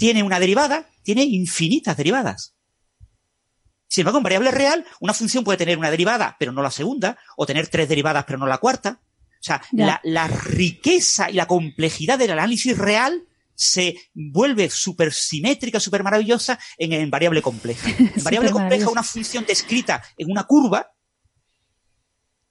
tiene una derivada, tiene infinitas derivadas. Sin embargo, en variable real, una función puede tener una derivada, pero no la segunda, o tener tres derivadas, pero no la cuarta. O sea, la, riqueza y la complejidad del análisis real se vuelve súper simétrica, súper maravillosa en, variable compleja. En variable compleja, una función descrita en una curva,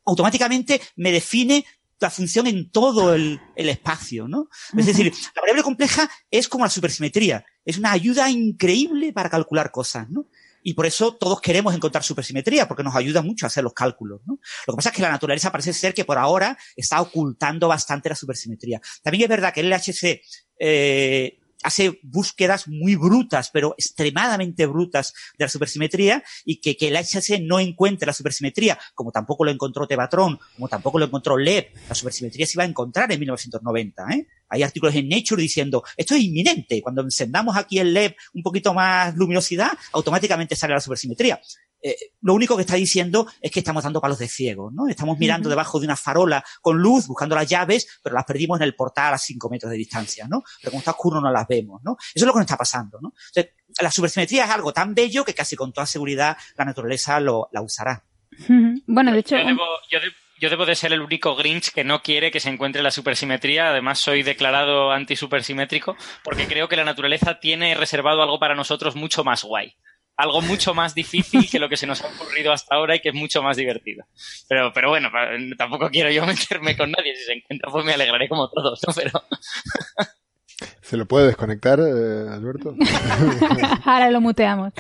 automáticamente me define la función en todo el, espacio, ¿no? Es decir, la variable compleja es como la supersimetría, es una ayuda increíble para calcular cosas, ¿no? Y por eso todos queremos encontrar supersimetría, porque nos ayuda mucho a hacer los cálculos, ¿no? Lo que pasa es que la naturaleza parece ser que por ahora está ocultando bastante la supersimetría. También es verdad que el LHC eh, hace búsquedas muy brutas, pero extremadamente brutas de la supersimetría y que, que el no encuentre la supersimetría, como tampoco lo encontró Tevatron, como tampoco lo encontró Leb, la supersimetría se iba a encontrar en 1990. ¿eh? Hay artículos en Nature diciendo, esto es inminente, cuando encendamos aquí el LED un poquito más luminosidad, automáticamente sale la supersimetría. Eh, lo único que está diciendo es que estamos dando palos de ciego, ¿no? Estamos mirando debajo de una farola con luz, buscando las llaves, pero las perdimos en el portal a 5 metros de distancia, ¿no? Pero como está oscuro no las vemos, ¿no? Eso es lo que nos está pasando, ¿no? la supersimetría es algo tan bello que casi con toda seguridad la naturaleza lo, la usará. Bueno, de hecho... Yo debo, de ser el único Grinch que no quiere que se encuentre la supersimetría. Además, soy declarado anti-supersimétrico porque creo que la naturaleza tiene reservado algo para nosotros mucho más guay algo mucho más difícil que lo que se nos ha ocurrido hasta ahora y que es mucho más divertido. Pero, pero bueno, tampoco quiero yo meterme con nadie. Si se encuentra, pues me alegraré como todos, ¿no? Pero. ¿Se lo puede desconectar, eh, Alberto? ahora lo muteamos.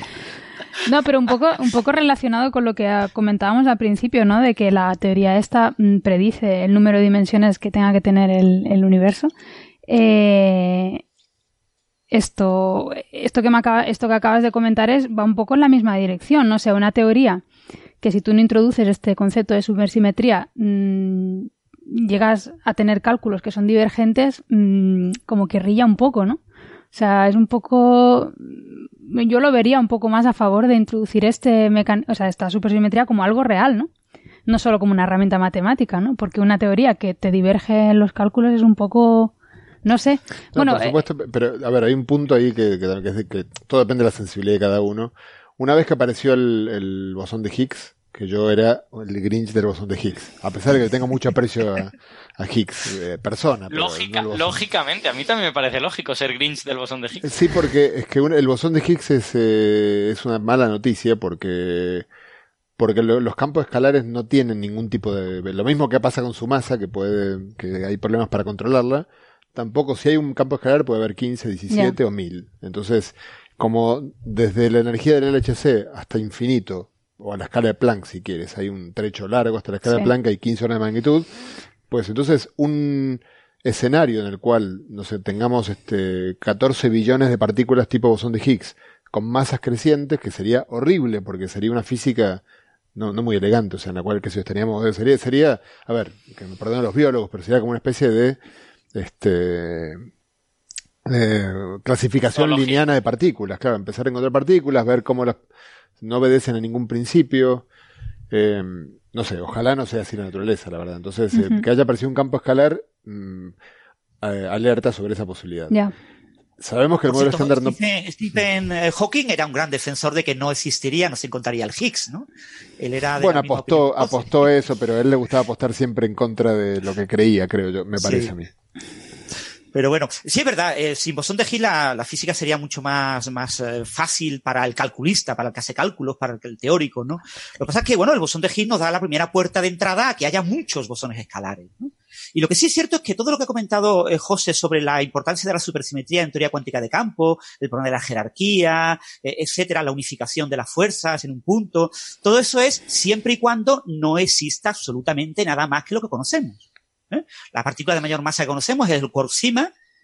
No, pero un poco, un poco relacionado con lo que comentábamos al principio, ¿no? De que la teoría esta mm, predice el número de dimensiones que tenga que tener el, el universo. Eh, esto, esto, que me acaba, esto que acabas de comentar es, va un poco en la misma dirección, ¿no? O sea, una teoría que si tú no introduces este concepto de supersimetría, mmm, llegas a tener cálculos que son divergentes, mmm, como que rilla un poco, ¿no? O sea, es un poco, yo lo vería un poco más a favor de introducir este o sea, esta supersimetría como algo real, ¿no? No solo como una herramienta matemática, ¿no? Porque una teoría que te diverge en los cálculos es un poco, no sé. bueno, por eh, supuesto, pero a ver, hay un punto ahí que, que, que, todo depende de la sensibilidad de cada uno. Una vez que apareció el, el bosón de Higgs, que yo era el Grinch del bosón de Higgs, a pesar de que tengo mucho aprecio a, a Higgs, eh, persona. lógicamente, a mí también me parece lógico ser Grinch del bosón de Higgs. Sí, porque es que el bosón de Higgs es, eh, es una mala noticia porque porque los campos escalares no tienen ningún tipo de lo mismo que pasa con su masa que puede que hay problemas para controlarla tampoco, si hay un campo escalar puede haber 15, 17 o 1000. Entonces, como desde la energía del LHC hasta infinito, o a la escala de Planck si quieres, hay un trecho largo hasta la escala de Planck, hay 15 horas de magnitud, pues entonces un, escenario en el cual, no sé, tengamos este 14 billones de partículas tipo bosón de Higgs con masas crecientes, que sería horrible porque sería una física no, no muy elegante, o sea, en la cual que si estaríamos, sería, sería, a ver, que me perdonen los biólogos, pero sería como una especie de, este, clasificación lineana de partículas, claro, empezar a encontrar partículas, ver cómo las no obedecen a ningún principio, eh, no sé, ojalá no sea así la naturaleza, la verdad. Entonces, eh, que haya aparecido un campo escalar, mm, eh, alerta sobre esa posibilidad. Ya. Sabemos que el modelo estándar no. Stephen, eh, Hawking era un gran defensor de que no existiría, no se encontraría el Higgs, ¿no? Él era bueno, apostó, apostó eso, pero a él le gustaba apostar siempre en contra de lo que creía, creo yo, me parece a mí. Pero bueno, sí es verdad, eh, sin bosón de Higgs la, física sería mucho más, más eh, fácil para el calculista, para el que hace cálculos, para el, teórico, ¿no? Lo que pasa es que, bueno, el bosón de Higgs nos da la primera puerta de entrada a que haya muchos bosones escalares, ¿no? Y lo que sí es cierto es que todo lo que ha comentado eh, José sobre la importancia de la supersimetría en teoría cuántica de campo, el problema de la jerarquía, eh, etcétera, la unificación de las fuerzas en un punto, todo eso es siempre y cuando no exista absolutamente nada más que lo que conocemos. ¿Eh? La partícula de mayor masa que conocemos es el quark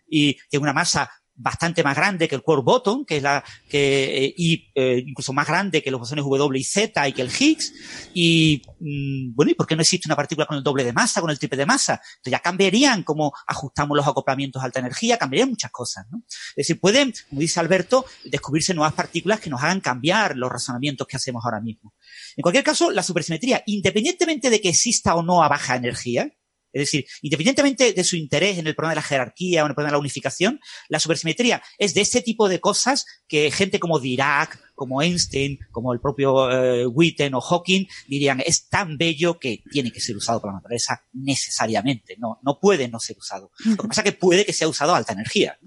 y tiene una masa bastante más grande que el quark bottom, que es la que eh, y eh, incluso más grande que los bosones W y Z y que el Higgs. Y mm, bueno, ¿y por qué no existe una partícula con el doble de masa, con el triple de masa? Entonces ya cambiarían cómo ajustamos los acoplamientos a alta energía, cambiarían muchas cosas, ¿no? Es decir, pueden, como dice Alberto, descubrirse nuevas partículas que nos hagan cambiar los razonamientos que hacemos ahora mismo. En cualquier caso, la supersimetría, independientemente de que exista o no a baja energía, es decir, independientemente de su interés en el problema de la jerarquía o en el problema de la unificación, la supersimetría es de ese tipo de cosas que gente como Dirac, como Einstein, como el propio eh, Witten o Hawking dirían es tan bello que tiene que ser usado por la naturaleza necesariamente. No, no puede no ser usado. Lo que pasa es que puede que sea usado a alta energía.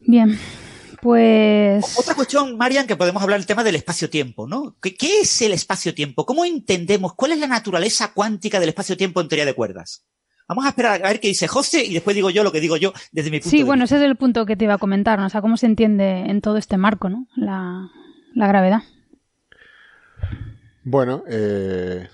Bien. Pues. Otra cuestión, Marian, que podemos hablar el tema del espacio-tiempo, ¿no? ¿Qué, es el espacio-tiempo? ¿Cómo entendemos? ¿Cuál es la naturaleza cuántica del espacio-tiempo en teoría de cuerdas? Vamos a esperar a ver qué dice José y después digo yo lo que digo yo desde mi punto sí, de bueno, ese es el punto que te iba a comentar, ¿no? O sea, cómo se entiende en todo este marco, ¿no? La, gravedad. Bueno, eh,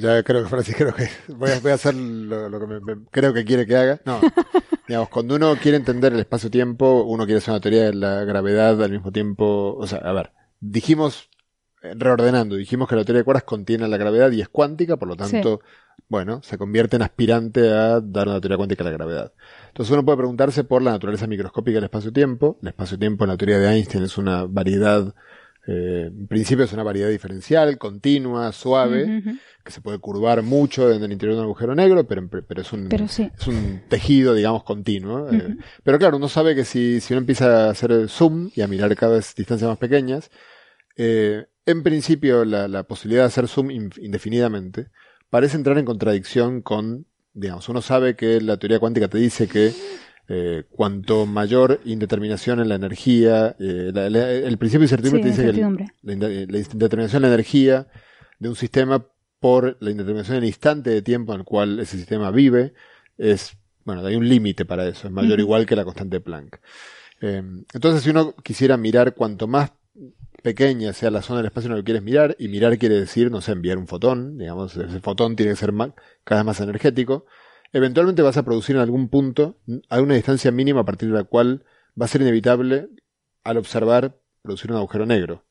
ya creo que Francis, creo que voy a, hacer lo, que creo que quiere que haga. No, Digamos, cuando uno quiere entender el espacio-tiempo, uno quiere hacer una teoría de la gravedad al mismo tiempo. O sea, a ver, dijimos, eh, reordenando, dijimos que la teoría de cuerdas contiene la gravedad y es cuántica, por lo tanto, bueno, se convierte en aspirante a dar una teoría cuántica a la gravedad. Entonces uno puede preguntarse por la naturaleza microscópica del espacio-tiempo. El espacio-tiempo en la teoría de Einstein es una variedad eh, en principio es una variedad diferencial, continua, suave, que se puede curvar mucho en el interior de un agujero negro, pero, pero, es, un, es un tejido, digamos, continuo. Eh. pero claro, uno sabe que si, si uno empieza a hacer zoom y a mirar cada vez distancias más pequeñas, eh, en principio la, la, posibilidad de hacer zoom indefinidamente parece entrar en contradicción con, digamos, uno sabe que la teoría cuántica te dice que eh, cuanto mayor indeterminación en la energía, eh, el principio de incertidumbre dice que la, indeterminación en la energía de un sistema por la indeterminación en el instante de tiempo en el cual ese sistema vive es, bueno, hay un límite para eso, es mayor igual que la constante de Planck. Eh, entonces, si uno quisiera mirar cuanto más pequeña sea la zona del espacio en el que quieres mirar, y mirar quiere decir, no sé, enviar un fotón, digamos, ese fotón tiene que ser cada vez más energético, eventualmente vas a producir en algún punto, a una distancia mínima a partir de la cual va a ser inevitable, al observar, producir un agujero negro.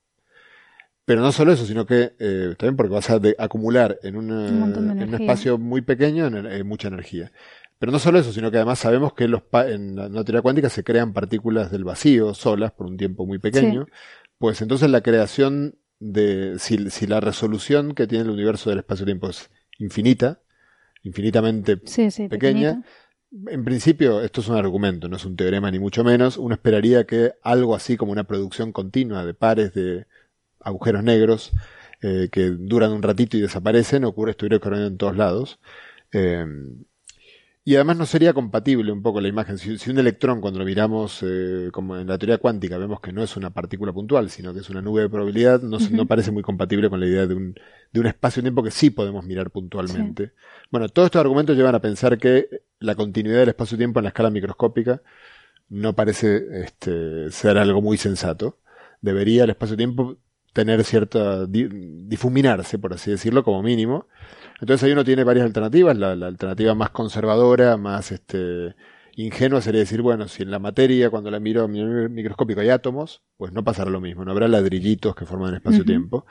Pero no solo eso, sino que eh, también porque vas a acumular en, un espacio muy pequeño eh, mucha energía. Pero no solo eso, sino que además sabemos que los en la, teoría cuántica se crean partículas del vacío solas por un tiempo muy pequeño. Pues entonces la creación de, si, si la resolución que tiene el universo del espacio-tiempo es infinita, infinitamente pequeña. En principio, esto es un argumento, no es un teorema ni mucho menos. Uno esperaría que algo así como una producción continua de pares de agujeros negros eh, que duran un ratito y desaparecen, ocurre, estuviera ocurriendo en todos lados. Eh, y además no sería compatible un poco la imagen. Si, un electrón, cuando lo miramos eh, como en la teoría cuántica, vemos que no es una partícula puntual, sino que es una nube de probabilidad, no, no parece muy compatible con la idea de un, de un espacio-tiempo que sí podemos mirar puntualmente. Bueno, todos estos argumentos llevan a pensar que la continuidad del espacio-tiempo en la escala microscópica no parece este, ser algo muy sensato. Debería el espacio-tiempo tener cierta, difuminarse, por así decirlo, como mínimo. Entonces ahí uno tiene varias alternativas. La, alternativa más conservadora, más este, ingenua sería decir, bueno, si en la materia, cuando la miro microscópico hay átomos, pues no pasará lo mismo, no habrá ladrillitos que forman espacio-tiempo.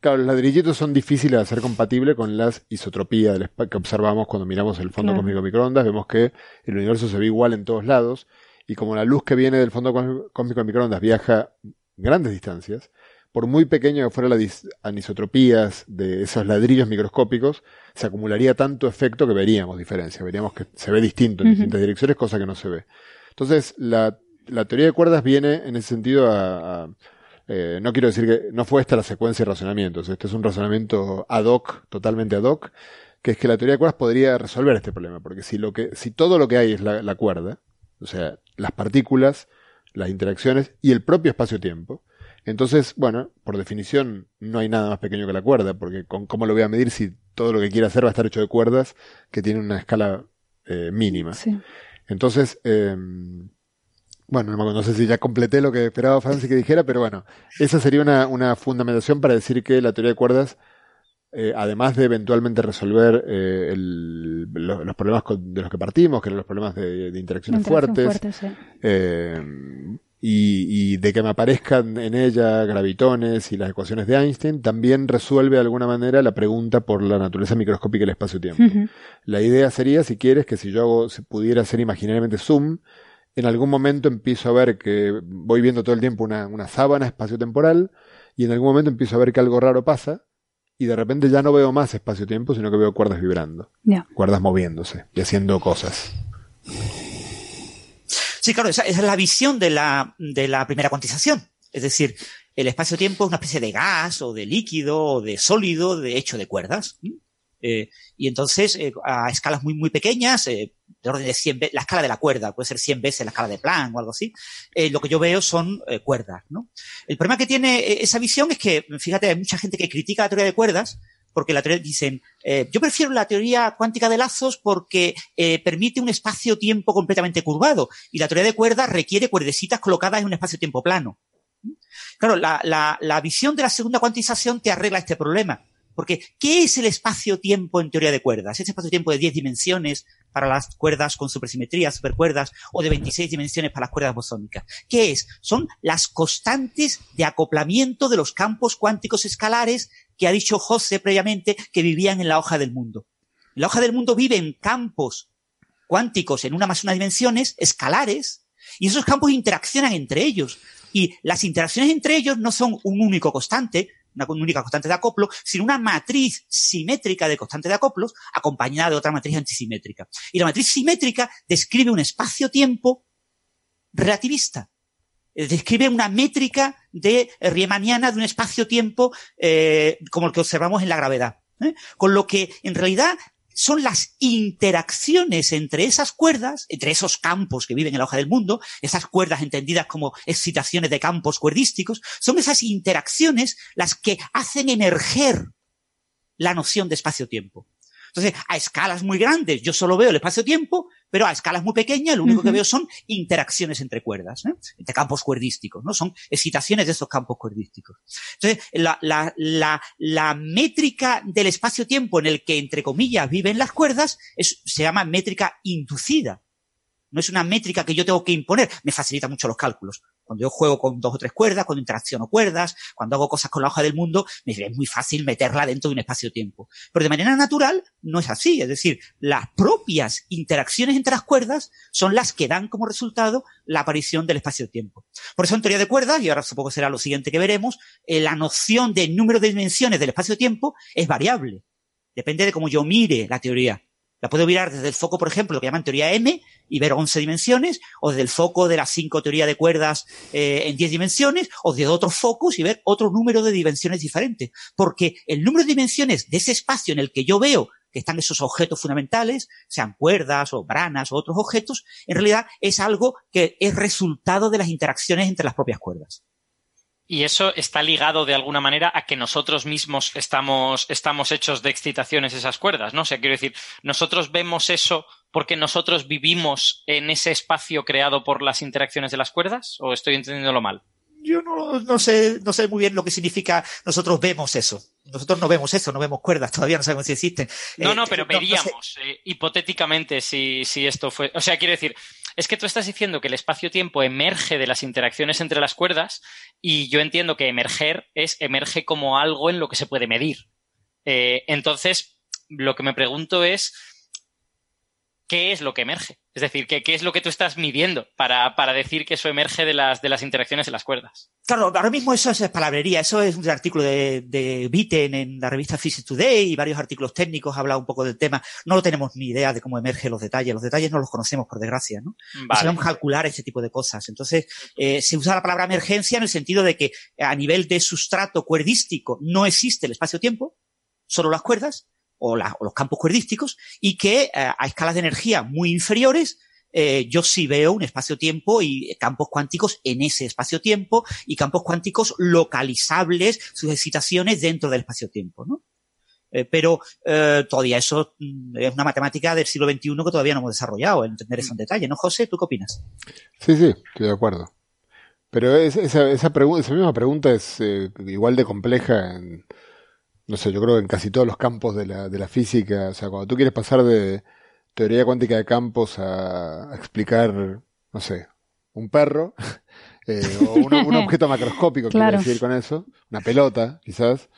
Claro, los ladrillitos son difíciles de hacer compatible con las isotropías que observamos cuando miramos el fondo cósmico microondas. Vemos que el universo se ve igual en todos lados y como la luz que viene del fondo cósmico de microondas viaja grandes distancias, por muy pequeño que fuera las anisotropías de esos ladrillos microscópicos, se acumularía tanto efecto que veríamos diferencia, veríamos que se ve distinto en distintas direcciones, cosa que no se ve. Entonces, la, teoría de cuerdas viene en ese sentido a, eh, no quiero decir que no fue esta la secuencia de razonamientos, este es un razonamiento ad hoc, totalmente ad hoc, que es que la teoría de cuerdas podría resolver este problema, porque si lo que, si todo lo que hay es la cuerda, o sea, las partículas, las interacciones y el propio espacio-tiempo, entonces, bueno, por definición no hay nada más pequeño que la cuerda, porque con, ¿cómo lo voy a medir si todo lo que quiera hacer va a estar hecho de cuerdas que tienen una escala eh, mínima? Sí. Entonces, eh, bueno, no, sé si ya completé lo que esperaba Francis que dijera, pero bueno, esa sería una, una fundamentación para decir que la teoría de cuerdas, eh, además de eventualmente resolver eh, el, los, problemas de los que partimos, que eran los problemas de, interacciones fuertes, eh, y, de que me aparezcan en ella gravitones y las ecuaciones de Einstein, también resuelve de alguna manera la pregunta por la naturaleza microscópica del espacio-tiempo. La idea sería, si quieres, que si yo hago, si pudiera hacer imaginariamente zoom, en algún momento empiezo a ver que voy viendo todo el tiempo una, una sábana espacio-temporal y en algún momento empiezo a ver que algo raro pasa y de repente ya no veo más espacio-tiempo, sino que veo cuerdas vibrando, cuerdas moviéndose y haciendo cosas. Sí, claro, esa, es la visión de la, de la primera cuantización. Es decir, el espacio-tiempo es una especie de gas o de líquido o de sólido de hecho de cuerdas. Eh, y entonces, eh, a escalas muy, muy pequeñas, eh, de orden de 100 veces, la escala de la cuerda, puede ser 100 veces la escala de Planck o algo así, lo que yo veo son cuerdas, ¿no? El problema que tiene esa visión es que, fíjate, hay mucha gente que critica la teoría de cuerdas porque la teoría dicen, yo prefiero la teoría cuántica de lazos porque permite un espacio-tiempo completamente curvado y la teoría de cuerdas requiere cuerdecitas colocadas en un espacio-tiempo plano. Claro, la, la, la visión de la segunda cuantización te arregla este problema. Porque, ¿qué es el espacio-tiempo en teoría de cuerdas? ¿Es espacio-tiempo de 10 dimensiones para las cuerdas con supersimetría, supercuerdas, o de 26 dimensiones para las cuerdas bosónicas? ¿Qué es? Son las constantes de acoplamiento de los campos cuánticos escalares que ha dicho José previamente que vivían en la hoja del mundo. la hoja del mundo vive en campos cuánticos en una más una dimensiones, escalares, y esos campos interaccionan entre ellos. Y las interacciones entre ellos no son un único constante, una única constante de acoplo, sino una matriz simétrica de constante de acoplos acompañada de otra matriz antisimétrica. Y la matriz simétrica describe un espacio-tiempo relativista. Eh, describe una métrica de riemanniana de un espacio-tiempo eh, como el que observamos en la gravedad. ¿eh? Con lo que, en realidad, son las interacciones entre esas cuerdas, entre esos campos que viven en la hoja del mundo, esas cuerdas entendidas como excitaciones de campos cuerdísticos, son esas interacciones las que hacen emerger la noción de espacio-tiempo. Entonces, a escalas muy grandes, yo solo veo el espacio-tiempo, pero a escalas muy pequeñas, lo único que veo son interacciones entre cuerdas, ¿eh? entre campos cuerdísticos, ¿no? Son excitaciones de esos campos cuerdísticos. Entonces, la, la, la, la métrica del espacio-tiempo en el que, entre comillas, viven las cuerdas, es, se llama métrica inducida. No es una métrica que yo tengo que imponer. Me facilita mucho los cálculos. Cuando yo juego con dos o tres cuerdas, cuando interacciono cuerdas, cuando hago cosas con la hoja del mundo, me es muy fácil meterla dentro de un espacio-tiempo. Pero de manera natural no es así. Es decir, las propias interacciones entre las cuerdas son las que dan como resultado la aparición del espacio-tiempo. Por eso en teoría de cuerdas, y ahora supongo será lo siguiente que veremos, eh, la noción de número de dimensiones del espacio-tiempo es variable. Depende de cómo yo mire la teoría. La puedo mirar desde el foco, por ejemplo, lo que llaman teoría M y ver 11 dimensiones, o desde el foco de las 5 teorías de cuerdas eh, en 10 dimensiones, o de otros focos y ver otro número de dimensiones diferentes. Porque el número de dimensiones de ese espacio en el que yo veo que están esos objetos fundamentales, sean cuerdas o branas o otros objetos, en realidad es algo que es resultado de las interacciones entre las propias cuerdas. Y eso está ligado de alguna manera a que nosotros mismos estamos, estamos hechos de excitaciones esas cuerdas, ¿no? O sea, quiero decir, nosotros vemos eso porque nosotros vivimos en ese espacio creado por las interacciones de las cuerdas, o estoy entendiéndolo mal? yo no, no, sé, no sé muy bien lo que significa nosotros vemos eso. Nosotros no vemos eso, no vemos cuerdas, todavía no sabemos si existen. No, no, pero veríamos, eh, hipotéticamente, si, si esto fue. O sea, quiero decir, es que tú estás diciendo que el espacio-tiempo emerge de las interacciones entre las cuerdas y yo entiendo que emerger es emerge como algo en lo que se puede medir. Eh, entonces, lo que me pregunto es, ¿qué es lo que emerge? Es decir, ¿qué, es lo que tú estás midiendo para, decir que eso emerge de las, de las interacciones en las cuerdas? Claro, ahora mismo eso es palabrería. Eso es un artículo de, de Bitten en la revista Physics Today y varios artículos técnicos habla un poco del tema. No lo tenemos ni idea de cómo emergen los detalles. Los detalles no los conocemos, por desgracia, ¿no? sabemos calcular ese tipo de cosas. Entonces, eh, se usa la palabra emergencia en el sentido de que a nivel de sustrato cuerdístico no existe el espacio-tiempo, solo las cuerdas, o, los campos cuerdísticos y que eh, a escalas de energía muy inferiores eh, yo sí veo un espacio-tiempo y campos cuánticos en ese espacio-tiempo y campos cuánticos localizables, sus excitaciones dentro del espacio-tiempo, ¿no? Eh, pero todavía eso mm, es una matemática del siglo XXI que todavía no hemos desarrollado, entender eso en detalle, ¿no, José? ¿Tú qué opinas? Sí, sí, estoy de acuerdo. Pero esa, esa, esa misma pregunta es igual de compleja en, no sé, yo creo que en casi todos los campos de la, de la física, o sea, cuando tú quieres pasar de teoría cuántica de campos a, explicar, no sé, un perro, eh, o un, objeto macroscópico, quiero decir con eso, una pelota, quizás.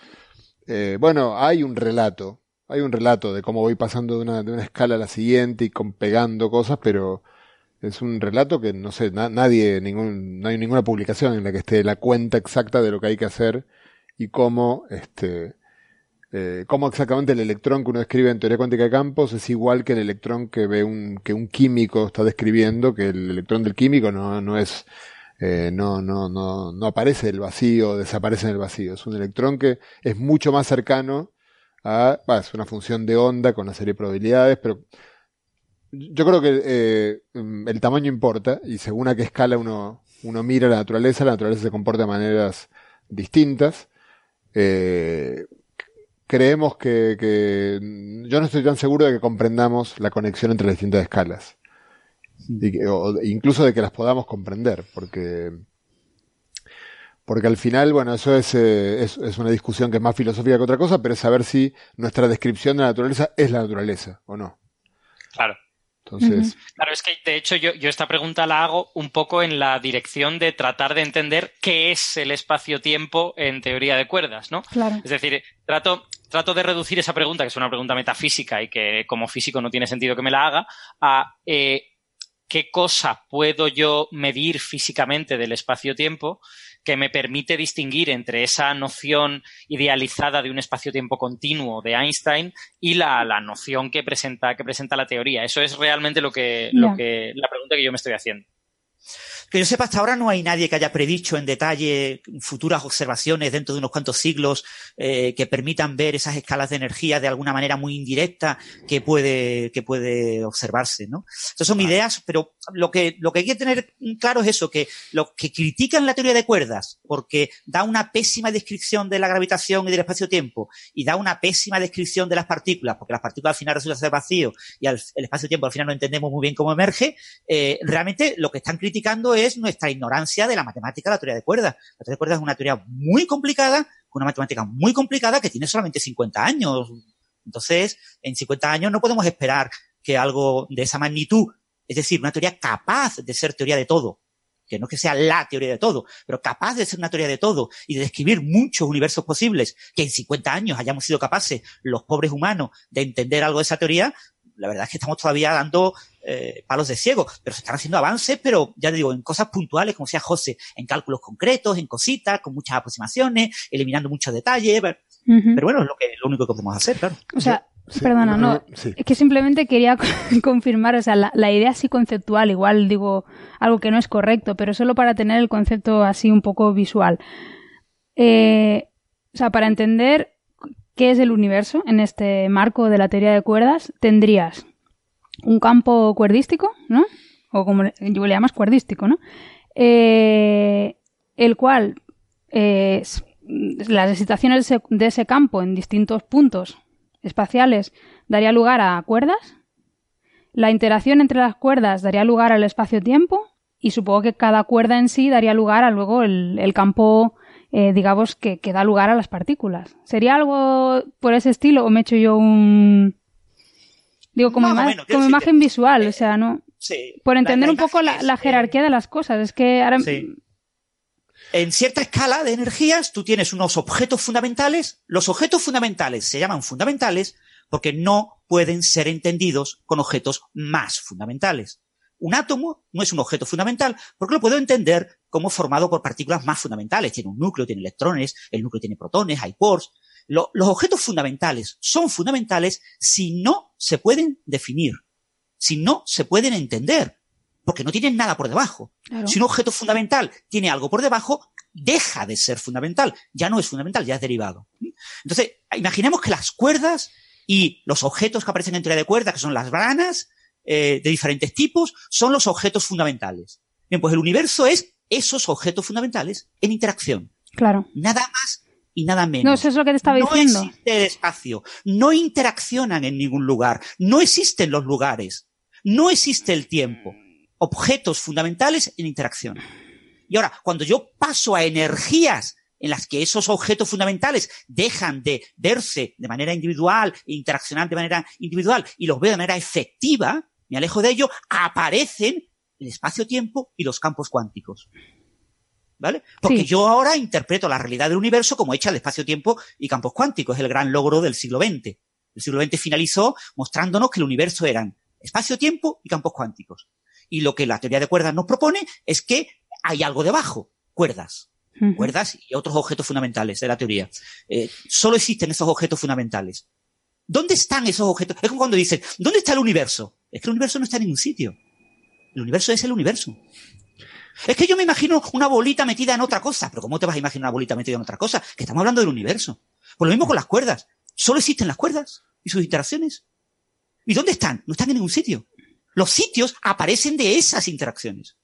Eh, bueno, hay un relato, hay un relato de cómo voy pasando de una, de una escala a la siguiente y con, pegando cosas, pero es un relato que no sé, nadie, ningún, no hay ninguna publicación en la que esté la cuenta exacta de lo que hay que hacer y cómo, este, eh, cómo exactamente el electrón que uno describe en teoría cuántica de campos es igual que el electrón que ve un, que un químico está describiendo, que el electrón del químico no, no es, eh, no, no, no, no aparece el vacío, desaparece en el vacío. Es un electrón que es mucho más cercano a, es una función de onda con una serie de probabilidades, pero yo creo que eh, el tamaño importa y según a qué escala uno, uno mira la naturaleza, la naturaleza se comporta de maneras distintas. Eh, creemos que, que, yo no estoy tan seguro de que comprendamos la conexión entre las distintas escalas. o incluso de que las podamos comprender, porque, porque al final, bueno, eso es, eh, es, es, una discusión que es más filosófica que otra cosa, pero es saber si nuestra descripción de la naturaleza es la naturaleza o no. Claro. Entonces. Claro, es que de hecho yo, yo, esta pregunta la hago un poco en la dirección de tratar de entender qué es el espacio-tiempo en teoría de cuerdas, ¿no? Claro. Es decir, trato, trato de reducir esa pregunta, que es una pregunta metafísica y que como físico no tiene sentido que me la haga, a eh, qué cosa puedo yo medir físicamente del espacio-tiempo que me permite distinguir entre esa noción idealizada de un espacio-tiempo continuo de Einstein y la, noción que presenta, que presenta la teoría. Eso es realmente lo que, lo que, la pregunta que yo me estoy haciendo. Que yo sepa, hasta ahora no hay nadie que haya predicho en detalle futuras observaciones dentro de unos cuantos siglos eh, que permitan ver esas escalas de energía de alguna manera muy indirecta que puede, que puede observarse, ¿no? Entonces son ideas, pero lo que, lo que hay que tener claro es eso, que los que critican la teoría de cuerdas porque da una pésima descripción de la gravitación y del espacio-tiempo y da una pésima descripción de las partículas, porque las partículas al final resultan ser vacío y el espacio-tiempo al final no entendemos muy bien cómo emerge, eh, realmente lo que están criticando es nuestra ignorancia de la matemática la teoría de cuerdas. La teoría de cuerdas es una teoría muy complicada, una matemática muy complicada que tiene solamente 50 años. Entonces, en 50 años no podemos esperar que algo de esa magnitud, es decir, una teoría capaz de ser teoría de todo, que no es que sea la teoría de todo, pero capaz de ser una teoría de todo y de describir muchos universos posibles, que en 50 años hayamos sido capaces, los pobres humanos, de entender algo de esa teoría, la verdad es que estamos todavía dando eh, palos de ciego, pero se están haciendo avances, pero ya te digo, en cosas puntuales, como decía José, en cálculos concretos, en cositas, con muchas aproximaciones, eliminando muchos detalles, pero, bueno, es lo, que, lo único que podemos hacer, claro. O sea, perdona, no, es que simplemente quería confirmar, o sea, la, la, idea así conceptual, igual digo algo que no es correcto, pero solo para tener el concepto así un poco visual. Eh, o sea, para entender qué es el universo en este marco de la teoría de cuerdas, tendrías un campo cuerdístico, ¿no? O como le, le llamas cuerdístico, ¿no? Eh, el cual eh, las excitaciones de ese campo en distintos puntos espaciales daría lugar a cuerdas. La interacción entre las cuerdas daría lugar al espacio-tiempo y supongo que cada cuerda en sí daría lugar a luego el, campo, eh, digamos, que, que da lugar a las partículas. ¿Sería algo por ese estilo o me he hecho yo un... Digo, como, ima- menos, imagen visual, eh, o sea, no... Sí. Por entender la un poco la, eh, jerarquía de las cosas, es que ahora... Sí. En cierta escala de energías, tú tienes unos objetos fundamentales. Los objetos fundamentales se llaman fundamentales porque no pueden ser entendidos con objetos más fundamentales. Un átomo no es un objeto fundamental porque lo puedo entender como formado por partículas más fundamentales. Tiene un núcleo, tiene electrones, el núcleo tiene protones, hay. Lo- los objetos fundamentales son fundamentales si no se pueden definir, si no se pueden entender, porque no tienen nada por debajo. Claro. Si un objeto fundamental tiene algo por debajo, deja de ser fundamental. Ya no es fundamental, ya es derivado. Entonces, imaginemos que las cuerdas y los objetos que aparecen en teoría de cuerdas, que son las branas eh, de diferentes tipos, son los objetos fundamentales. Bien, pues el universo es esos objetos fundamentales en interacción. Claro. Nada más y nada menos. No, eso es lo que te estaba No diciendo. existe el espacio. No interaccionan en ningún lugar. No existen los lugares. No existe el tiempo. Objetos fundamentales en interacción. Y ahora, cuando yo paso a energías en las que esos objetos fundamentales dejan de verse de manera individual e interaccionar de manera individual y los veo de manera efectiva, me alejo de ello, aparecen el espacio-tiempo y los campos cuánticos. ¿Vale? Porque Sí. yo ahora interpreto la realidad del universo como hecha de espacio-tiempo y campos cuánticos. Es el gran logro del siglo XX. El siglo XX finalizó mostrándonos que el universo eran espacio-tiempo y campos cuánticos. Y lo que la teoría de cuerdas nos propone es que hay algo debajo, cuerdas. Cuerdas y otros objetos fundamentales de la teoría. Eh, solo existen esos objetos fundamentales. ¿Dónde están esos objetos? Es como cuando dices, ¿dónde está el universo? Es que el universo no está en ningún sitio. El universo es el universo. Es que yo me imagino una bolita metida en otra cosa. Pero ¿cómo te vas a imaginar una bolita metida en otra cosa? Que estamos hablando del universo. Pues lo mismo con las cuerdas. Solo existen las cuerdas y sus interacciones. ¿Y dónde están? No están en ningún sitio. Los sitios aparecen de esas interacciones.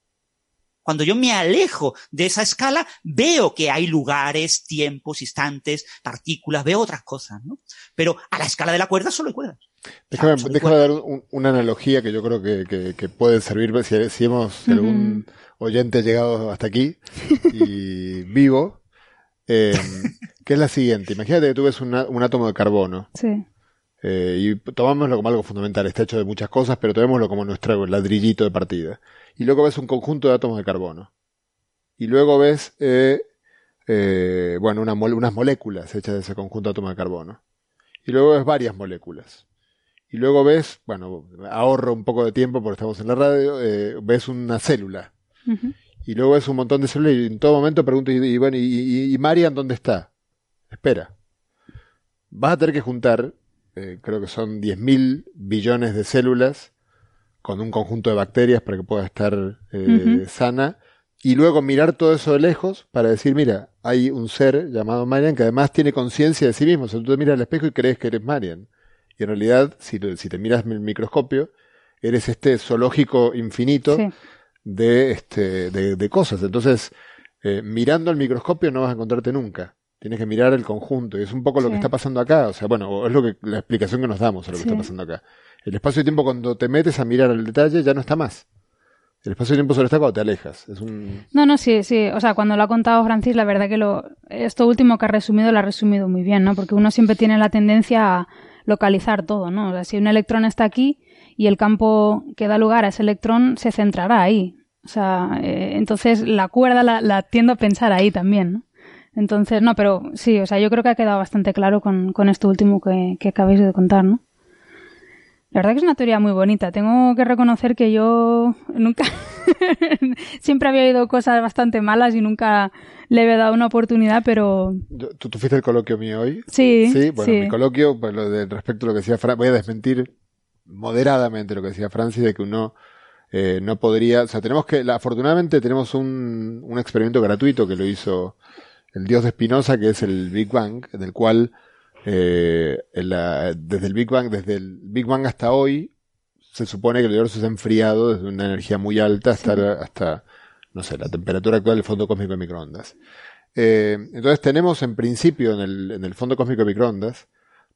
Cuando yo me alejo de esa escala, veo que hay lugares, tiempos, instantes, partículas, veo otras cosas, ¿no? Pero a la escala de la cuerda solo hay cuerdas. Déjame, déjame dar un- una analogía que yo creo que, que- que puede servir si, si hemos, si algún oyente llegado hasta aquí y vivo, eh, que es la siguiente. Imagínate que tú ves una- un átomo de carbono Sí. eh, y tomámoslo como algo fundamental. Está hecho de muchas cosas, pero tomémoslo como nuestro ladrillito de partida. Y luego ves un conjunto de átomos de carbono. Y luego ves, eh, eh, bueno, una unas moléculas hechas de ese conjunto de átomos de carbono. Y luego ves varias moléculas. Y luego ves, bueno, ahorro un poco de tiempo porque estamos en la radio, eh, ves una célula. Y luego ves un montón de células y en todo momento pregunto, y, y bueno, y, y- y Marian dónde está? Espera. Vas a tener que juntar, eh, creo que son 10.000 billones de células con un conjunto de bacterias para que pueda estar eh, sana. Y luego mirar todo eso de lejos para decir, mira, hay un ser llamado Marian que además tiene conciencia de sí mismo. O sea, tú te miras al espejo y crees que eres Marian. Y en realidad, si, te- si te miras en el microscopio, eres este zoológico infinito Sí. De, este, de, de cosas. Entonces, eh, mirando al microscopio no vas a encontrarte nunca. Tienes que mirar el conjunto. Y es un poco lo Sí. que está pasando acá. O sea, bueno, es lo que, la explicación que nos damos a lo que Sí. está pasando acá. El espacio y tiempo cuando te metes a mirar el detalle ya no está más. El espacio y tiempo solo está cuando te alejas. Es un... No, no, sí, sí. O sea, cuando lo ha contado Francis, la verdad que lo, esto último que ha resumido lo ha resumido muy bien, ¿no? Porque uno siempre tiene la tendencia a localizar todo, ¿no? O sea, si un electrón está aquí y el campo que da lugar a ese electrón se centrará ahí. O sea, eh, entonces la cuerda la, la tiendo a pensar ahí también, ¿no? Entonces, no, pero sí, o sea, yo creo que ha quedado bastante claro con, con esto último que, que acabáis de contar, ¿no? La verdad que es una teoría muy bonita. Tengo que reconocer que yo nunca, siempre había oído cosas bastante malas y nunca le había dado una oportunidad, pero ¿Tú, tú fuiste al coloquio mío hoy? sí, Sí, bueno, sí. mi coloquio, pues lo de respecto a lo que decía Fran, voy a desmentir moderadamente lo que decía Francis de que uno eh, no podría, o sea, tenemos que, la- afortunadamente tenemos un, un experimento gratuito que lo hizo el dios de Spinoza, que es el Big Bang, del cual eh, en la- desde el Big Bang, desde el Big Bang hasta hoy, se supone que el universo se ha enfriado desde una energía muy alta hasta, la- hasta no sé, la temperatura actual del fondo cósmico de microondas. Eh, entonces tenemos en principio en el, en el fondo cósmico de microondas,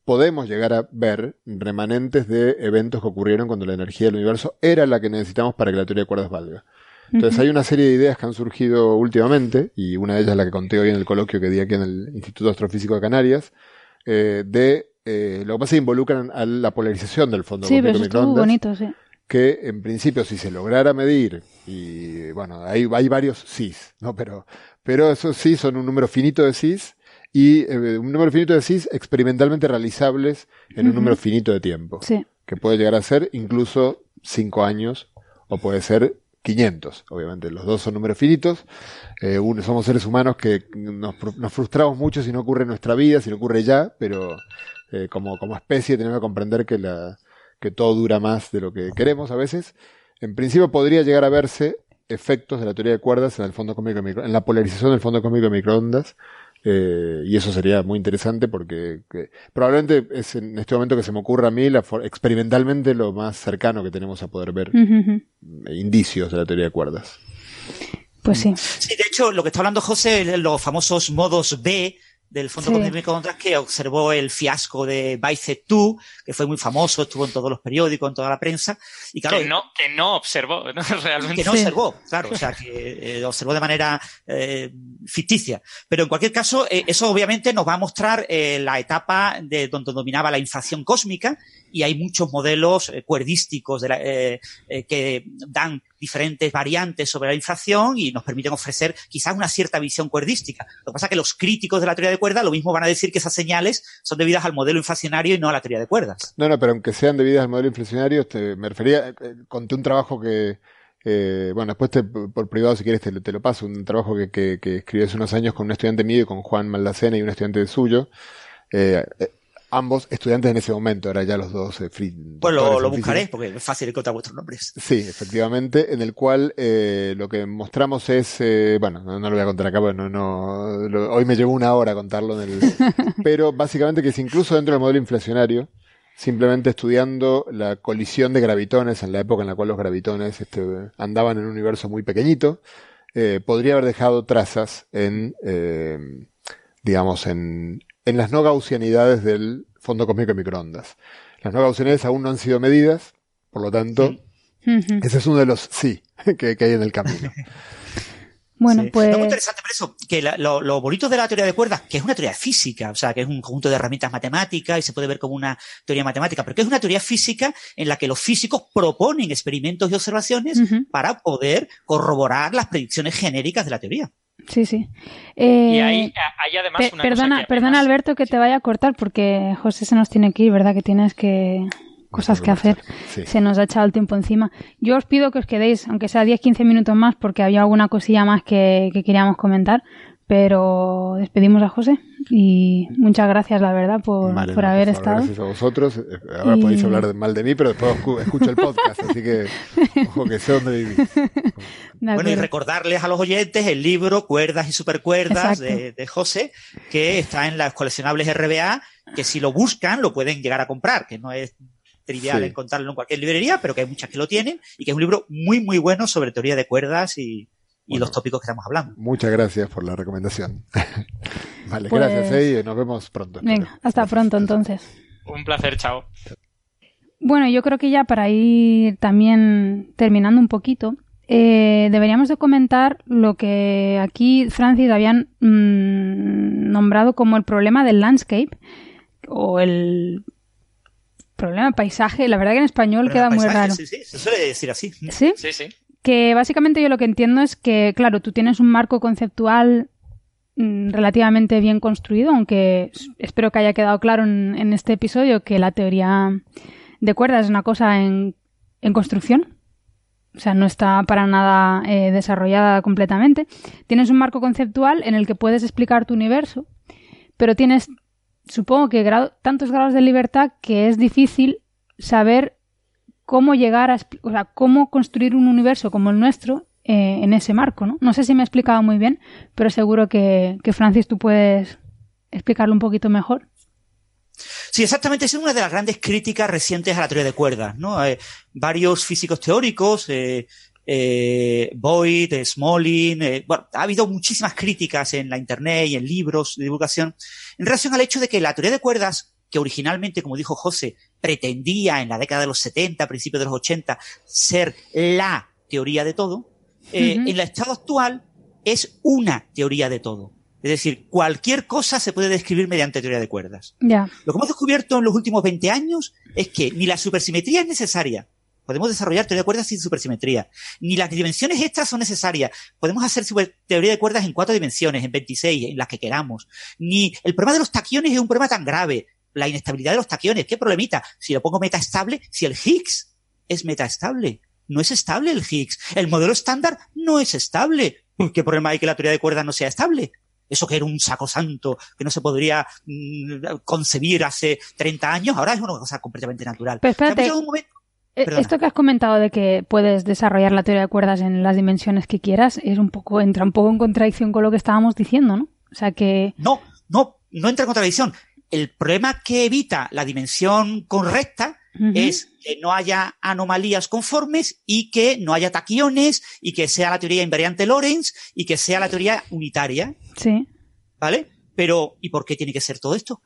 podemos llegar a ver remanentes de eventos que ocurrieron cuando la energía del universo era la que necesitamos para que la teoría de cuerdas valga. Entonces hay una serie de ideas que han surgido últimamente, y una de ellas es la que conté hoy en el coloquio que di aquí en el Instituto Astrofísico de Canarias, eh, de eh, lo que pasa es que involucran a la polarización del fondo sí, pero eso bonito, sí. Que en principio, si se lograra medir, y bueno, hay, hay varios sís, ¿no? Pero, pero esos sí son un número finito de sís y eh, un número finito de sís experimentalmente realizables en un número finito de tiempo. Sí. Que puede llegar a ser incluso 5 años o puede ser 500, obviamente. Los dos son números finitos. Eh, uno, somos seres humanos que nos, nos, frustramos mucho si no ocurre en nuestra vida, si no ocurre ya, pero eh, como, como especie tenemos que comprender que, la, que todo dura más de lo que queremos a veces. En principio podría llegar a verse efectos de la teoría de cuerdas en el fondo cósmico en la polarización del fondo cósmico de microondas eh, y eso sería muy interesante porque probablemente es en este momento que se me ocurra a mí la, experimentalmente lo más cercano que tenemos a poder ver indicios de la teoría de cuerdas. Pues sí. Sí, de hecho, lo que está hablando José, los famosos modos B, del Fondo sí. Cósmico que observó el fiasco de Bicep 2, que fue muy famoso, estuvo en todos los periódicos, en toda la prensa. Y claro, que no, que no observó, ¿no? realmente. Que no observó, claro, o sea, que eh, observó de manera eh, ficticia. Pero en cualquier caso, eh, eso obviamente nos va a mostrar eh, la etapa de donde dominaba la inflación cósmica y hay muchos modelos eh, cuerdísticos de la, eh, eh, que dan diferentes variantes sobre la inflación y nos permiten ofrecer quizás una cierta visión cuerdística. Lo que pasa es que los críticos de la teoría de cuerdas lo mismo van a decir que esas señales son debidas al modelo inflacionario y no a la teoría de cuerdas. No, no, pero aunque sean debidas al modelo inflacionario, este, me refería, conté un trabajo que, eh, bueno, después te, por privado, si quieres, te, lo paso. Un trabajo que, que, que escribí hace unos años con un estudiante mío y con Juan Maldacena y un estudiante suyo. Eh, ambos estudiantes en ese momento, ahora ya los dos eh, free. Pues lo, lo buscaré porque es fácil encontrar vuestros nombres. Sí, efectivamente, en el cual eh, lo que mostramos es, eh, bueno, no, no, lo voy a contar acá porque no, no, lo, hoy me llevó una hora contarlo en el, pero básicamente que es incluso dentro del modelo inflacionario, simplemente estudiando la colisión de gravitones en la época en la cual los gravitones este, andaban en un universo muy pequeñito, eh, podría haber dejado trazas en, eh, digamos, en, en las no gaussianidades del fondo cósmico de microondas. Las no gaussianidades aún no han sido medidas, por lo tanto, sí. ese es uno de los sí que, que hay en el camino. Bueno, sí. pues. Es muy interesante por eso, que la, lo, lo, bonito de la teoría de cuerdas, que es una teoría física, o sea, que es un conjunto de herramientas matemáticas y se puede ver como una teoría matemática, pero que es una teoría física en la que los físicos proponen experimentos y observaciones uh -huh. para poder corroborar las predicciones genéricas de la teoría. Sí, sí. Eh, y hay, hay además pe una perdona, cosa que perdona Alberto que te vaya a cortar porque José se nos tiene que ir, ¿verdad? Que tienes que cosas que hacer. Sí. Se nos ha echado el tiempo encima. Yo os pido que os quedéis, aunque sea 10-15 minutos más, porque había alguna cosilla más que, que, queríamos comentar. Pero despedimos a José y muchas gracias, la verdad, por, vale, por no, haber por estado. Gracias a vosotros. Ahora y... podéis hablar mal de mí, pero después escucho el podcast, así que ojo que sé dónde vivís. Bueno, y recordarles a los oyentes el libro Cuerdas y Supercuerdas de, de, José, que está en las coleccionables RBA, que si lo buscan lo pueden llegar a comprar, que no es trivial sí. encontrarlo en cualquier librería, pero que hay muchas que lo tienen y que es un libro muy, muy bueno sobre teoría de cuerdas y, y bueno, los tópicos que estamos hablando. Muchas gracias por la recomendación. vale, pues, gracias, eh, y nos vemos pronto. Venga, espero. hasta pronto entonces. Un placer, chao. Bueno, yo creo que ya para ir también terminando un poquito, eh, deberíamos de comentar lo que aquí Francis habían mmm, nombrado como el problema del landscape o el problema paisaje. La verdad que en español queda paisaje, muy raro. Sí, sí, se suele decir así. ¿Sí? Sí, sí que básicamente yo lo que entiendo es que, claro, tú tienes un marco conceptual mmm, relativamente bien construido, aunque espero que haya quedado claro en, este episodio que la teoría de cuerdas es una cosa en, en construcción. O sea, no está para nada eh, desarrollada completamente. Tienes un marco conceptual en el que puedes explicar tu universo, pero tienes, supongo que tantos grados de libertad que es difícil saber cómo llegar a, o sea, cómo construir un universo como el nuestro eh, en ese marco, ¿no? No sé si me he explicado muy bien, pero seguro que, que Francis tú puedes explicarlo un poquito mejor. Sí, exactamente. Es una de las grandes críticas recientes a la teoría de cuerdas, ¿no? Eh, varios físicos teóricos, eh, eh, Boyd, Smolin, eh, bueno, ha habido muchísimas críticas en la internet y en libros de divulgación en relación al hecho de que la teoría de cuerdas que originalmente, como dijo José, pretendía en la década de los 70, principios de los 80, ser la teoría de todo, eh, en el estado actual es una teoría de todo. Es decir, cualquier cosa se puede describir mediante teoría de cuerdas. Lo que hemos descubierto en los últimos 20 años es que ni la supersimetría es necesaria. Podemos desarrollar teoría de cuerdas sin supersimetría. Ni las dimensiones extras son necesarias. Podemos hacer teoría de cuerdas en cuatro dimensiones, en 26, en las que queramos. Ni el problema de los taquiones es un problema tan grave. La inestabilidad de los taquiones, ¿qué problemita? Si lo pongo metaestable, si el Higgs es metaestable. No es estable el Higgs. El modelo estándar no es estable. ¿Qué problema hay que la teoría de cuerdas no sea estable? eso que era un sacrosanto, que no se podría mm, concebir hace 30 años, ahora es una cosa completamente natural. Pero espérate, eh, esto que has comentado de que puedes desarrollar la teoría de cuerdas en las dimensiones que quieras, es un poco, entra un poco en contradicción con lo que estábamos diciendo, ¿no? O sea que. No, no, no entra en contradicción. El problema que evita la dimensión correcta es que no haya anomalías conformes y que no haya taquiones y que sea la teoría invariante Lorentz y que sea la teoría unitaria. Sí. ¿Vale? Pero, ¿y por qué tiene que ser todo esto?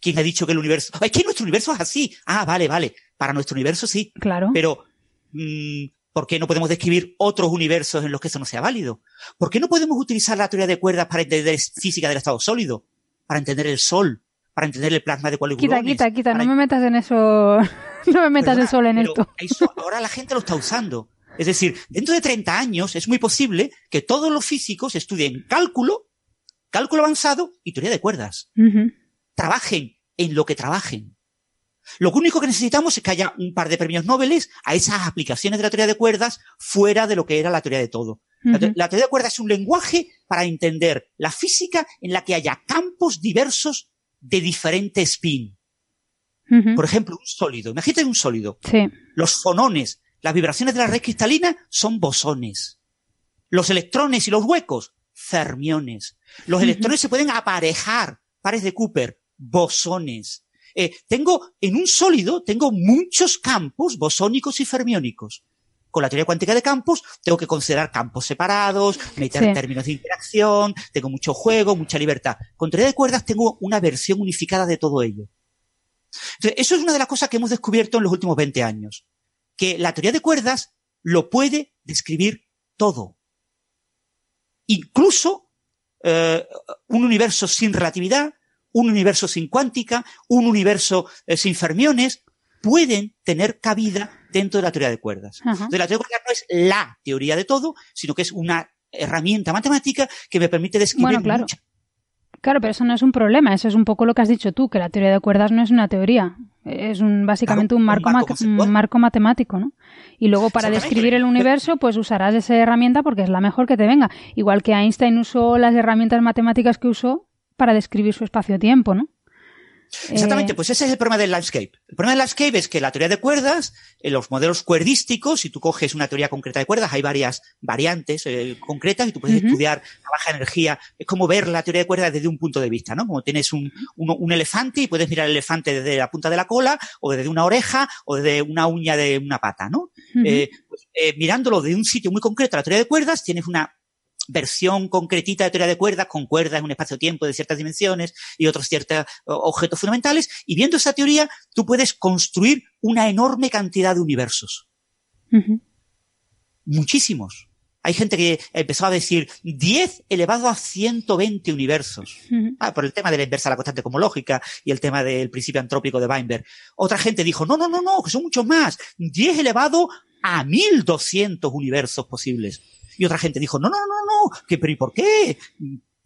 ¿Quién ha dicho que el universo... Es que nuestro universo es así. Ah, vale, vale. Para nuestro universo sí. Claro. Pero, mm, ¿por qué no podemos describir otros universos en los que eso no sea válido? ¿Por qué no podemos utilizar la teoría de cuerdas para entender física del estado sólido? Para entender el Sol, para entender el plasma de cuál Quita, quita, quita, no me metas en eso, no me metas el sol en esto. ahora la gente lo está usando. Es decir, dentro de 30 años es muy posible que todos los físicos estudien cálculo, cálculo avanzado y teoría de cuerdas. Trabajen en lo que trabajen. Lo único que necesitamos es que haya un par de premios Nobel a esas aplicaciones de la teoría de cuerdas fuera de lo que era la teoría de todo. la, teoría de cuerdas es un lenguaje para entender la física en la que haya campos diversos de diferente spin. Por ejemplo, un sólido. Imagínate un sólido. Sí. Los fonones, las vibraciones de la red cristalina son bosones. Los electrones y los huecos, fermiones. Los electrones se pueden aparejar, pares de Cooper, bosones. Eh, tengo, en un sólido, tengo muchos campos bosónicos y fermiónicos con la teoría cuántica de campos, tengo que considerar campos separados, meter términos de interacción, tengo mucho juego, mucha libertad. Con teoría de cuerdas tengo una versión unificada de todo ello. Entonces, eso es una de las cosas que hemos descubierto en los últimos 20 años. Que la teoría de cuerdas lo puede describir todo. Incluso eh, un universo sin relatividad, un universo sin cuántica, un universo eh, sin fermiones, pueden tener cabida dentro de la teoría de cuerdas. Entonces, la teoría de cuerdas no es la teoría de todo, sino que es una herramienta matemática que me permite describir bueno, claro. Claro, pero eso no es un problema, eso es un poco lo que has dicho tú, que la teoría de cuerdas no es una teoría, es un, básicamente un, marco un, marco matemático, ¿no? Y luego para describir el universo, pues usarás esa herramienta porque es la mejor que te venga. Igual que Einstein usó las herramientas matemáticas que usó para describir su espacio-tiempo, ¿no? Exactamente, eh, pues ese es el problema del landscape. El problema del landscape es que la teoría de cuerdas, en los modelos cuerdísticos, si tú coges una teoría concreta de cuerdas, hay varias variantes eh, concretas y tú puedes estudiar la baja energía. Es como ver la teoría de cuerdas desde un punto de vista, ¿no? Como tienes un, un, elefante y puedes mirar el elefante desde la punta de la cola o desde una oreja o desde una uña de una pata, ¿no? Eh, pues, mirándolo de un sitio muy concreto, la teoría de cuerdas, tienes una versión concretita de teoría de cuerdas, con cuerdas en un espacio-tiempo de ciertas dimensiones y otros ciertos objetos fundamentales, y viendo esa teoría, tú puedes construir una enorme cantidad de universos. Muchísimos. Hay gente que empezó a decir 10 elevado a 120 universos. Ah, por el tema de la inversa a la constante lógica y el tema del principio antrópico de Weinberg. Otra gente dijo, no, no, no, no, que son muchos más. 10 elevado a 1200 universos posibles. Y otra gente dijo, no, no, no, no, que, pero ¿y por qué?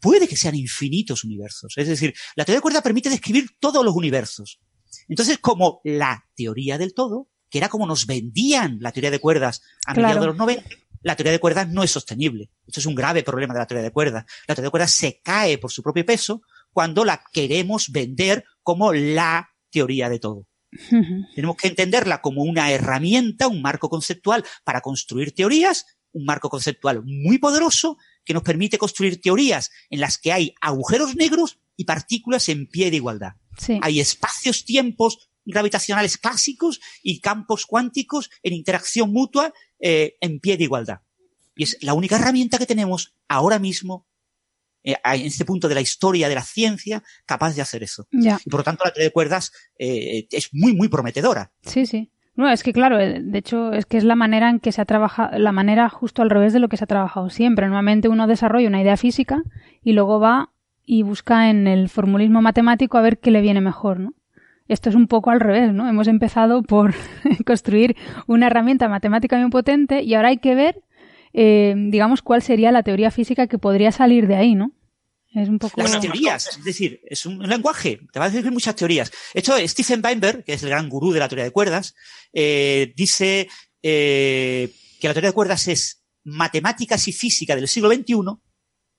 Puede que sean infinitos universos. Es decir, la teoría de cuerda permite describir todos los universos. Entonces, como la teoría del todo, que era como nos vendían la teoría de cuerdas a mediados de los 90, la teoría de cuerdas no es sostenible. Esto es un grave problema de la teoría de cuerdas. La teoría de cuerdas se cae por su propio peso cuando la queremos vender como la teoría de todo. Tenemos que entenderla como una herramienta, un marco conceptual para construir teorías un marco conceptual muy poderoso que nos permite construir teorías en las que hay agujeros negros y partículas en pie de igualdad. Hay espacios-tiempos gravitacionales clásicos y campos cuánticos en interacción mutua eh, en pie de igualdad. Y es la única herramienta que tenemos ahora mismo eh, en este punto de la historia de la ciencia capaz de hacer eso. Y por lo tanto la teoría de cuerdas eh, es muy, muy prometedora. Sí, sí. No, es que claro, eh, de hecho es que es la manera en que se ha trabajado, la manera justo al revés de lo que se ha trabajado siempre. Normalmente uno desarrolla una idea física y luego va y busca en el formulismo matemático a ver qué le viene mejor, ¿no? Esto es un poco al revés, ¿no? Hemos empezado por construir una herramienta matemática muy potente y ahora hay que ver, eh, digamos, cuál sería la teoría física que podría salir de ahí, ¿no? Es un poco... Las teorías, es decir, es un lenguaje, te va a decir muchas teorías. Esto, Stephen Weinberg, que es el gran gurú de la teoría de cuerdas, eh, dice eh, que la teoría de cuerdas es matemáticas y física del siglo XXI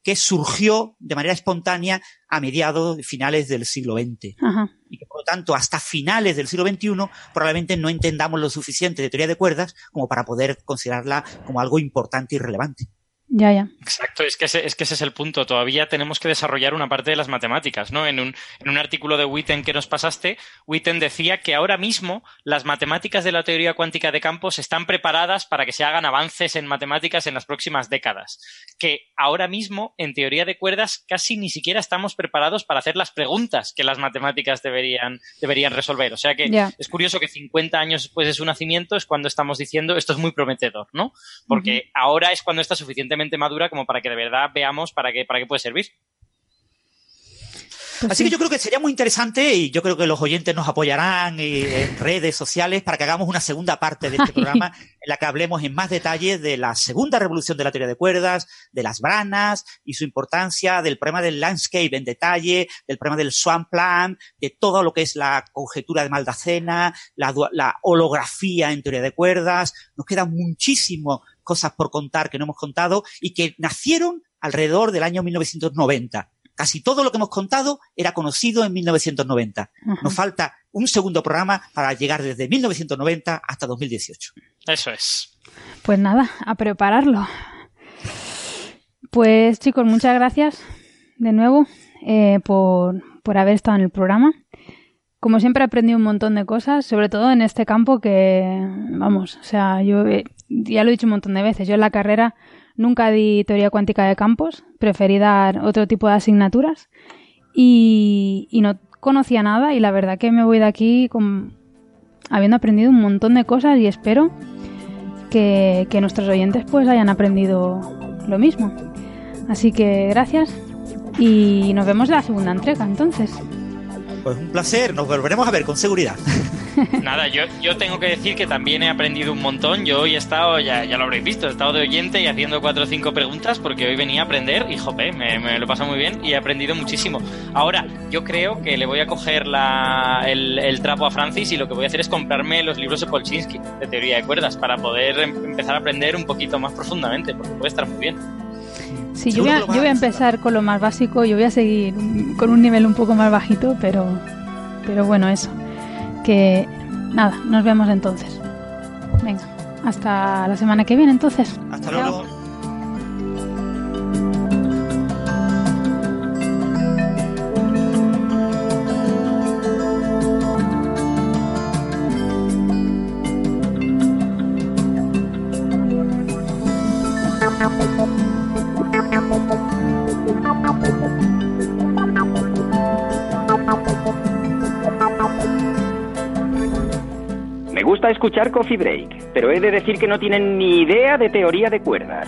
que surgió de manera espontánea a mediados, finales del siglo XX. Ajá. Y que, por lo tanto, hasta finales del siglo XXI probablemente no entendamos lo suficiente de teoría de cuerdas como para poder considerarla como algo importante y relevante. Ya, ya. Exacto, es que, ese, es que ese es el punto. Todavía tenemos que desarrollar una parte de las matemáticas, ¿no? En un, en un artículo de Witten que nos pasaste, Witten decía que ahora mismo las matemáticas de la teoría cuántica de campos están preparadas para que se hagan avances en matemáticas en las próximas décadas. Que ahora mismo, en teoría de cuerdas, casi ni siquiera estamos preparados para hacer las preguntas que las matemáticas deberían, deberían resolver. O sea que Ya. es curioso que 50 años después de su nacimiento es cuando estamos diciendo esto es muy prometedor, ¿no? Porque ahora es cuando está suficientemente madura como para que de verdad veamos para qué, para qué puede servir. Pues Así sí. que yo creo que sería muy interesante y yo creo que los oyentes nos apoyarán eh, en redes sociales para que hagamos una segunda parte de este programa en la que hablemos en más detalle de la segunda revolución de la teoría de cuerdas, de las branas y su importancia, del problema del landscape en detalle, del problema del swan plan, de todo lo que es la conjetura de Maldacena, la, la holografía en teoría de cuerdas. Nos quedan muchísimas cosas por contar que no hemos contado y que nacieron alrededor del año 1990. Casi todo lo que hemos contado era conocido en 1990. Ajá. Nos falta un segundo programa para llegar desde 1990 hasta 2018. Eso es. Pues nada, a prepararlo. Pues chicos, muchas gracias de nuevo eh, por, por haber estado en el programa. Como siempre he aprendido un montón de cosas, sobre todo en este campo que, vamos, o sea, yo eh, ya lo he dicho un montón de veces, yo en la carrera nunca di teoría cuántica de campos, preferí dar otro tipo de asignaturas y, y no conocía nada y la verdad que me voy de aquí con, habiendo aprendido un montón de cosas y espero que, que nuestros oyentes pues hayan aprendido lo mismo. Así que gracias y nos vemos en la segunda entrega entonces. Pues un placer, nos volveremos a ver con seguridad. Nada, yo, yo tengo que decir que también he aprendido un montón. Yo hoy he estado, ya, ya lo habréis visto, he estado de oyente y haciendo cuatro o cinco preguntas porque hoy venía a aprender y jope, me, lo he pasado muy bien y he aprendido muchísimo. Ahora, yo creo que le voy a coger la, el, el trapo a Francis y lo que voy a hacer es comprarme los libros de Polchinski de teoría de cuerdas para poder em- empezar a aprender un poquito más profundamente porque puede estar muy bien. Sí, yo voy, a, yo voy a empezar con lo más básico, yo voy a seguir con un nivel un poco más bajito, pero, pero bueno, eso. Que nada, nos vemos entonces. Venga, hasta la semana que viene entonces. Hasta luego. Escuchar Coffee Break, pero he de decir que no tienen ni idea de teoría de cuerdas.